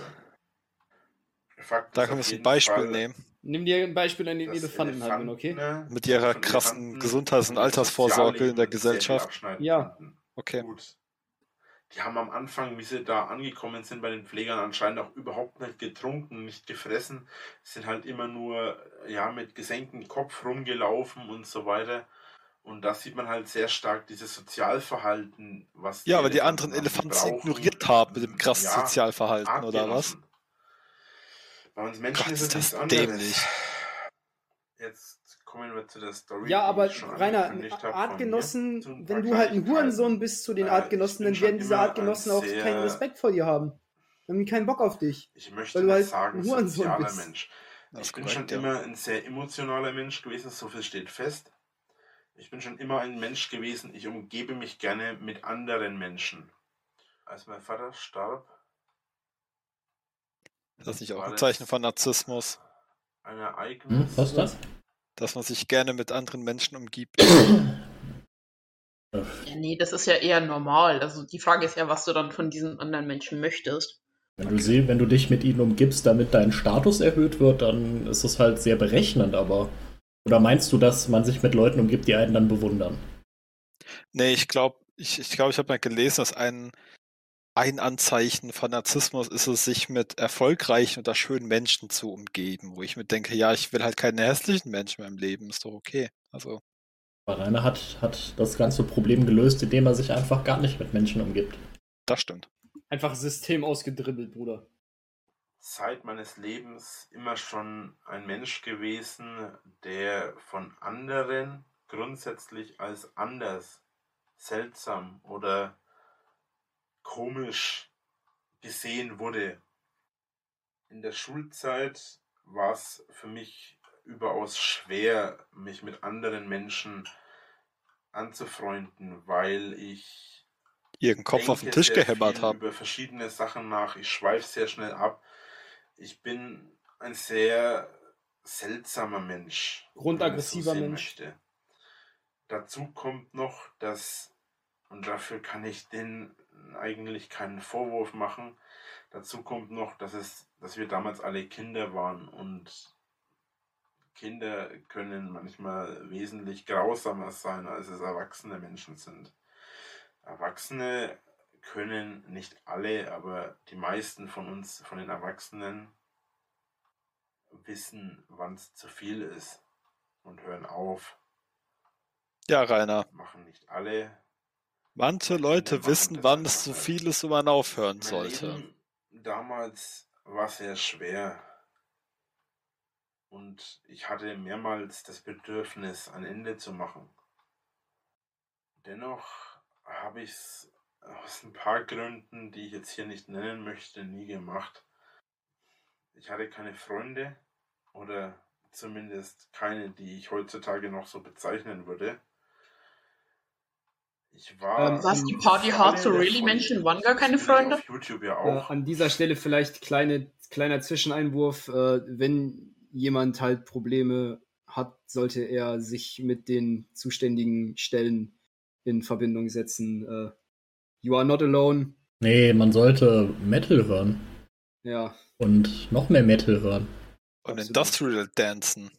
E: Fakt
D: Da können wir ein Beispiel
E: Fall,
D: nehmen.
B: Nimm dir ein Beispiel an den Elefanten, okay?
E: Elefanten,
D: Mit ihrer krassen
E: Elefanten
D: Gesundheits- und Altersvorsorge in der Gesellschaft.
B: Ja.
D: Okay.
E: Gut. Die haben am Anfang, wie sie da angekommen sind bei den Pflegern, anscheinend auch überhaupt nicht getrunken, nicht gefressen, sind halt immer nur ja mit gesenktem Kopf rumgelaufen und so weiter. Und da sieht man halt sehr stark dieses Sozialverhalten, was
D: Ja, aber die anderen
E: Elefanten
D: Elefanten
E: brauchen.
D: ignoriert haben mit dem krassen
E: Ja,
D: Sozialverhalten, oder was?
E: Bei uns Menschen
D: Gott,
E: ist es
D: das
E: nichts anderes. Jetzt kommen wir zu der Story.
B: Ja, aber Rainer, Artgenossen,
E: mir.
B: Wenn du halt ein. Hurensohn bist zu den
E: Äh,
B: Artgenossen, dann werden diese Artgenossen auch keinen Respekt vor dir haben. Dann haben die keinen Bock auf dich.
E: Ich möchte
B: Weil du halt
E: sagen,
B: ein Hurensohn bist.
E: Mensch. Ich bin
D: korrekt,
E: schon
D: ja.
E: immer ein sehr emotionaler Mensch gewesen, so viel steht fest. Ich bin schon immer ein Mensch gewesen, ich umgebe mich gerne mit anderen Menschen. Als mein Vater starb,
D: Das ist nicht auch ein
E: das
D: Zeichen von Narzissmus,
E: ein
C: Hm,
E: Ereignis.
C: was ist das?
D: dass man sich gerne mit anderen Menschen umgibt.
A: Ja, nee, das ist ja eher normal. Also die Frage ist ja, was du dann von diesen anderen Menschen möchtest.
C: Wenn du sie, wenn du dich mit ihnen umgibst, damit dein Status erhöht wird, dann ist es halt sehr berechnend, aber. Oder meinst du, dass man sich mit Leuten umgibt, die einen dann bewundern?
D: Nee, ich glaube, ich, ich, glaub, ich habe mal gelesen, dass ein, ein Anzeichen von Narzissmus ist es, sich mit erfolgreichen oder schönen Menschen zu umgeben, wo ich mir denke, ja, ich will halt keine hässlichen Menschen mehr im Leben, ist doch okay. Also,
C: Aber Rainer hat, hat das ganze Problem gelöst, indem er sich einfach gar nicht mit Menschen umgibt.
D: das stimmt.
B: Einfach System ausgedribbelt, Bruder.
E: Seit meines Lebens immer schon ein Mensch gewesen, der von anderen grundsätzlich als anders, seltsam oder komisch gesehen wurde. In der Schulzeit war es für mich überaus schwer, mich mit anderen Menschen anzufreunden, weil ich
D: Ihren Kopf auf den Tisch gehämmert haben.
E: über verschiedene Sachen nach. Ich schweife sehr schnell ab. Ich bin ein sehr seltsamer Mensch.
B: Grundaggressiver
E: es
B: Mensch.
E: Möchte. Dazu kommt noch, dass, und dafür kann ich denen eigentlich keinen Vorwurf machen, dazu kommt noch, dass es, dass wir damals alle Kinder waren und Kinder können manchmal wesentlich grausamer sein, als es erwachsene Menschen sind. Erwachsene können nicht alle, aber die meisten von uns, von den Erwachsenen, wissen, wann es zu viel ist und hören auf.
D: Ja, Rainer.
E: Machen nicht alle.
D: Manche Leute wissen, wann es zu viel ist und man aufhören sollte.
E: Leben damals war sehr schwer. Und ich hatte mehrmals das Bedürfnis, ein Ende zu machen. Dennoch habe ich es aus ein paar Gründen, die ich jetzt hier nicht nennen möchte, nie gemacht. Ich hatte keine Freunde oder zumindest keine, die ich heutzutage noch so bezeichnen würde. Ich war.
B: Ähm,
A: Was, die Party Hard so
E: Freunde
A: really Menschen waren gar keine Freunde?
E: Auf YouTube ja
B: Äh,
E: auch.
B: an dieser Stelle vielleicht kleine, kleiner Zwischeneinwurf. Äh, wenn jemand halt Probleme hat, sollte er sich mit den zuständigen Stellen in Verbindung setzen. Äh, you are not alone.
C: Nee, man sollte Metal hören.
B: Ja,
C: Und noch mehr Metal hören.
D: Und
B: Absolut.
D: Industrial Dancen.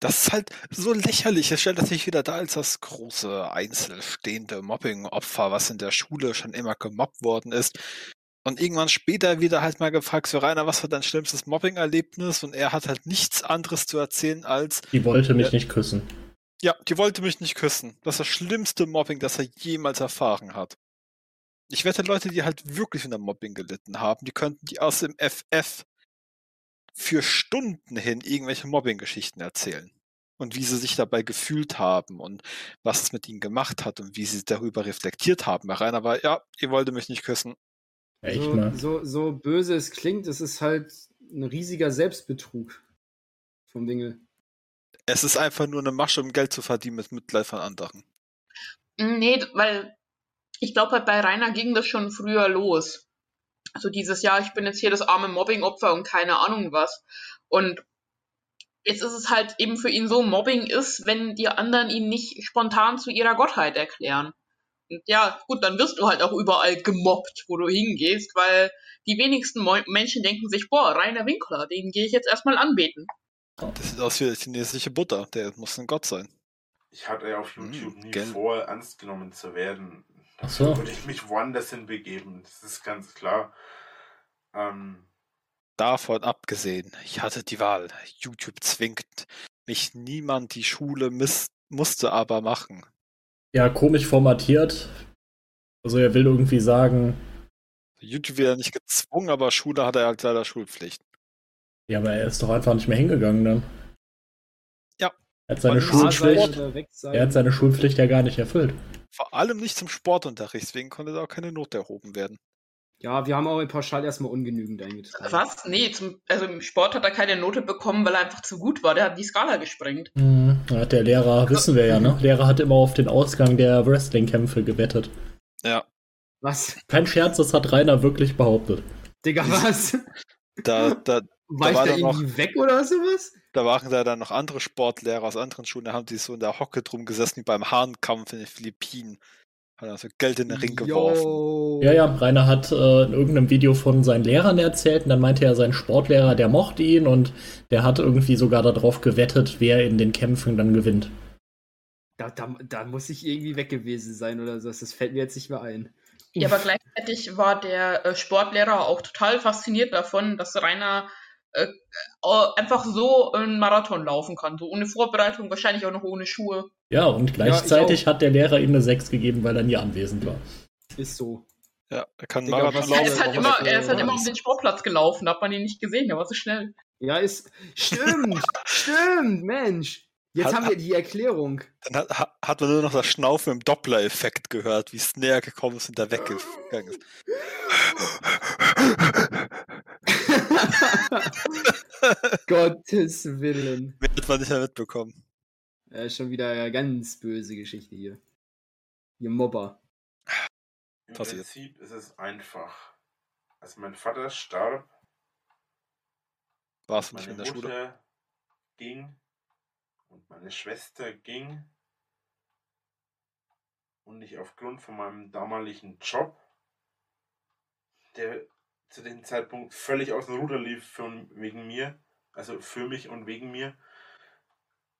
D: Das ist halt so lächerlich. Es stellt sich wieder da als das große einzelstehende Mobbing-Opfer, was in der Schule schon immer gemobbt worden ist. Und irgendwann später wieder halt mal gefragt, so Rainer, was war dein schlimmstes Mobbing-Erlebnis? Und er hat halt nichts anderes zu erzählen als,
C: Die wollte mich
D: Ja.
C: nicht küssen.
D: ja, die wollte mich nicht küssen. Das ist das schlimmste Mobbing, das er jemals erfahren hat. Ich wette, Leute, die halt wirklich unter Mobbing gelitten haben, die könnten die aus dem FF für Stunden hin irgendwelche Mobbing-Geschichten erzählen. Und wie sie sich dabei gefühlt haben und was es mit ihnen gemacht hat und wie sie darüber reflektiert haben. Bei Rainer war, ja, ihr wollte mich nicht küssen.
C: Echt
B: so,
C: mal.
B: so, so böse es klingt, es ist halt ein riesiger Selbstbetrug vom Dinge.
D: Es ist einfach nur eine Masche, um Geld zu verdienen mit Mitleid von anderen.
A: Nee, weil ich glaube halt bei Rainer ging das schon früher los. Also dieses Jahr, ich bin jetzt hier das arme Mobbing-Opfer und keine Ahnung was. Und jetzt ist es halt eben für ihn so, Mobbing ist, wenn die anderen ihn nicht spontan zu ihrer Gottheit erklären. Und ja, gut, dann wirst du halt auch überall gemobbt, wo du hingehst, weil die wenigsten Mo Menschen denken sich, boah, Rainer Winkler, den gehe ich jetzt erstmal anbeten.
D: Das sieht aus wie chinesische Butter. Der muss ein Gott sein.
E: Ich hatte auf
D: Hm,
E: YouTube nie
D: gell.
E: vor, ernst genommen zu werden.
C: Ach so.
E: Würde ich mich woanders hin begeben. Das ist ganz klar. Ähm,
D: Davon abgesehen, ich hatte die Wahl. YouTube zwingt mich niemand die Schule miss musste aber machen.
C: Ja, komisch formatiert. Also er will irgendwie sagen,
D: YouTube wird ja nicht gezwungen, aber Schule hat er halt leider Schulpflicht.
C: ja, aber er ist doch einfach nicht mehr hingegangen dann.
D: Ja.
C: Er hat seine Schulpflicht, er hat seine Schulpflicht ja gar nicht erfüllt.
D: Vor allem nicht zum Sportunterricht, deswegen konnte da auch keine Note erhoben werden.
B: ja, wir haben auch pauschal erstmal ungenügend eingetragen.
A: Was? Nee, zum, also im Sport hat er keine Note bekommen, weil er einfach zu gut war. Der hat die Skala gesprengt.
C: Mhm. Da hat der Lehrer, wissen wir ja, ne? Lehrer hat immer auf den Ausgang der Wrestling-Kämpfe gewettet.
D: Ja,
B: Was?
C: Kein Scherz, das hat Rainer wirklich behauptet.
B: Digga, was?
D: da, da,
B: Weicht
D: war
B: er
D: doch noch-
B: irgendwie weg oder sowas?
D: Da waren da dann noch andere Sportlehrer aus anderen Schulen, da haben die so in der Hocke drum gesessen wie beim Hahnkampf in den Philippinen. Hat also Geld in den Ring geworfen.
B: Yo.
C: Ja, ja, Rainer hat äh, in irgendeinem Video von seinen Lehrern erzählt und dann meinte er, sein Sportlehrer, der mochte ihn und der hat irgendwie sogar darauf gewettet, wer in den Kämpfen dann gewinnt.
B: Da, da, da muss ich irgendwie weg gewesen sein oder so. Das fällt mir jetzt nicht mehr ein.
A: Ja, aber gleichzeitig war der äh, Sportlehrer auch total fasziniert davon, dass Rainer äh, äh, einfach so einen Marathon laufen kann. So ohne Vorbereitung, wahrscheinlich auch noch ohne Schuhe.
C: Ja, und
B: ich
C: gleichzeitig
B: auch.
C: hat der Lehrer ihm eine 6 gegeben, weil er nie anwesend war.
B: Ist so.
D: Ja, er kann
B: Digga,
D: Marathon
B: was-
A: Er
D: laufen.
A: ist halt immer, er ist halt
B: Ja,
A: immer um den Sportplatz gelaufen, da hat man ihn nicht gesehen, er war so schnell.
B: Ja, ist. Stimmt! stimmt, Mensch! Jetzt
D: Hat-
B: haben wir die Erklärung.
D: Dann hat, hat- hat man nur noch das Schnaufen im Doppler-Effekt gehört, wie es näher gekommen ist und da weggegangen ist.
B: Gottes Willen.
D: Hat man nicht mehr mitbekommen.
B: Ja, ist schon wieder eine ganz böse Geschichte hier. Ihr Mobber.
E: Im
D: Passiert.
E: Prinzip ist es einfach. Als mein Vater starb,
D: War es nicht
E: meine
D: in der
E: Mutter
D: Schule?
E: ging und meine Schwester ging und ich aufgrund von meinem damaligen Job, der zu dem Zeitpunkt völlig aus dem Ruder lief für, wegen mir, also für mich und wegen mir,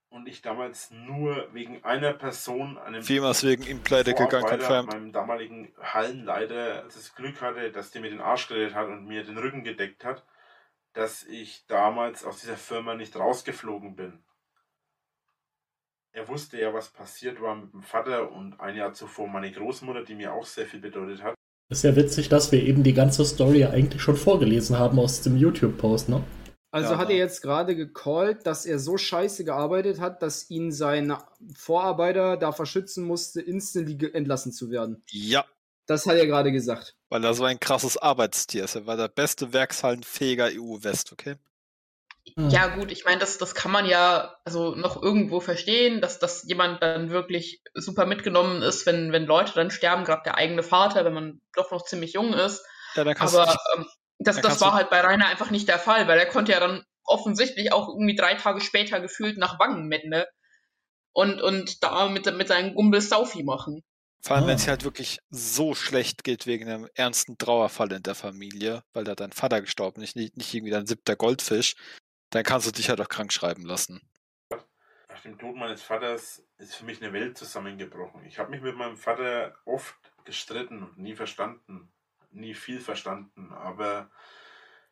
E: und ich damals nur wegen einer Person, einem
D: Vielmals wegen ihm pleite gegangen, confirmed.
E: meinem damaligen Hallenleiter das Glück hatte, dass der mir den Arsch gerettet hat und mir den Rücken gedeckt hat, dass ich damals aus dieser Firma nicht rausgeflogen bin. Er wusste ja, was passiert war mit dem Vater und ein Jahr zuvor meine Großmutter, die mir auch sehr viel bedeutet hat.
C: Ist ja witzig, dass wir eben die ganze Story eigentlich schon vorgelesen haben aus dem YouTube-Post, ne?
B: Also
D: Ja,
B: hat
D: da-
B: er jetzt gerade gecallt, dass er so scheiße gearbeitet hat, dass ihn sein Vorarbeiter davor schützen musste, instantly entlassen zu werden.
D: Ja,
B: Das hat er gerade gesagt.
D: weil er so ein krasses Arbeitstier ist. Er war der beste Werkshallenfähiger EU-West, okay?
C: Hm.
A: Ja, gut, ich meine, das, das kann man ja also noch irgendwo verstehen, dass, dass jemand dann wirklich super mitgenommen ist, wenn, wenn Leute dann sterben, gerade der eigene Vater, wenn man doch noch ziemlich jung ist.
D: Ja, dann kannst du
A: Aber
D: nicht,
A: ähm, das,
D: dann
A: das
D: kannst
A: war
D: du-
A: halt bei Rainer einfach nicht der Fall, weil er konnte ja dann offensichtlich auch irgendwie drei Tage später gefühlt nach Wangenmende und, und da mit, mit seinen Gumbel Saufi machen.
D: vor allem wenn
C: Ah.
D: es halt wirklich so schlecht geht wegen einem ernsten Trauerfall in der Familie, weil da dein Vater gestorben ist, nicht, nicht irgendwie dein siebter Goldfisch, dann kannst du dich halt auch krank schreiben lassen.
E: Nach dem Tod meines Vaters ist für mich eine Welt zusammengebrochen. Ich habe mich mit meinem Vater oft gestritten und nie verstanden. Nie viel verstanden, aber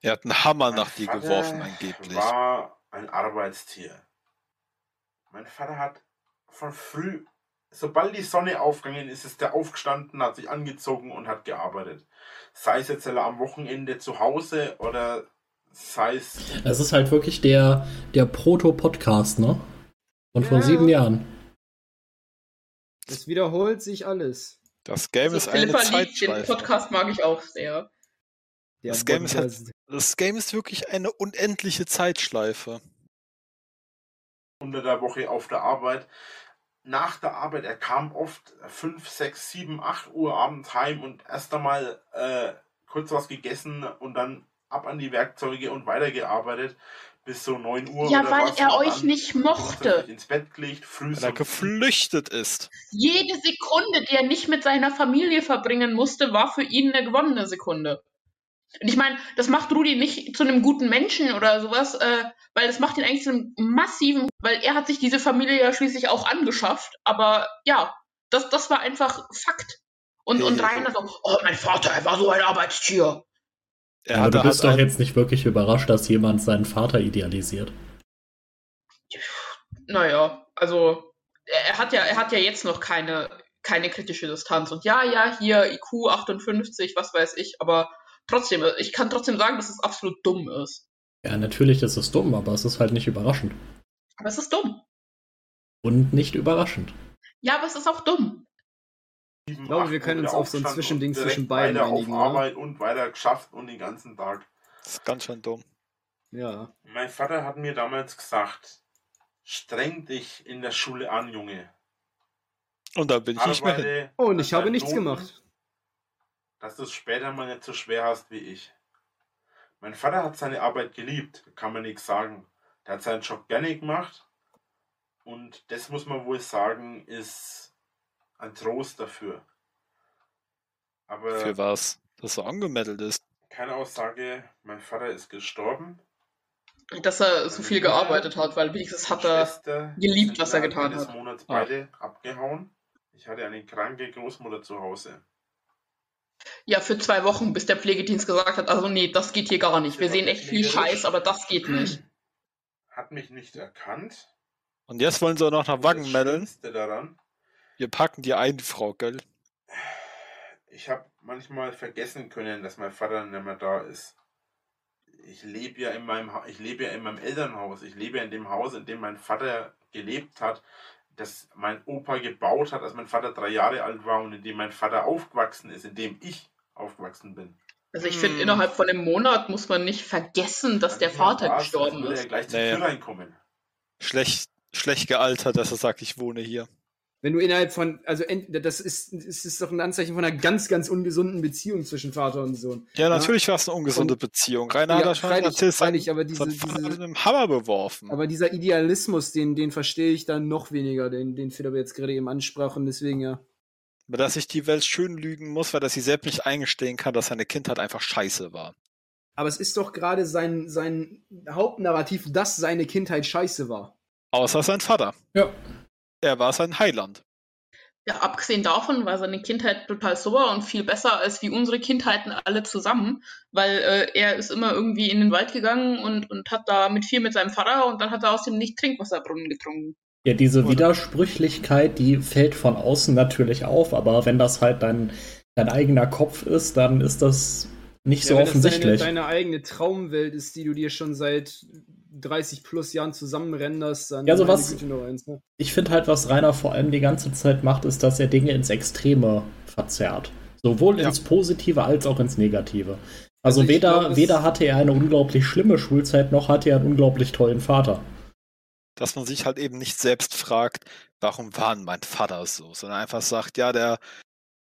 D: Er hat einen Hammer nach dir geworfen, angeblich.
E: war ein Arbeitstier. Mein Vater hat von früh, sobald die Sonne aufgegangen ist, ist er aufgestanden, hat sich angezogen und hat gearbeitet. Sei es jetzt am Wochenende zu Hause oder sei es
C: Es ist halt wirklich der, der Proto-Podcast, ne? Und vor
B: Ja.
C: sieben Jahren.
B: Es wiederholt sich alles.
D: Das Game
A: Also
D: ist eine
A: Philippa den
D: Zeitschleife.
A: Podcast mag ich auch sehr.
D: Das Game ist halt- Das Game ist wirklich eine unendliche Zeitschleife.
E: unter der Woche auf der Arbeit. Nach der Arbeit, er kam oft 5, 6, 7, 8 Uhr abends heim und erst einmal äh, kurz was gegessen und dann ab an die Werkzeuge und weitergearbeitet bis so 9 Uhr.
A: Ja,
E: oder
A: weil
E: was.
A: er
E: Und
A: euch nicht
E: er
A: mochte.
E: sich ins Bett gelegt, früh
D: Weil er geflüchtet ist.
A: Jede Sekunde, die er nicht mit seiner Familie verbringen musste, war für ihn eine gewonnene Sekunde. Und ich meine, das macht Rudi nicht zu einem guten Menschen oder sowas, äh, weil das macht ihn eigentlich zu einem massiven, weil er hat sich diese Familie ja schließlich auch angeschafft. Aber ja, das, das war einfach Fakt. Und, und
E: Ja,
A: Rainer so, oh, mein Vater, er war so ein Arbeitstier.
D: Er
C: Aber du bist doch
D: ein-
C: jetzt nicht wirklich überrascht, dass jemand seinen Vater idealisiert.
A: Naja, also er, er hat ja, er hat ja jetzt noch keine, keine kritische Distanz. Und ja, ja, hier IQ 58, was weiß ich, aber trotzdem, ich kann trotzdem sagen, dass es absolut dumm ist.
C: Ja, natürlich ist es dumm, aber es ist halt nicht überraschend.
A: Aber es ist dumm.
C: Und nicht überraschend.
A: Ja, aber es ist auch dumm.
E: Ich
B: glaube, wir können uns auf so ein Zwischending zwischen beiden
E: weiter
B: einigen,
E: auf
B: oder?
E: Arbeit und weiter geschafft und den ganzen Tag.
D: Das ist ganz schön dumm.
B: Ja.
E: Mein Vater hat mir damals gesagt, streng dich in der Schule an, Junge.
D: Und da bin ich nicht mehr hin.
B: Oh, und ich habe nichts
E: Noten,
B: gemacht.
E: Dass du es später mal nicht so schwer hast wie ich. Mein Vater hat seine Arbeit geliebt, kann man nichts sagen. Der hat seinen Job gerne gemacht. Und das muss man wohl sagen, ist ein Trost dafür. Aber
D: Für was? Dass er angemeldet ist.
E: keine Aussage, mein Vater ist gestorben.
A: Dass er so viel gearbeitet hat, weil wenigstens hat er. Geliebt, was er getan
E: eines
A: hat.
E: Monats
D: Ah.
E: beide abgehauen. Ich hatte eine kranke Großmutter zu Hause.
A: Ja, für zwei Wochen, bis der Pflegedienst gesagt hat, also nee, das geht hier gar nicht. Wir sehen echt viel Scheiß, aber das geht nicht.
E: Hat mich nicht erkannt.
D: Und jetzt wollen sie auch noch nach Wagen
E: Das
D: melden.
E: Schlimmste daran,
D: Wir packen die ein, Frau, gell?
E: ich habe manchmal vergessen können, dass mein Vater nicht mehr da ist. Ich lebe ja in meinem Ha- ich lebe ja in meinem Elternhaus. Ich lebe ja in dem Haus, in dem mein Vater gelebt hat, das mein Opa gebaut hat, als mein Vater drei Jahre alt war und in dem mein Vater aufgewachsen ist, in dem ich aufgewachsen bin.
A: Also ich finde,
D: Hm.
A: innerhalb von einem Monat muss man nicht vergessen, dass der Vater
E: war's,
A: gestorben ist.
E: er gleich
D: Naja.
E: Tür reinkommen.
D: Schlecht, schlecht gealtert, dass er sagt, ich wohne hier.
B: Wenn du innerhalb von, also ent- das ist, das ist doch ein Anzeichen von einer ganz, ganz ungesunden Beziehung zwischen Vater und Sohn.
D: Ja, natürlich war es eine ungesunde
B: Und-
D: Beziehung. Rainer hat
B: Ja,
D: ja schon
B: freilich, freilich, aber diese,
D: hat
B: diese,
D: mit dem Hammer beworfen.
B: aber dieser Idealismus, den, den verstehe ich dann noch weniger, den, den Philipp jetzt gerade eben ansprach und deswegen ja.
D: Aber dass sich die Welt schön lügen muss, weil er sich selbst nicht eingestehen kann, dass seine Kindheit einfach scheiße war.
B: Aber es ist doch gerade sein, sein Hauptnarrativ, dass seine Kindheit scheiße war.
D: Außer sein Vater.
C: Ja.
D: Er war sein Heiland.
A: Ja, abgesehen davon war seine Kindheit total super und viel besser als wie unsere Kindheiten alle zusammen, weil äh, er ist immer irgendwie in den Wald gegangen und, und hat da mit viel mit seinem Vater und dann hat er aus dem Nicht-Trinkwasserbrunnen getrunken.
C: Ja, diese
D: Oder-
C: Widersprüchlichkeit, die fällt von außen natürlich auf, aber wenn das halt dein, dein eigener Kopf ist, dann ist das nicht so
B: wenn das deine,
C: offensichtlich.
B: deine eigene Traumwelt ist, die du dir schon seit 30 plus Jahren zusammenrenderst, dann
C: Ja, so was-
B: eins, ne?
C: Ich finde halt, was Rainer vor allem die ganze Zeit macht, ist, dass er Dinge ins Extreme verzerrt. Sowohl
D: Ja.
C: ins Positive als auch ins Negative. Also,
B: Also
C: weder,
B: glaub,
C: weder hatte er eine unglaublich schlimme Schulzeit, noch hatte er einen unglaublich tollen Vater.
D: Dass man sich halt eben nicht selbst fragt, warum war denn mein Vater so, sondern einfach sagt, ja, der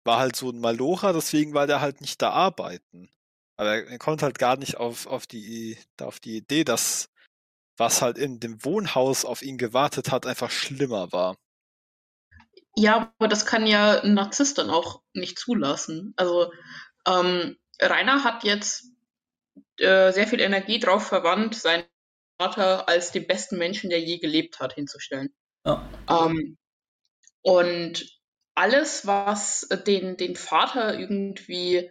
D: war halt so ein Malocher, deswegen war der halt nicht da arbeiten. Aber er, er kommt halt gar nicht auf, auf, die, auf die Idee, dass was halt in dem Wohnhaus auf ihn gewartet hat, einfach schlimmer war.
A: Ja, aber das kann ja ein Narzisst dann auch nicht zulassen. Also ähm, Rainer hat jetzt äh, sehr viel Energie drauf verwandt, seinen Vater als den besten Menschen, der je gelebt hat, hinzustellen.
C: Ja.
A: Ähm, und alles, was den, den Vater irgendwie,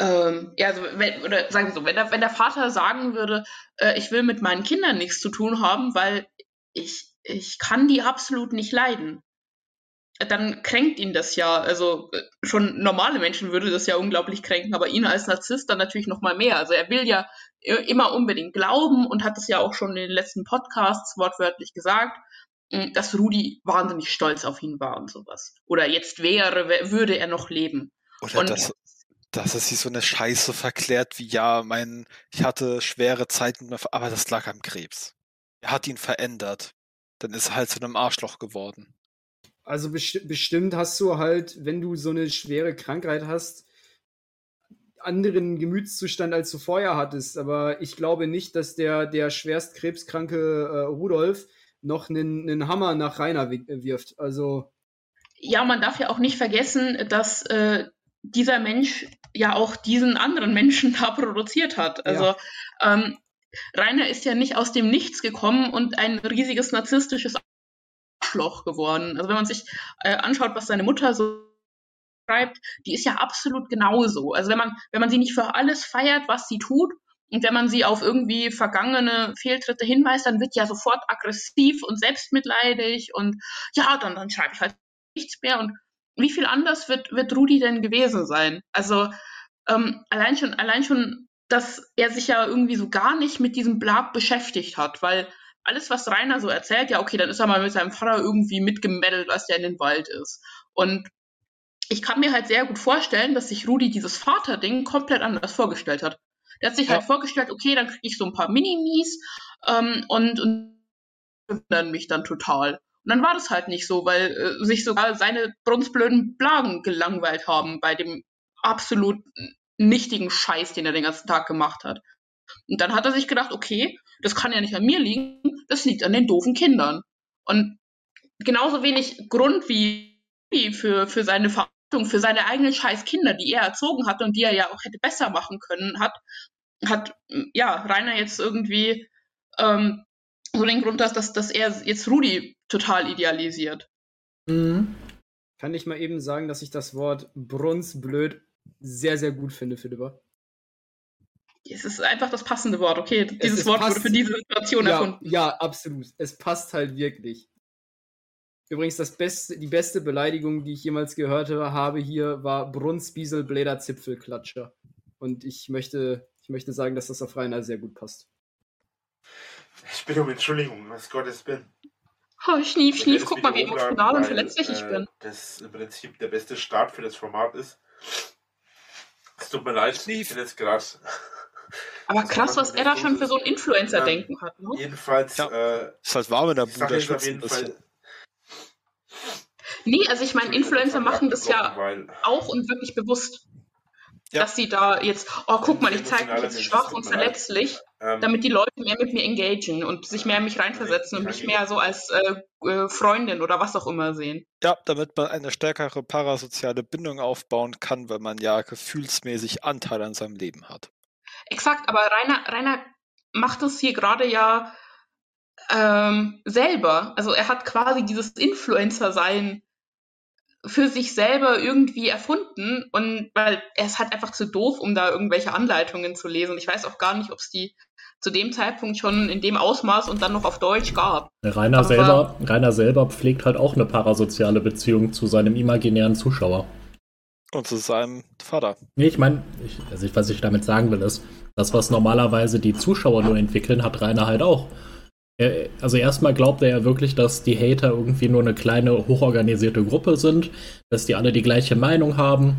A: ähm, ja, also wenn, oder sagen wir so, wenn der, wenn der Vater sagen würde, äh, ich will mit meinen Kindern nichts zu tun haben, weil ich, ich kann die absolut nicht leiden, dann kränkt ihn das ja. Also äh, schon normale Menschen würde das ja unglaublich kränken, aber ihn als Narzisst dann natürlich noch mal mehr. Also er will ja i- immer unbedingt glauben und hat es ja auch schon in den letzten Podcasts wortwörtlich gesagt, mh, dass Rudi wahnsinnig stolz auf ihn war und sowas. Oder jetzt wäre, wär- würde er noch leben.
D: Oder
A: Und-
D: dass, dass es sich so eine Scheiße verklärt wie, ja, mein, ich hatte schwere Zeiten, aber das lag am Krebs. Er hat ihn verändert. Dann ist er halt zu einem Arschloch geworden.
B: Also besti bestimmt hast du halt, wenn du so eine schwere Krankheit hast, anderen Gemütszustand, als du vorher hattest. Aber ich glaube nicht, dass der, der schwerst krebskranke äh, Rudolf noch einen, einen Hammer nach Rainer wirft. Also.
A: Ja, man darf ja auch nicht vergessen, dass äh, dieser Mensch ja auch diesen anderen Menschen da produziert hat. Also ja. ähm, Rainer ist ja nicht aus dem Nichts gekommen und ein riesiges narzisstisches Arschloch geworden. Also wenn man sich äh, anschaut, was seine Mutter so schreibt, die ist ja absolut genauso. Also wenn man, wenn man sie nicht für alles feiert, was sie tut, und wenn man sie auf irgendwie vergangene Fehltritte hinweist, dann wird ja sofort aggressiv und selbstmitleidig und ja, dann, dann schreibe ich halt nichts mehr. Und wie viel anders wird, wird Rudi denn gewesen sein? Also ähm, allein schon, allein schon, dass er sich ja irgendwie so gar nicht mit diesem Blag beschäftigt hat, weil alles, was Rainer so erzählt, ja, okay, dann ist er mal mit seinem Vater irgendwie mitgemeddelt, als der in den Wald ist. Und ich kann mir halt sehr gut vorstellen, dass sich Rudi dieses Vaterding komplett anders vorgestellt hat. Der hat sich halt ja. halt vorgestellt, okay, dann kriege ich so ein paar Minimis ähm, und, und dann mich dann total. Und dann war das halt nicht so, weil äh, sich sogar seine brunstblöden Blagen gelangweilt haben bei dem absolut nichtigen Scheiß, den er den ganzen Tag gemacht hat. Und dann hat er sich gedacht, okay, das kann ja nicht an mir liegen, das liegt an den doofen Kindern. Und genauso wenig Grund wie für, für seine Verantwortung für seine eigenen scheiß Kinder, die er erzogen hat und die er ja auch hätte besser machen können, hat, hat ja Rainer jetzt irgendwie ähm, so den Grund, dass, dass, dass er jetzt Rudi total idealisiert.
B: Mhm. Kann ich mal eben sagen, dass ich das Wort brunsblöd sehr, sehr gut finde, Philippa?
A: Es ist einfach das passende Wort, okay? Dieses Wort wurde für diese Situation
B: ja,
A: erfunden.
B: Ja, absolut. Es passt halt wirklich. Übrigens, das beste, die beste Beleidigung, die ich jemals gehört habe hier, war Brunsbiesel Bläder Zipfelklatscher. Und ich möchte, ich möchte sagen, dass das auf Rainer sehr gut passt.
E: Ich bitte um Entschuldigung, was Gottes bin.
A: Oh, schnief, schnief, guck mal, wie emotional und verletzlich ich äh, bin.
E: Das im Prinzip der beste Start für das Format ist. Es tut mir leid,
D: schnief.
E: jetzt gerade.
A: Aber krass, was er da schon für so ein Influencer-Denken ähm, hat, ne?
E: Jedenfalls,
D: ja, äh, ist halt warm in der Bude,
E: jeden Fall,
A: Nee, also ich meine, Influencer machen das ja auch und wirklich bewusst. Ja. Dass sie da jetzt, oh, guck mal, ich zeige mich jetzt schwach und verletzlich, ähm, damit die Leute mehr mit mir engagieren und sich mehr in mich reinversetzen und mich mehr so als äh, äh, Freundin oder was auch immer sehen.
D: Ja, damit man eine stärkere parasoziale Bindung aufbauen kann, weil man ja gefühlsmäßig Anteil an seinem Leben hat.
A: Exakt, aber Rainer, Rainer macht das hier gerade ja ähm, selber. Also er hat quasi dieses Influencer-Sein für sich selber irgendwie erfunden und weil er ist halt einfach zu doof, um da irgendwelche Anleitungen zu lesen. Ich weiß auch gar nicht, ob es die zu dem Zeitpunkt schon in dem Ausmaß und dann noch auf Deutsch gab.
C: Rainer selber, Rainer selber pflegt halt auch eine parasoziale Beziehung zu seinem imaginären Zuschauer.
D: Und zu seinem Vater.
C: Nee, ich meine, also was ich damit sagen will, ist, das, was normalerweise die Zuschauer nur entwickeln, hat Rainer halt auch. Also erstmal glaubt er ja wirklich, dass die Hater irgendwie nur eine kleine, hochorganisierte Gruppe sind, dass die alle die gleiche Meinung haben.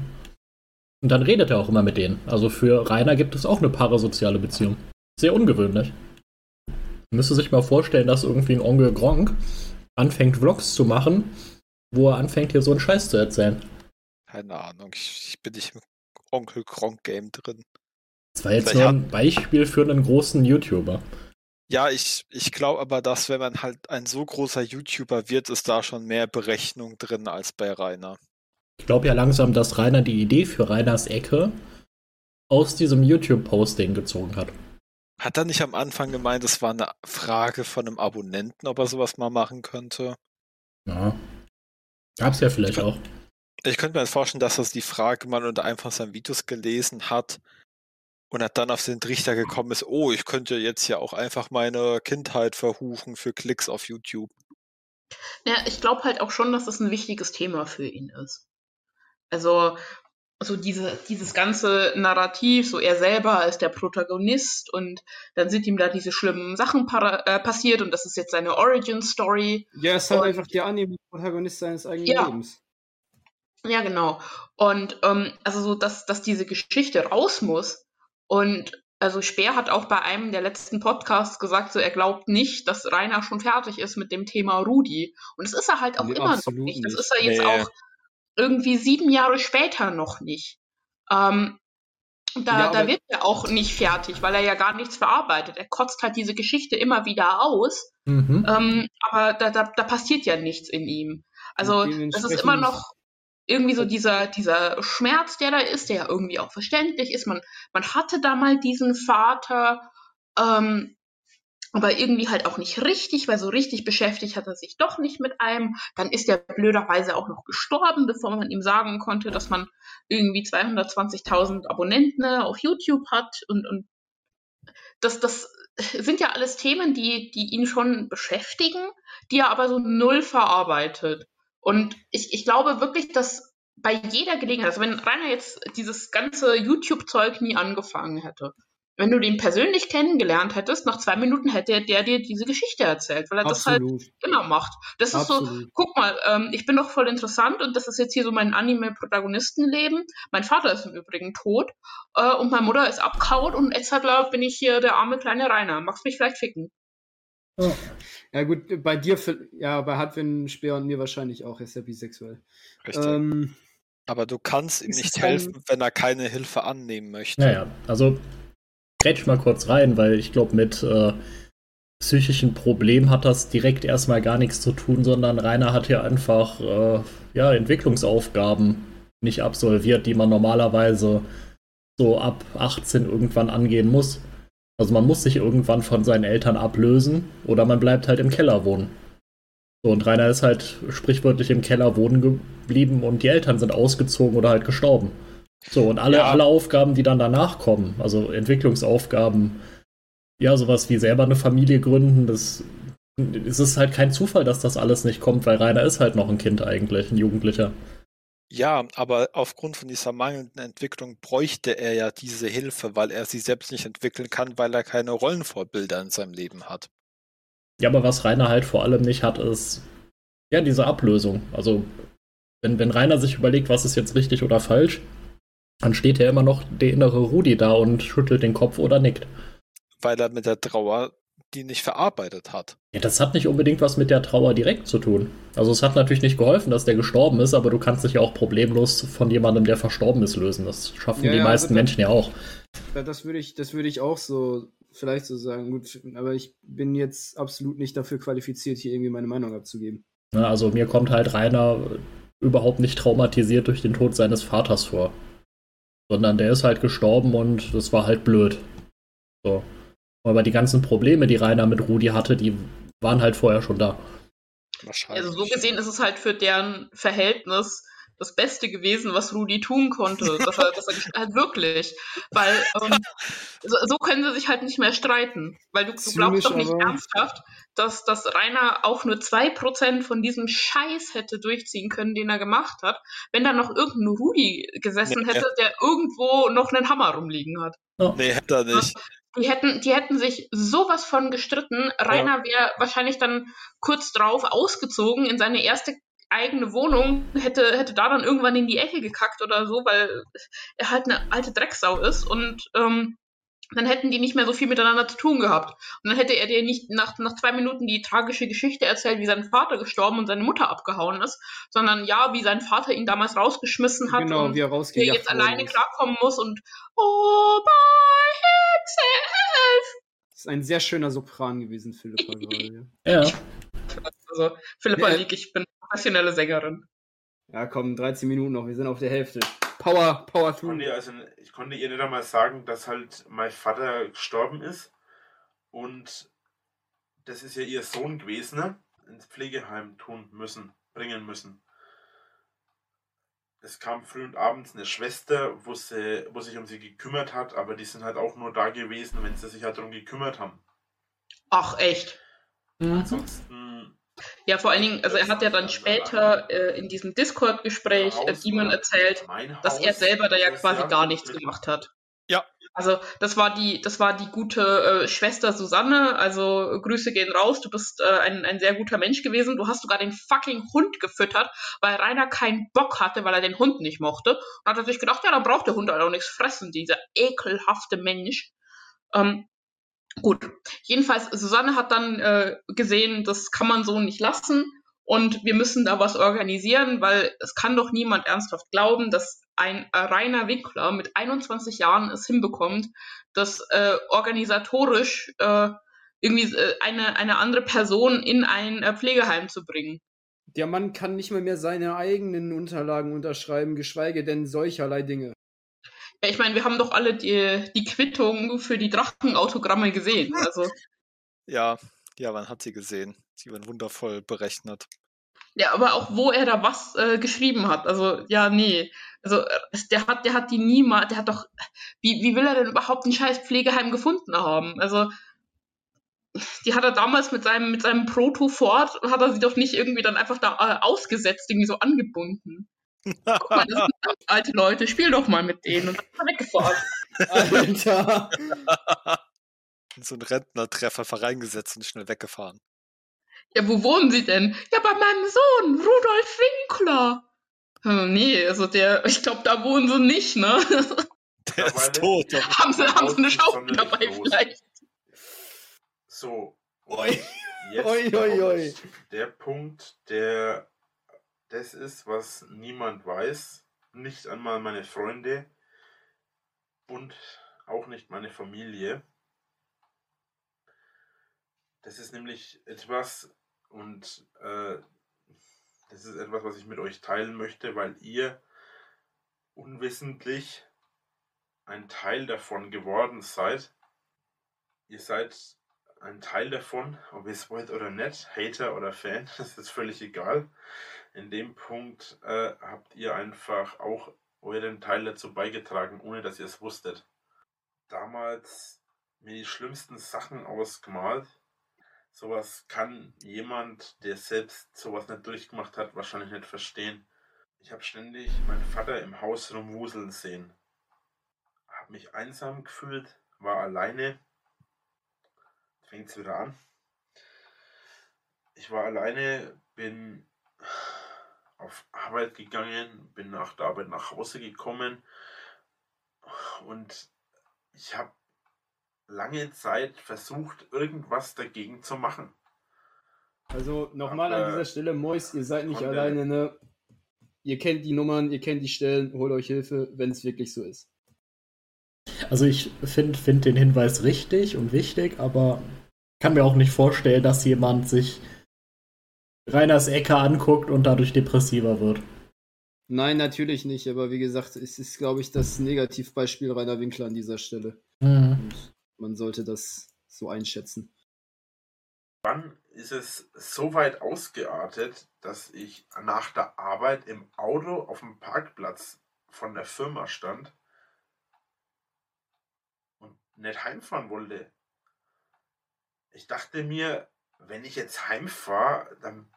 C: Und dann redet er auch immer mit denen. Also für Rainer gibt es auch eine parasoziale Beziehung. Sehr ungewöhnlich. Man müsste sich mal vorstellen, dass irgendwie ein Onkel Gronk anfängt, Vlogs zu machen, wo er anfängt, hier so einen Scheiß zu erzählen.
D: Keine Ahnung, ich, ich bin nicht im Onkel Gronk Game drin.
C: Das war jetzt Vielleicht nur ein Beispiel für einen großen YouTuber.
D: Ja, ich, ich glaube aber, dass wenn man halt ein so großer YouTuber wird, ist da schon mehr Berechnung drin als bei Rainer.
C: Ich glaube ja langsam, dass Rainer die Idee für Rainers Ecke aus diesem YouTube-Posting gezogen hat.
D: Hat er nicht am Anfang gemeint, es war eine Frage von einem Abonnenten, ob er sowas mal machen könnte?
C: Ja. Gab's ja vielleicht
D: ich
C: auch.
D: Ich könnte mir vorstellen, dass das die Frage mal unter einfach seinen Videos gelesen hat und hat dann auf den Trichter gekommen ist, oh, ich könnte jetzt ja auch einfach meine Kindheit verhuchen für Klicks auf YouTube.
A: Ja, ich glaube halt auch schon, dass das ein wichtiges Thema für ihn ist. Also, so diese, dieses ganze Narrativ, so er selber als der Protagonist und dann sind ihm da diese schlimmen Sachen äh, passiert und das ist jetzt seine Origin-Story.
B: Ja, er ist halt einfach der Anime-Protagonist seines eigenen ja, Lebens.
A: Ja, genau. Und ähm, also so, dass, dass diese Geschichte raus muss. Und also Speer hat auch bei einem der letzten Podcasts gesagt, so er glaubt nicht, dass Rainer schon fertig ist mit dem Thema Rudi. Und das ist er halt auch
B: Nee,
A: immer noch nicht. Das ist er jetzt
D: Nee.
A: auch irgendwie sieben Jahre später noch nicht. Ähm, da,
B: Ja,
A: da wird er auch nicht fertig, weil er ja gar nichts verarbeitet. Er kotzt halt diese Geschichte immer wieder aus,
C: Mhm.
A: ähm, aber da, da, da passiert ja nichts in ihm. Also das ist immer noch irgendwie so dieser, dieser Schmerz, der da ist, der ja irgendwie auch verständlich ist. Man, man hatte da mal diesen Vater, ähm, aber irgendwie halt auch nicht richtig, weil so richtig beschäftigt hat er sich doch nicht mit einem. Dann ist er blöderweise auch noch gestorben, bevor man ihm sagen konnte, dass man irgendwie 220.000 Abonnenten auf YouTube hat und, und das, das sind ja alles Themen, die, die ihn schon beschäftigen, die er aber so null verarbeitet. Und ich, ich glaube wirklich, dass bei jeder Gelegenheit, also wenn Rainer jetzt dieses ganze YouTube-Zeug nie angefangen hätte, wenn du den persönlich kennengelernt hättest, nach zwei Minuten hätte der dir diese Geschichte erzählt, weil er das halt
B: Absolut.
A: immer macht. Das ist so,
B: Absolut.
A: guck mal, ähm, ich bin doch voll interessant und das ist jetzt hier so mein Anime-Protagonistenleben. Mein Vater ist im Übrigen tot äh, und meine Mutter ist abgehauen und jetzt glaub, bin ich hier der arme kleine Rainer. Magst mich vielleicht ficken?
B: Ja gut, bei dir, ja, bei Hadwin, Speer und mir wahrscheinlich auch, er ist ja bisexuell.
D: Richtig.
B: Ähm,
D: Aber du kannst ihm nicht helfen, wenn er keine Hilfe annehmen möchte.
C: Naja, also grätsch mal kurz rein, weil ich glaube, mit äh, psychischen Problemen hat das direkt erstmal gar nichts zu tun, sondern Rainer hat ja einfach äh, ja, Entwicklungsaufgaben nicht absolviert, die man normalerweise so ab 18 irgendwann angehen muss. Also man muss sich irgendwann von seinen Eltern ablösen oder man bleibt halt im Keller wohnen. So, und Rainer ist halt sprichwörtlich im Keller wohnen geblieben und die Eltern sind ausgezogen oder halt gestorben. So, und alle,
D: Ja.
C: alle Aufgaben, die dann danach kommen, also Entwicklungsaufgaben, ja, sowas wie selber eine Familie gründen, das es ist halt kein Zufall, dass das alles nicht kommt, weil Rainer ist halt noch ein Kind eigentlich, ein Jugendlicher.
D: Ja, aber aufgrund von dieser mangelnden Entwicklung bräuchte er ja diese Hilfe, weil er sie selbst nicht entwickeln kann, weil er keine Rollenvorbilder in seinem Leben hat.
C: Ja, aber was Rainer halt vor allem nicht hat, ist ja diese Ablösung. Also, wenn, wenn Rainer sich überlegt, was ist jetzt richtig oder falsch, dann steht ja immer noch der innere Rudi da und schüttelt den Kopf oder nickt.
D: Weil er mit der Trauer die nicht verarbeitet hat.
C: Ja, das hat nicht unbedingt was mit der Trauer direkt zu tun. Also es hat natürlich nicht geholfen, dass der gestorben ist, aber du kannst dich ja auch problemlos von jemandem, der verstorben ist, lösen. Das schaffen
B: Ja,
C: die
B: ja,
C: meisten
B: also da-
C: Menschen ja auch.
B: Das würde ich, das würde ich auch so vielleicht so sagen. Gut, aber ich bin jetzt absolut nicht dafür qualifiziert, hier irgendwie meine Meinung abzugeben.
C: Ne, Also mir kommt halt Rainer überhaupt nicht traumatisiert durch den Tod seines Vaters vor. Sondern der ist halt gestorben und das war halt blöd. So. Aber die ganzen Probleme, die Rainer mit Rudi hatte, die waren halt vorher schon da.
D: Wahrscheinlich.
A: Also so gesehen ist es halt für deren Verhältnis das Beste gewesen, was Rudi tun konnte. dass er, dass er halt wirklich. Weil ähm, so, so können sie sich halt nicht mehr streiten. Weil du, du glaubst doch nicht
B: aber-
A: ernsthaft, dass, dass Rainer auch nur 2% von diesem Scheiß hätte durchziehen können, den er gemacht hat, wenn da noch irgendein Rudi gesessen
D: Nee.
A: hätte, der irgendwo noch einen Hammer rumliegen hat.
D: Nee, hätte er nicht.
A: Die hätten, die hätten sich sowas von gestritten. Rainer wäre wahrscheinlich dann kurz drauf ausgezogen in seine erste eigene Wohnung, hätte, hätte da dann irgendwann in die Ecke gekackt oder so, weil er halt eine alte Drecksau ist und ähm, dann hätten die nicht mehr so viel miteinander zu tun gehabt. Und dann hätte er dir nicht nach, nach zwei Minuten die tragische Geschichte erzählt, wie sein Vater gestorben und seine Mutter abgehauen ist, sondern ja, wie sein Vater ihn damals rausgeschmissen hat
B: genau,
A: und
B: wie er rausgejagt
A: jetzt alleine
B: ist.
A: klarkommen muss und oh, bei himself.
B: Das ist ein sehr schöner Sopran gewesen, Philippa gerade.
C: Ja.
A: Also, Philippa
B: Ja.
A: Lieg, ich bin professionelle Sängerin.
B: Ja, komm, 13 Minuten noch, wir sind auf der Hälfte. Power, Power through.
E: konnte, also, ich konnte ihr nicht einmal sagen, dass halt mein Vater gestorben ist. Und das ist ja ihr Sohn gewesen, ne? ins Pflegeheim tun müssen, bringen müssen. Es kam früh und abends eine Schwester, wo, sie, wo sich um sie gekümmert hat, aber die sind halt auch nur da gewesen, wenn sie sich halt darum gekümmert haben.
A: Ach, echt.
C: Mhm.
E: Ansonsten
A: Ja, vor allen Dingen, also er hat ja dann später äh, in diesem Discord-Gespräch äh, Demon erzählt, dass er selber da ja quasi gar nichts gemacht hat.
D: Ja.
A: Also das war die, das war die gute äh, Schwester Susanne. Also Grüße gehen raus. Du bist äh, ein, ein sehr guter Mensch gewesen. Du hast sogar den fucking Hund gefüttert, weil Rainer keinen Bock hatte, weil er den Hund nicht mochte. Und hat er sich gedacht, ja, dann braucht der Hund halt auch nichts fressen, dieser ekelhafte Mensch. Ähm, gut. Jedenfalls, Susanne hat dann äh, gesehen, das kann man so nicht lassen und wir müssen da was organisieren, weil es kann doch niemand ernsthaft glauben, dass ein reiner Winkler mit 21 Jahren es hinbekommt, das äh, organisatorisch äh, irgendwie äh, eine, eine andere Person in ein äh, Pflegeheim zu bringen.
B: Der Mann kann nicht mal mehr seine eigenen Unterlagen unterschreiben, geschweige denn solcherlei Dinge.
A: Ja, ich meine, wir haben doch alle die, die Quittung für die Drachenautogramme gesehen. Also.
D: Ja, ja, man hat sie gesehen. Sie waren wundervoll berechnet.
A: Ja, aber auch wo er da was äh, geschrieben hat. Also, ja, nee. Also, der hat, der hat die niemals, der hat doch, wie, wie will er denn überhaupt ein scheiß Pflegeheim gefunden haben? Also, die hat er damals mit seinem, mit seinem Proto-Ford, hat er sie doch nicht irgendwie dann einfach da äh, ausgesetzt, irgendwie so angebunden. Guck mal, das sind alte Leute, spiel doch mal mit denen und dann weggefahren.
B: Alter.
D: so ein Rentnertreffer reingesetzt und schnell weggefahren.
A: Ja, wo wohnen Sie denn? Ja, bei meinem Sohn, Rudolf Winkler. Hm, nee, also der, ich glaube, da wohnen sie nicht, ne?
D: Der ist tot.
A: haben, sie, haben sie eine Schaukel dabei los. vielleicht?
E: So.
B: Oi.
E: Jetzt
B: Oi, oi, oi.
E: der Punkt, der das ist, was niemand weiß. Nicht einmal meine Freunde und auch nicht meine Familie. Das ist nämlich etwas, und äh, das ist etwas, was ich mit euch teilen möchte, weil ihr unwissentlich ein Teil davon geworden seid. Ihr seid ein Teil davon, ob ihr es wollt oder nicht, Hater oder Fan, das ist völlig egal. In dem Punkt äh, habt ihr einfach auch euren Teil dazu beigetragen, ohne dass ihr es wusstet. Damals mir die schlimmsten Sachen ausgemalt. Sowas kann jemand, der selbst sowas nicht durchgemacht hat, wahrscheinlich nicht verstehen. Ich habe ständig meinen Vater im Haus rumwuseln sehen. Habe mich einsam gefühlt, war alleine. Fängt es wieder an. Ich war alleine, bin auf Arbeit gegangen, bin nach der Arbeit nach Hause gekommen und ich habe lange Zeit versucht, irgendwas dagegen zu machen.
B: Also nochmal an dieser Stelle, Mois, ihr seid nicht alleine, ne? Ihr kennt die Nummern, ihr kennt die Stellen, holt euch Hilfe, wenn es wirklich so ist.
C: Also ich finde find den Hinweis richtig und wichtig, aber kann mir auch nicht vorstellen, dass jemand sich Reiners Ecke anguckt und dadurch depressiver wird.
B: Nein, natürlich nicht, aber wie gesagt, es ist, glaube ich, das Negativbeispiel Rainer Winkler an dieser Stelle.
C: Mhm.
B: man sollte das so einschätzen.
E: Wann ist es so weit ausgeartet, dass ich nach der Arbeit im Auto auf dem Parkplatz von der Firma stand und nicht heimfahren wollte? Ich dachte mir, wenn ich jetzt heimfahre, dann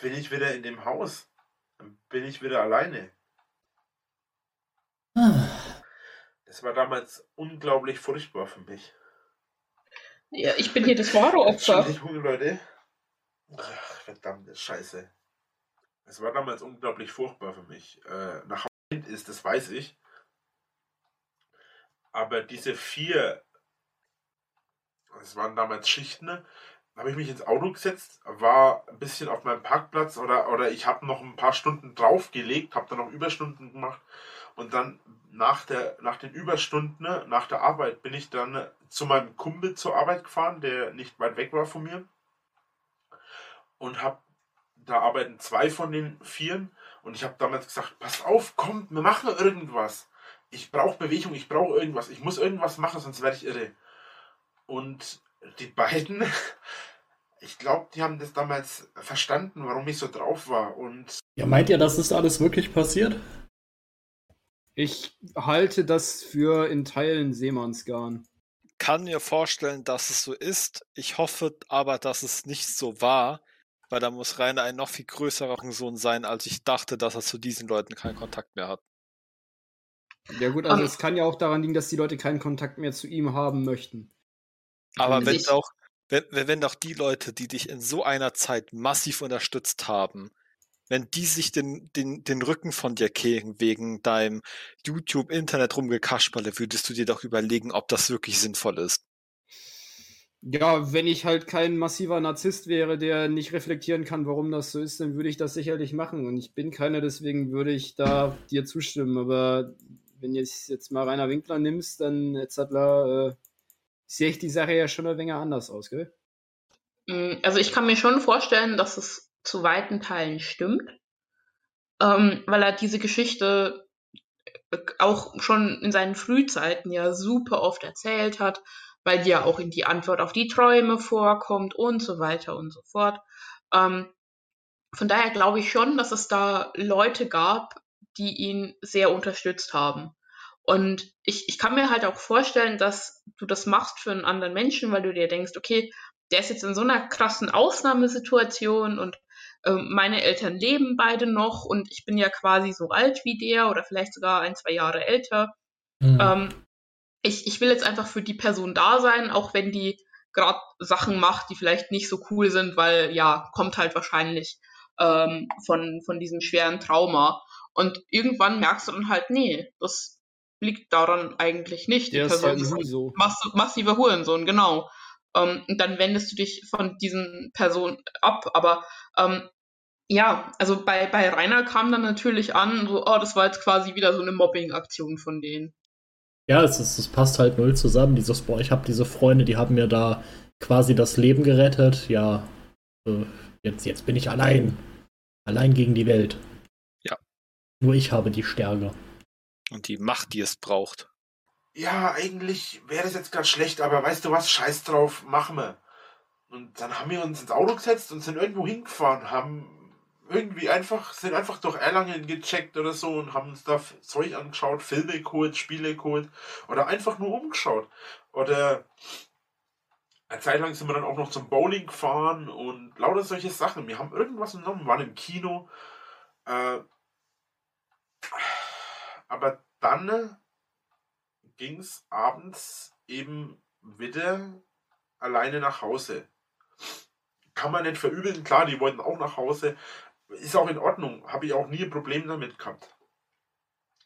E: bin ich wieder in dem Haus. Dann bin ich wieder alleine. Das war damals unglaublich furchtbar für mich.
A: Ja, ich bin hier das wahre Opfer.
E: Entschuldigung, Leute. Ach, verdammte Scheiße. Es war damals unglaublich furchtbar für mich. Äh, nach Hause ist, das weiß ich. Aber diese vier, es waren damals Schichten, habe ich mich ins Auto gesetzt, war ein bisschen auf meinem Parkplatz oder, oder ich habe noch ein paar Stunden draufgelegt, habe dann noch Überstunden gemacht und dann nach, der, nach den Überstunden, nach der Arbeit, bin ich dann zu meinem Kumpel zur Arbeit gefahren, der nicht weit weg war von mir und habe, da arbeiten zwei von den Vieren und ich habe damals gesagt, pass auf, kommt, wir machen irgendwas. Ich brauche Bewegung, ich brauche irgendwas, ich muss irgendwas machen, sonst werde ich irre. Und die beiden, ich glaube, die haben das damals verstanden, warum ich so drauf war. Und
C: ja, meint ihr, dass das alles wirklich passiert?
B: Ich halte das für in Teilen Seemannsgarn.
D: Kann mir vorstellen, dass es so ist. Ich hoffe aber, dass es nicht so war, weil da muss Rainer ein noch viel größerer Sohn sein, als ich dachte, dass er zu diesen Leuten keinen Kontakt mehr hat.
B: Ja gut, also
A: Ähm,
B: es kann ja auch daran liegen, dass die Leute keinen Kontakt mehr zu ihm haben möchten.
D: Aber wenn
A: Ich-
D: doch, wenn, wenn doch die Leute, die dich in so einer Zeit massiv unterstützt haben, wenn die sich den, den, den Rücken von dir kehren wegen deinem YouTube-Internet rumgekasperle, würdest du dir doch überlegen, ob das wirklich sinnvoll ist.
B: Ja, wenn ich halt kein massiver Narzisst wäre, der nicht reflektieren kann, warum das so ist, dann würde ich das sicherlich machen. Und ich bin keiner, deswegen würde ich da dir zustimmen. Aber wenn du jetzt mal Rainer Winkler nimmst, dann etc. Äh, sehe ich die Sache ja schon ein wenig anders aus, gell?
A: Mm, Also ich kann mir schon vorstellen, dass es zu weiten Teilen stimmt, ähm, weil er diese Geschichte äh, auch schon in seinen Frühzeiten ja super oft erzählt hat, weil die ja auch in die Antwort auf die Träume vorkommt und so weiter und so fort. Ähm, von daher glaube ich schon, dass es da Leute gab, die ihn sehr unterstützt haben. Und ich, ich kann mir halt auch vorstellen, dass du das machst für einen anderen Menschen, weil du dir denkst, okay, der ist jetzt in so einer krassen Ausnahmesituation und ähm, meine Eltern leben beide noch und ich bin ja quasi so alt wie der oder vielleicht sogar ein, zwei Jahre älter.
C: Mhm.
A: Ähm, ich, ich will jetzt einfach für die Person da sein, auch wenn die gerade Sachen macht, die vielleicht nicht so cool sind, weil ja, kommt halt wahrscheinlich ähm, von, von diesem schweren Trauma. Und irgendwann merkst du dann halt, nee, das liegt daran eigentlich nicht. Die
B: Der ist
A: Person
B: halt
A: ist
B: ein Huso.
A: mass massiver Hurensohn, genau. Ähm, und dann wendest du dich von diesen Personen ab. Aber ähm, ja, also bei, bei Rainer kam dann natürlich an, so, oh, das war jetzt quasi wieder so eine Mobbing-Aktion von denen.
C: Ja, es, ist, es passt halt null zusammen. Dieses, boah, ich habe diese Freunde, die haben mir da quasi das Leben gerettet. Ja, äh, jetzt, jetzt bin ich allein. Allein gegen die Welt.
D: Ja.
C: Nur ich habe die Stärke.
D: Und die Macht, die es braucht.
E: Ja, eigentlich wäre das jetzt ganz schlecht, aber weißt du was, scheiß drauf, machen wir. Und dann haben wir uns ins Auto gesetzt und sind irgendwo hingefahren, haben irgendwie einfach, sind einfach durch Erlangen gecheckt oder so und haben uns da Zeug angeschaut, Filme geholt, Spiele geholt oder einfach nur umgeschaut. Oder eine Zeit lang sind wir dann auch noch zum Bowling gefahren und lauter solche Sachen. Wir haben irgendwas genommen, waren im Kino. Äh, aber dann ging es abends eben wieder alleine nach Hause. Kann man nicht verübeln, klar, die wollten auch nach Hause. Ist auch in Ordnung, habe ich auch nie ein Problem damit gehabt.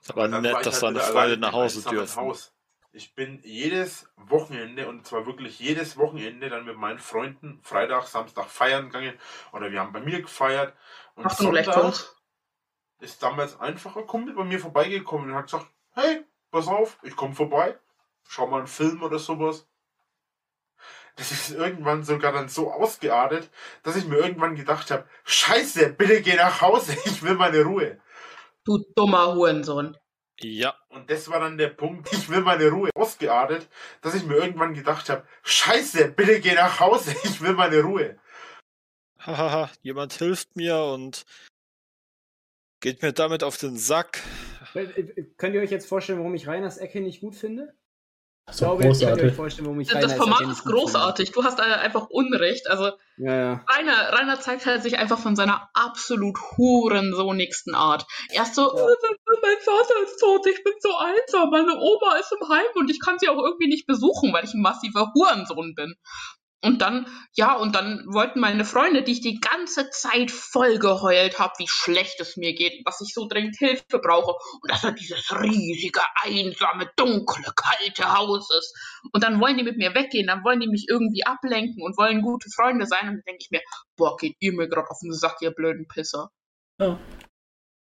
D: Aber nett, dass
E: halt
D: deine Freunde nach Hause dürfen.
E: Haus. Ich bin jedes Wochenende und zwar wirklich jedes Wochenende dann mit meinen Freunden Freitag, Samstag feiern gegangen oder wir haben bei mir gefeiert und
A: noch
E: Sonntag? Ist damals einfach ein Kumpel bei mir vorbeigekommen und hat gesagt, hey, pass auf, ich komme vorbei, schau mal einen Film oder sowas. Das ist irgendwann sogar dann so ausgeartet, dass ich mir irgendwann gedacht habe, scheiße, bitte geh nach Hause, ich will meine Ruhe.
A: Du dummer Hurensohn.
D: Ja,
E: Und das war dann der Punkt, ich will meine Ruhe ausgeartet, dass ich mir irgendwann gedacht habe, scheiße, bitte geh nach Hause, ich will meine Ruhe.
D: hahaha, jemand hilft mir und geht mir damit auf den Sack.
B: Äh, äh, Könnt ihr euch jetzt vorstellen, warum ich Reiners Ecke nicht gut finde? Ich glaube, jetzt könnt ihr euch
C: großartig.
B: vorstellen, warum ich
A: Das
B: Reiners
A: Format
B: Ecke
A: ist
B: nicht gut finde.
A: großartig. Du hast da einfach Unrecht. Also
B: Ja, ja.
A: Rainer, Rainer zeigt halt sich einfach von seiner absolut hurensohnigsten Art. Erst so,
B: Ja.
A: "Äh, mein Vater ist tot, ich bin so einsam, meine Oma ist im Heim und ich kann sie auch irgendwie nicht besuchen, weil ich ein massiver Hurensohn bin. Und dann, ja, und dann wollten meine Freunde, die ich die ganze Zeit voll geheult habe, wie schlecht es mir geht, dass ich so dringend Hilfe brauche und dass er dieses riesige, einsame, dunkle, kalte Haus ist. Und dann wollen die mit mir weggehen, dann wollen die mich irgendwie ablenken und wollen gute Freunde sein. Und dann denke ich mir, boah, geht ihr mir gerade auf den Sack, ihr blöden Pisser.
C: Ja.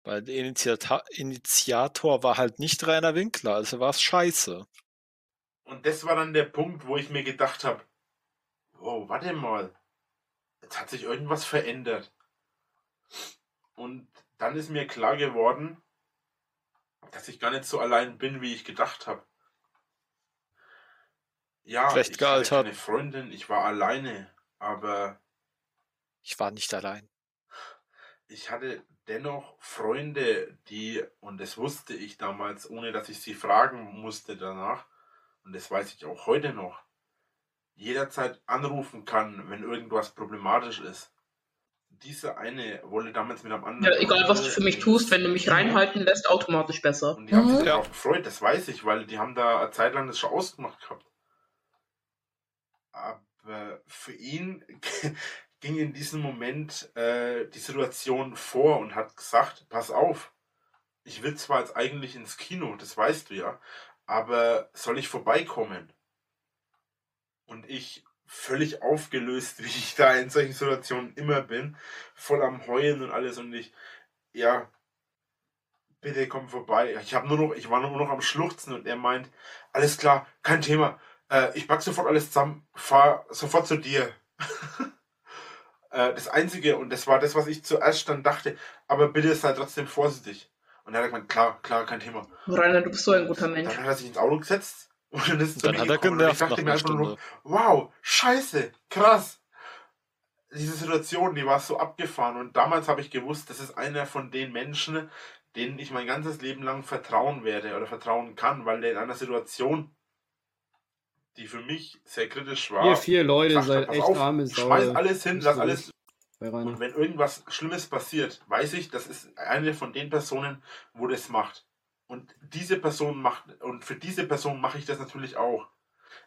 D: Weil der Initiata Initiator war halt nicht Rainer Winkler, also war es scheiße.
E: Und das war dann der Punkt, wo ich mir gedacht habe, oh, warte mal, jetzt hat sich irgendwas verändert. Und dann ist mir klar geworden, dass ich gar nicht so allein bin, wie ich gedacht habe. Ja,
D: Schlecht
E: ich hatte keine Freundin, ich war alleine, aber
D: Ich war nicht allein.
E: ich hatte dennoch Freunde, die, und das wusste ich damals, ohne dass ich sie fragen musste danach, und das weiß ich auch heute noch, jederzeit anrufen kann, wenn irgendwas problematisch ist. dieser eine wollte damals mit einem anderen.
A: Ja, egal was du für mich tust, wenn du mich reinhalten lässt, automatisch besser.
E: Und die haben sich
C: Mhm.
E: darauf gefreut, das weiß ich, weil die haben da eine Zeit lang das schon ausgemacht gehabt. Aber für ihn ging in diesem Moment äh, die Situation vor und hat gesagt, pass auf, ich will zwar jetzt eigentlich ins Kino, das weißt du ja, aber soll ich vorbeikommen? Und ich völlig aufgelöst, wie ich da in solchen Situationen immer bin, voll am Heulen und alles und ich, ja, bitte komm vorbei. Ich habe nur noch, ich war nur noch am Schluchzen und er meint, alles klar, kein Thema. Äh, ich pack sofort alles zusammen, fahr sofort zu dir. äh, das Einzige, und das war das, was ich zuerst dann dachte, aber bitte sei trotzdem vorsichtig. Und er hat gemeint, klar, klar, kein Thema.
A: Rainer, du bist so ein guter Mensch.
E: Dann hat er sich ins Auto gesetzt und dann ist es
D: Dann hat er
E: gekommen und ich
D: genervt
E: dachte
D: nach
E: mir einfach nur, wow, scheiße, krass. Diese Situation, die war so abgefahren und damals habe ich gewusst, das ist einer von den Menschen, denen ich mein ganzes Leben lang vertrauen werde oder vertrauen kann, weil der in einer Situation, die für mich sehr kritisch war,
B: Ihr vier Leute seid echt
E: auf,
B: arme Sau.
E: schmeiß alles hin, lass alles und wenn irgendwas Schlimmes passiert, weiß ich, das ist eine von den Personen, wo das macht. Und diese Person macht, und für diese Person mache ich das natürlich auch.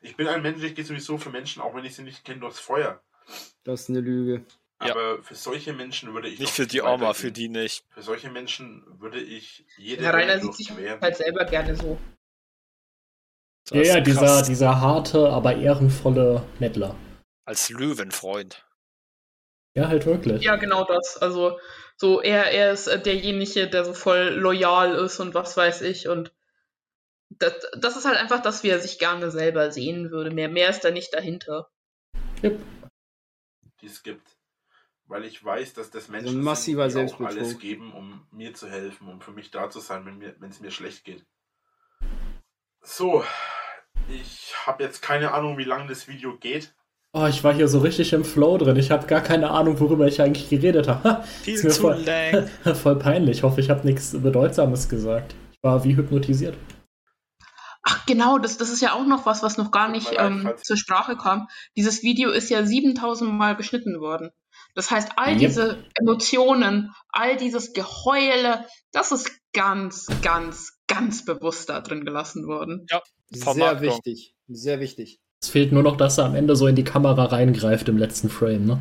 E: Ich bin ein Mensch, ich gehe sowieso für Menschen, auch wenn ich sie nicht kenne, durchs Feuer.
B: Das ist eine Lüge.
D: Ja.
E: Aber für solche Menschen würde ich
D: Nicht für die. Oma, für die nicht.
E: Für solche Menschen würde ich jede
A: Herr Rainer sieht sich halt selber gerne so.
C: Ja,
D: Das
C: ja,
D: ist
C: dieser, dieser harte, aber ehrenvolle Mettler.
D: Als Löwenfreund.
C: Ja, halt wirklich.
A: Ja, genau das. Also, so, er, er ist äh, derjenige, der so voll loyal ist und was weiß ich. Und das, das ist halt einfach das, wie er sich gerne selber sehen würde. Mehr, mehr ist da nicht dahinter.
C: Yep.
E: die es gibt. Weil ich weiß, dass das Menschen
B: Also massiver
E: sind, die auch alles geben, um mir zu helfen, um für mich da zu sein, wenn mir, wenn es mir schlecht geht. So, ich habe jetzt keine Ahnung, wie lange das Video geht.
C: Oh, ich war hier so richtig im Flow drin. Ich habe gar keine Ahnung, worüber ich eigentlich geredet habe.
D: Viel
C: Ist mir
D: zu
C: voll-
D: lang.
C: Voll peinlich. Ich hoffe, ich habe nichts Bedeutsames gesagt. Ich war wie hypnotisiert.
A: Ach, genau, das, das ist ja auch noch was, was noch gar nicht ähm, zur Sprache kam. Dieses Video ist ja 7000 Mal geschnitten worden. Das heißt, all
C: Yep.
A: diese Emotionen, all dieses Geheule, das ist ganz, ganz, ganz bewusst da drin gelassen worden.
B: Sehr
D: Vermarktung.
B: wichtig. Sehr wichtig.
C: Es fehlt nur noch, dass er am Ende so in die Kamera reingreift im letzten Frame, ne?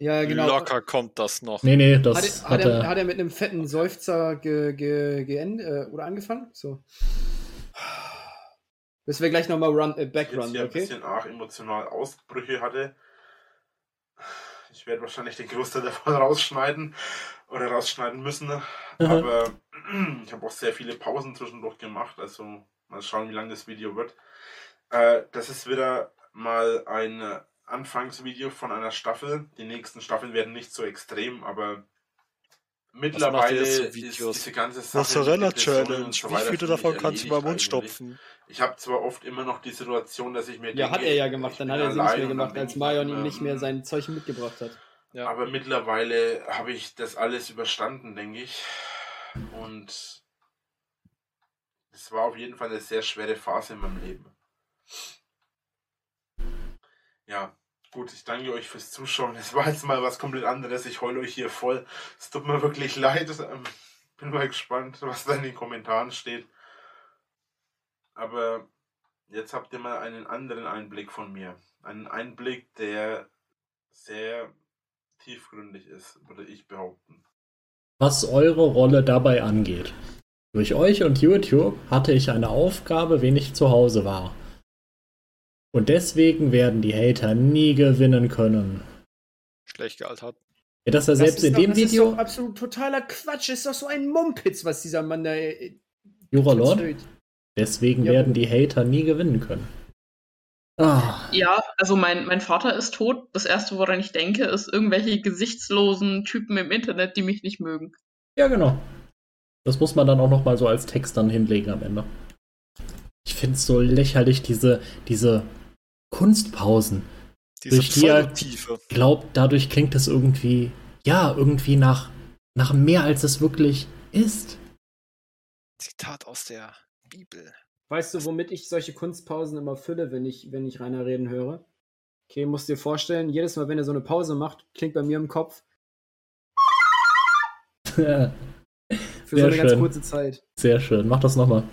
B: Ja, genau.
D: Locker kommt das noch.
C: Nee, nee,
B: Hat,
C: das
B: er,
C: hat,
B: hat, er,
C: er.
B: hat er mit einem fetten Seufzer ge, ge, geendet äh, oder angefangen? So. Bis wir gleich nochmal run, äh, Backrun,
E: hier ein
B: okay?
E: bisschen arg emotional Ausbrüche hatte. Ich werde wahrscheinlich den Großteil davon rausschneiden oder rausschneiden müssen. Aber ich habe auch sehr viele Pausen zwischendurch gemacht. Also mal schauen, wie lang das Video wird. Äh, das ist wieder mal ein äh, Anfangsvideo von einer Staffel. Die nächsten Staffeln werden nicht so extrem, aber mittlerweile ist diese ganze Sache.
D: Mozzarella Challenge.
E: so
D: Wie viele davon kannst du beim Mund stopfen?
E: Ich habe zwar oft immer noch die Situation, dass ich mir
B: Ja,
E: denke,
B: hat er ja gemacht. Dann hat er sie nicht mehr gemacht, als Marion ihm nicht mehr
E: hm,
B: sein Zeug mitgebracht hat.
D: Ja.
E: Aber mittlerweile habe ich das alles überstanden, denke ich. Und es war auf jeden Fall eine sehr schwere Phase in meinem Leben. Ja, gut, ich danke euch fürs Zuschauen. Es war jetzt mal was komplett anderes. Ich heule euch hier voll. Es tut mir wirklich leid. Ähm, Bin mal gespannt, was da in den Kommentaren steht. Aber jetzt habt ihr mal einen anderen Einblick von mir. Einen Einblick, der sehr tiefgründig ist, würde ich behaupten.
C: was eure Rolle dabei angeht. Durch euch und YouTube hatte ich eine Aufgabe, wen ich zu Hause war. Und deswegen werden die Hater nie gewinnen können.
D: Schlecht gealtert.
C: Ja, dass er selbst
B: das ist
C: in
B: doch,
C: dem
B: das
C: Video,
B: ist doch absolut totaler Quatsch. Das ist doch so ein Mumpitz, was dieser Mann da. äh,
C: Juralord,
B: erzählt.
C: deswegen
B: Ja.
C: werden die Hater nie gewinnen können. Ah,
A: Ja, also mein, mein Vater ist tot. Das erste, woran ich denke, ist irgendwelche gesichtslosen Typen im Internet, die mich nicht mögen.
C: ja, genau. Das muss man dann auch noch mal so als Text dann hinlegen am Ende. Ich finde es so lächerlich, diese, diese Kunstpausen.
D: Diese
C: Durch die er-. Glaubt, dadurch klingt es irgendwie, ja, irgendwie nach, nach mehr, als es wirklich ist.
D: Zitat aus der Bibel.
B: Weißt du, womit ich solche Kunstpausen immer fülle, wenn ich, wenn ich Rainer reden höre? Okay, musst dir vorstellen, jedes Mal, wenn er so eine Pause macht, klingt bei mir im Kopf,
C: Ja,
B: Für
C: Sehr
B: so eine ganz
C: schön.
B: kurze Zeit.
C: sehr schön. Mach das nochmal.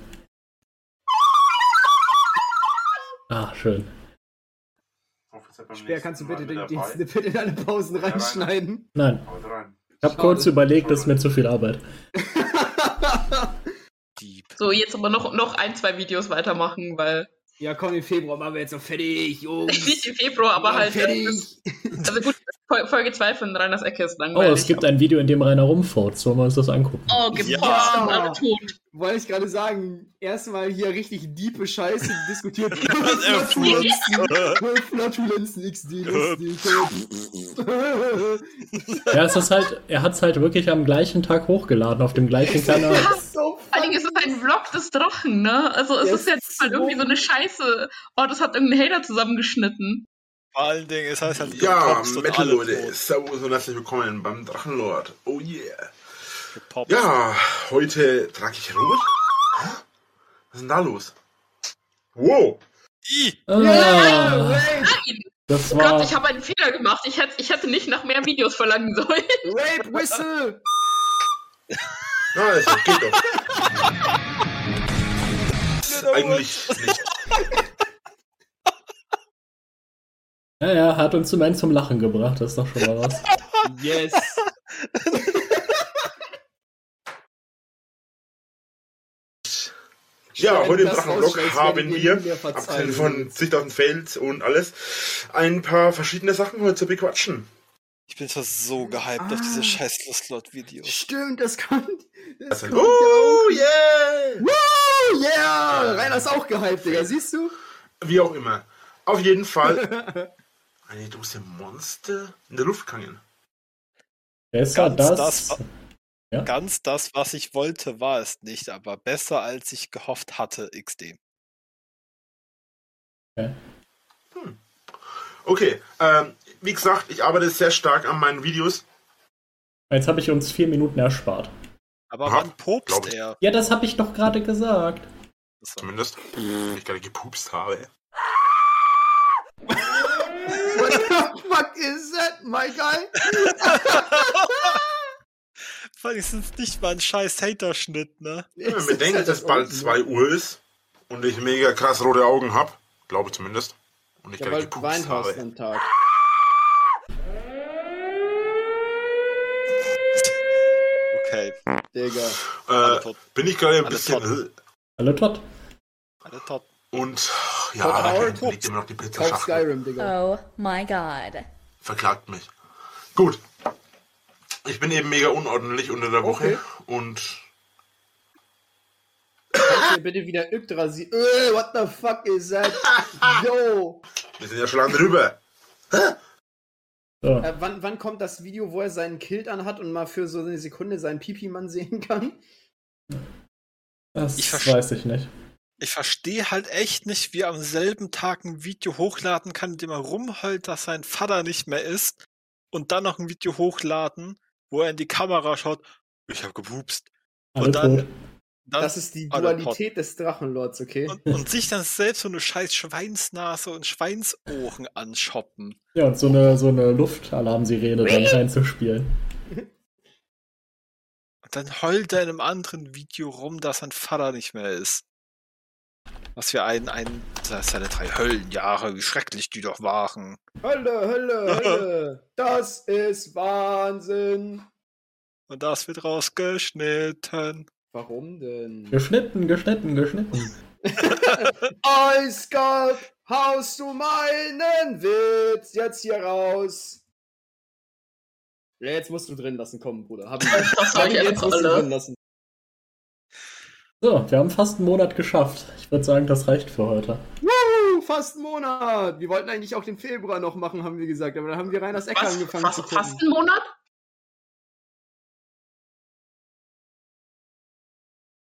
C: Ah, schön.
B: Speer, kannst du bitte den, den Snippet in alle Pausen
E: Ja, rein.
B: reinschneiden?
C: Nein, ich habe kurz überlegt, das ist mir zu viel Arbeit.
A: So, jetzt aber noch, noch ein, zwei Videos weitermachen, weil
B: ja, komm, im Februar machen wir jetzt noch fertig, Jungs.
A: nicht im Februar, aber
B: Mann,
A: halt.
B: fertig.
A: Also gut, Folge 2 von Reiners Ecke ist
C: Oh,
A: langweilig.
C: es gibt ein Video, in dem Rainer rumfurzt. Wollen wir uns das angucken?
A: Oh, gepotzt
E: Ja.
A: und alle tot.
B: Wollte ich gerade sagen, erstmal hier richtig diepe Scheiße diskutiert.
D: er
B: Flatulenzen, XD.
C: Ja, es ist halt, er hat es halt wirklich am gleichen Tag hochgeladen, auf dem gleichen Kanal.
B: so
A: Vor allem ist es ein Vlog des Drachen, ne? Also es
B: Ja,
A: ist jetzt
B: so-
A: mal irgendwie so eine Scheiße. Oh, das hat irgendein Hater zusammengeschnitten.
D: Vor allen Dingen, es heißt halt
E: Ja, Metal Leute, servus und herzlich willkommen beim Drachenlord. Oh yeah.
D: Gepopst.
E: Ja, heute trage ich rot. Was ist denn da los? Wow.
D: I,
C: das
A: Oh Gott,
C: war.
A: ich habe einen Fehler gemacht. Ich hätte, ich hätte nicht nach mehr Videos verlangen sollen.
B: Rape Whistle.
E: Na, also, geht doch. Eigentlich nicht.
C: Ja, ja, hat uns immerhin zum Lachen gebracht, das ist doch schon mal was.
B: Yes.
E: Ja, heute im
B: rausschneidest,
E: haben wir,
B: verzeihen.
E: abgesehen von zigtausend Fails und alles, ein paar verschiedene Sachen heute zu bequatschen.
D: ich bin zwar so gehypt auf
B: Ah.
D: diese scheiß Lust-Lot-Videos.
B: Stimmt, das kommt. Das
E: Also,
B: kommt
E: oh
B: ja
E: yeah!
B: Oh yeah! Rainer ist auch gehypt, Digga, siehst du?
E: Wie auch immer. Auf jeden Fall eine Dose Monster in der Luft gegangen.
C: Besser
D: Ganz
C: das.
D: das- Ganz das, was ich wollte, war es nicht, aber besser als ich gehofft hatte, XD.
E: Okay, ähm, wie gesagt, ich arbeite sehr stark an meinen Videos.
C: Jetzt habe ich uns vier Minuten erspart.
D: Aber
E: Aha,
D: wann popst er?
C: Ja, das habe ich doch gerade gesagt.
E: Zumindest, wenn ich gerade gepupst habe.
B: What the fuck is that, my guy?
D: Vor allem ist es nicht mal ein scheiß Haterschnitt, ne?
E: Wenn man bedenkt, dass es bald 2 Uhr ist und ich mega krass rote Augen habe, glaube zumindest, und ich
B: Ja,
E: gerade gepupst
B: Wein hast
E: habe.
B: am Tag.
D: Okay,
B: Digga.
E: Äh,
D: tot.
E: bin ich gerade ein
D: Alle
E: bisschen...
C: Alle tot.
D: Alle tot.
E: Und ja,
B: Tot,
E: da liegt immer noch die Pizzaschachtel.
B: Skyrim, Digga.
G: Oh my god.
E: Verklagt mich. Gut. Ich bin eben mega unordentlich unter der Woche
B: Okay.
E: und
B: Kannst du mir bitte wieder Yggdrasil... Äh, what the fuck is that? Yo!
E: wir sind ja schon lange drüber.
C: So.
B: Äh, wann, wann kommt das Video, wo er seinen Kilt anhat und mal für so eine Sekunde seinen Pipi-Mann sehen kann?
C: Das
D: Ich
C: weiß ich nicht.
D: Ich verstehe halt echt nicht, wie er am selben Tag ein Video hochladen kann, in dem er rumheult, dass sein Vater nicht mehr ist und dann noch ein Video hochladen, wo er in die Kamera schaut. Ich habe gepupst.
C: Alle
D: Und dann-. Dann,
B: Das ist die Dualität des Drachenlords, okay?
D: und, und sich dann selbst so eine scheiß Schweinsnase und Schweinsohren anschoppen.
C: Ja, und so eine, so eine Luftalarmsirene dann reinzuspielen.
D: Und dann heult er in einem anderen Video rum, dass sein Vater nicht mehr ist. Was für ein, ein, seine drei Höllenjahre, wie schrecklich die doch waren.
B: Hölle, Hölle, Hölle! Das ist Wahnsinn!
D: Und das wird rausgeschnitten.
B: Warum denn?
C: Geschnitten, geschnitten, geschnitten.
B: Eiskalt, haust du meinen Witz jetzt hier raus? Ja, jetzt musst du drin lassen, komm, Bruder. Hab ich
A: Das
B: hab
A: soll
B: ich jetzt musst du drin lassen.
C: So, wir haben fast einen Monat geschafft. Ich würde sagen, das reicht für heute.
B: Woo, fast einen Monat. Wir wollten eigentlich auch den Februar noch machen, haben wir gesagt, aber dann haben wir Reiners Ecke angefangen
A: Fast,
B: zu gucken.
A: fast einen Monat?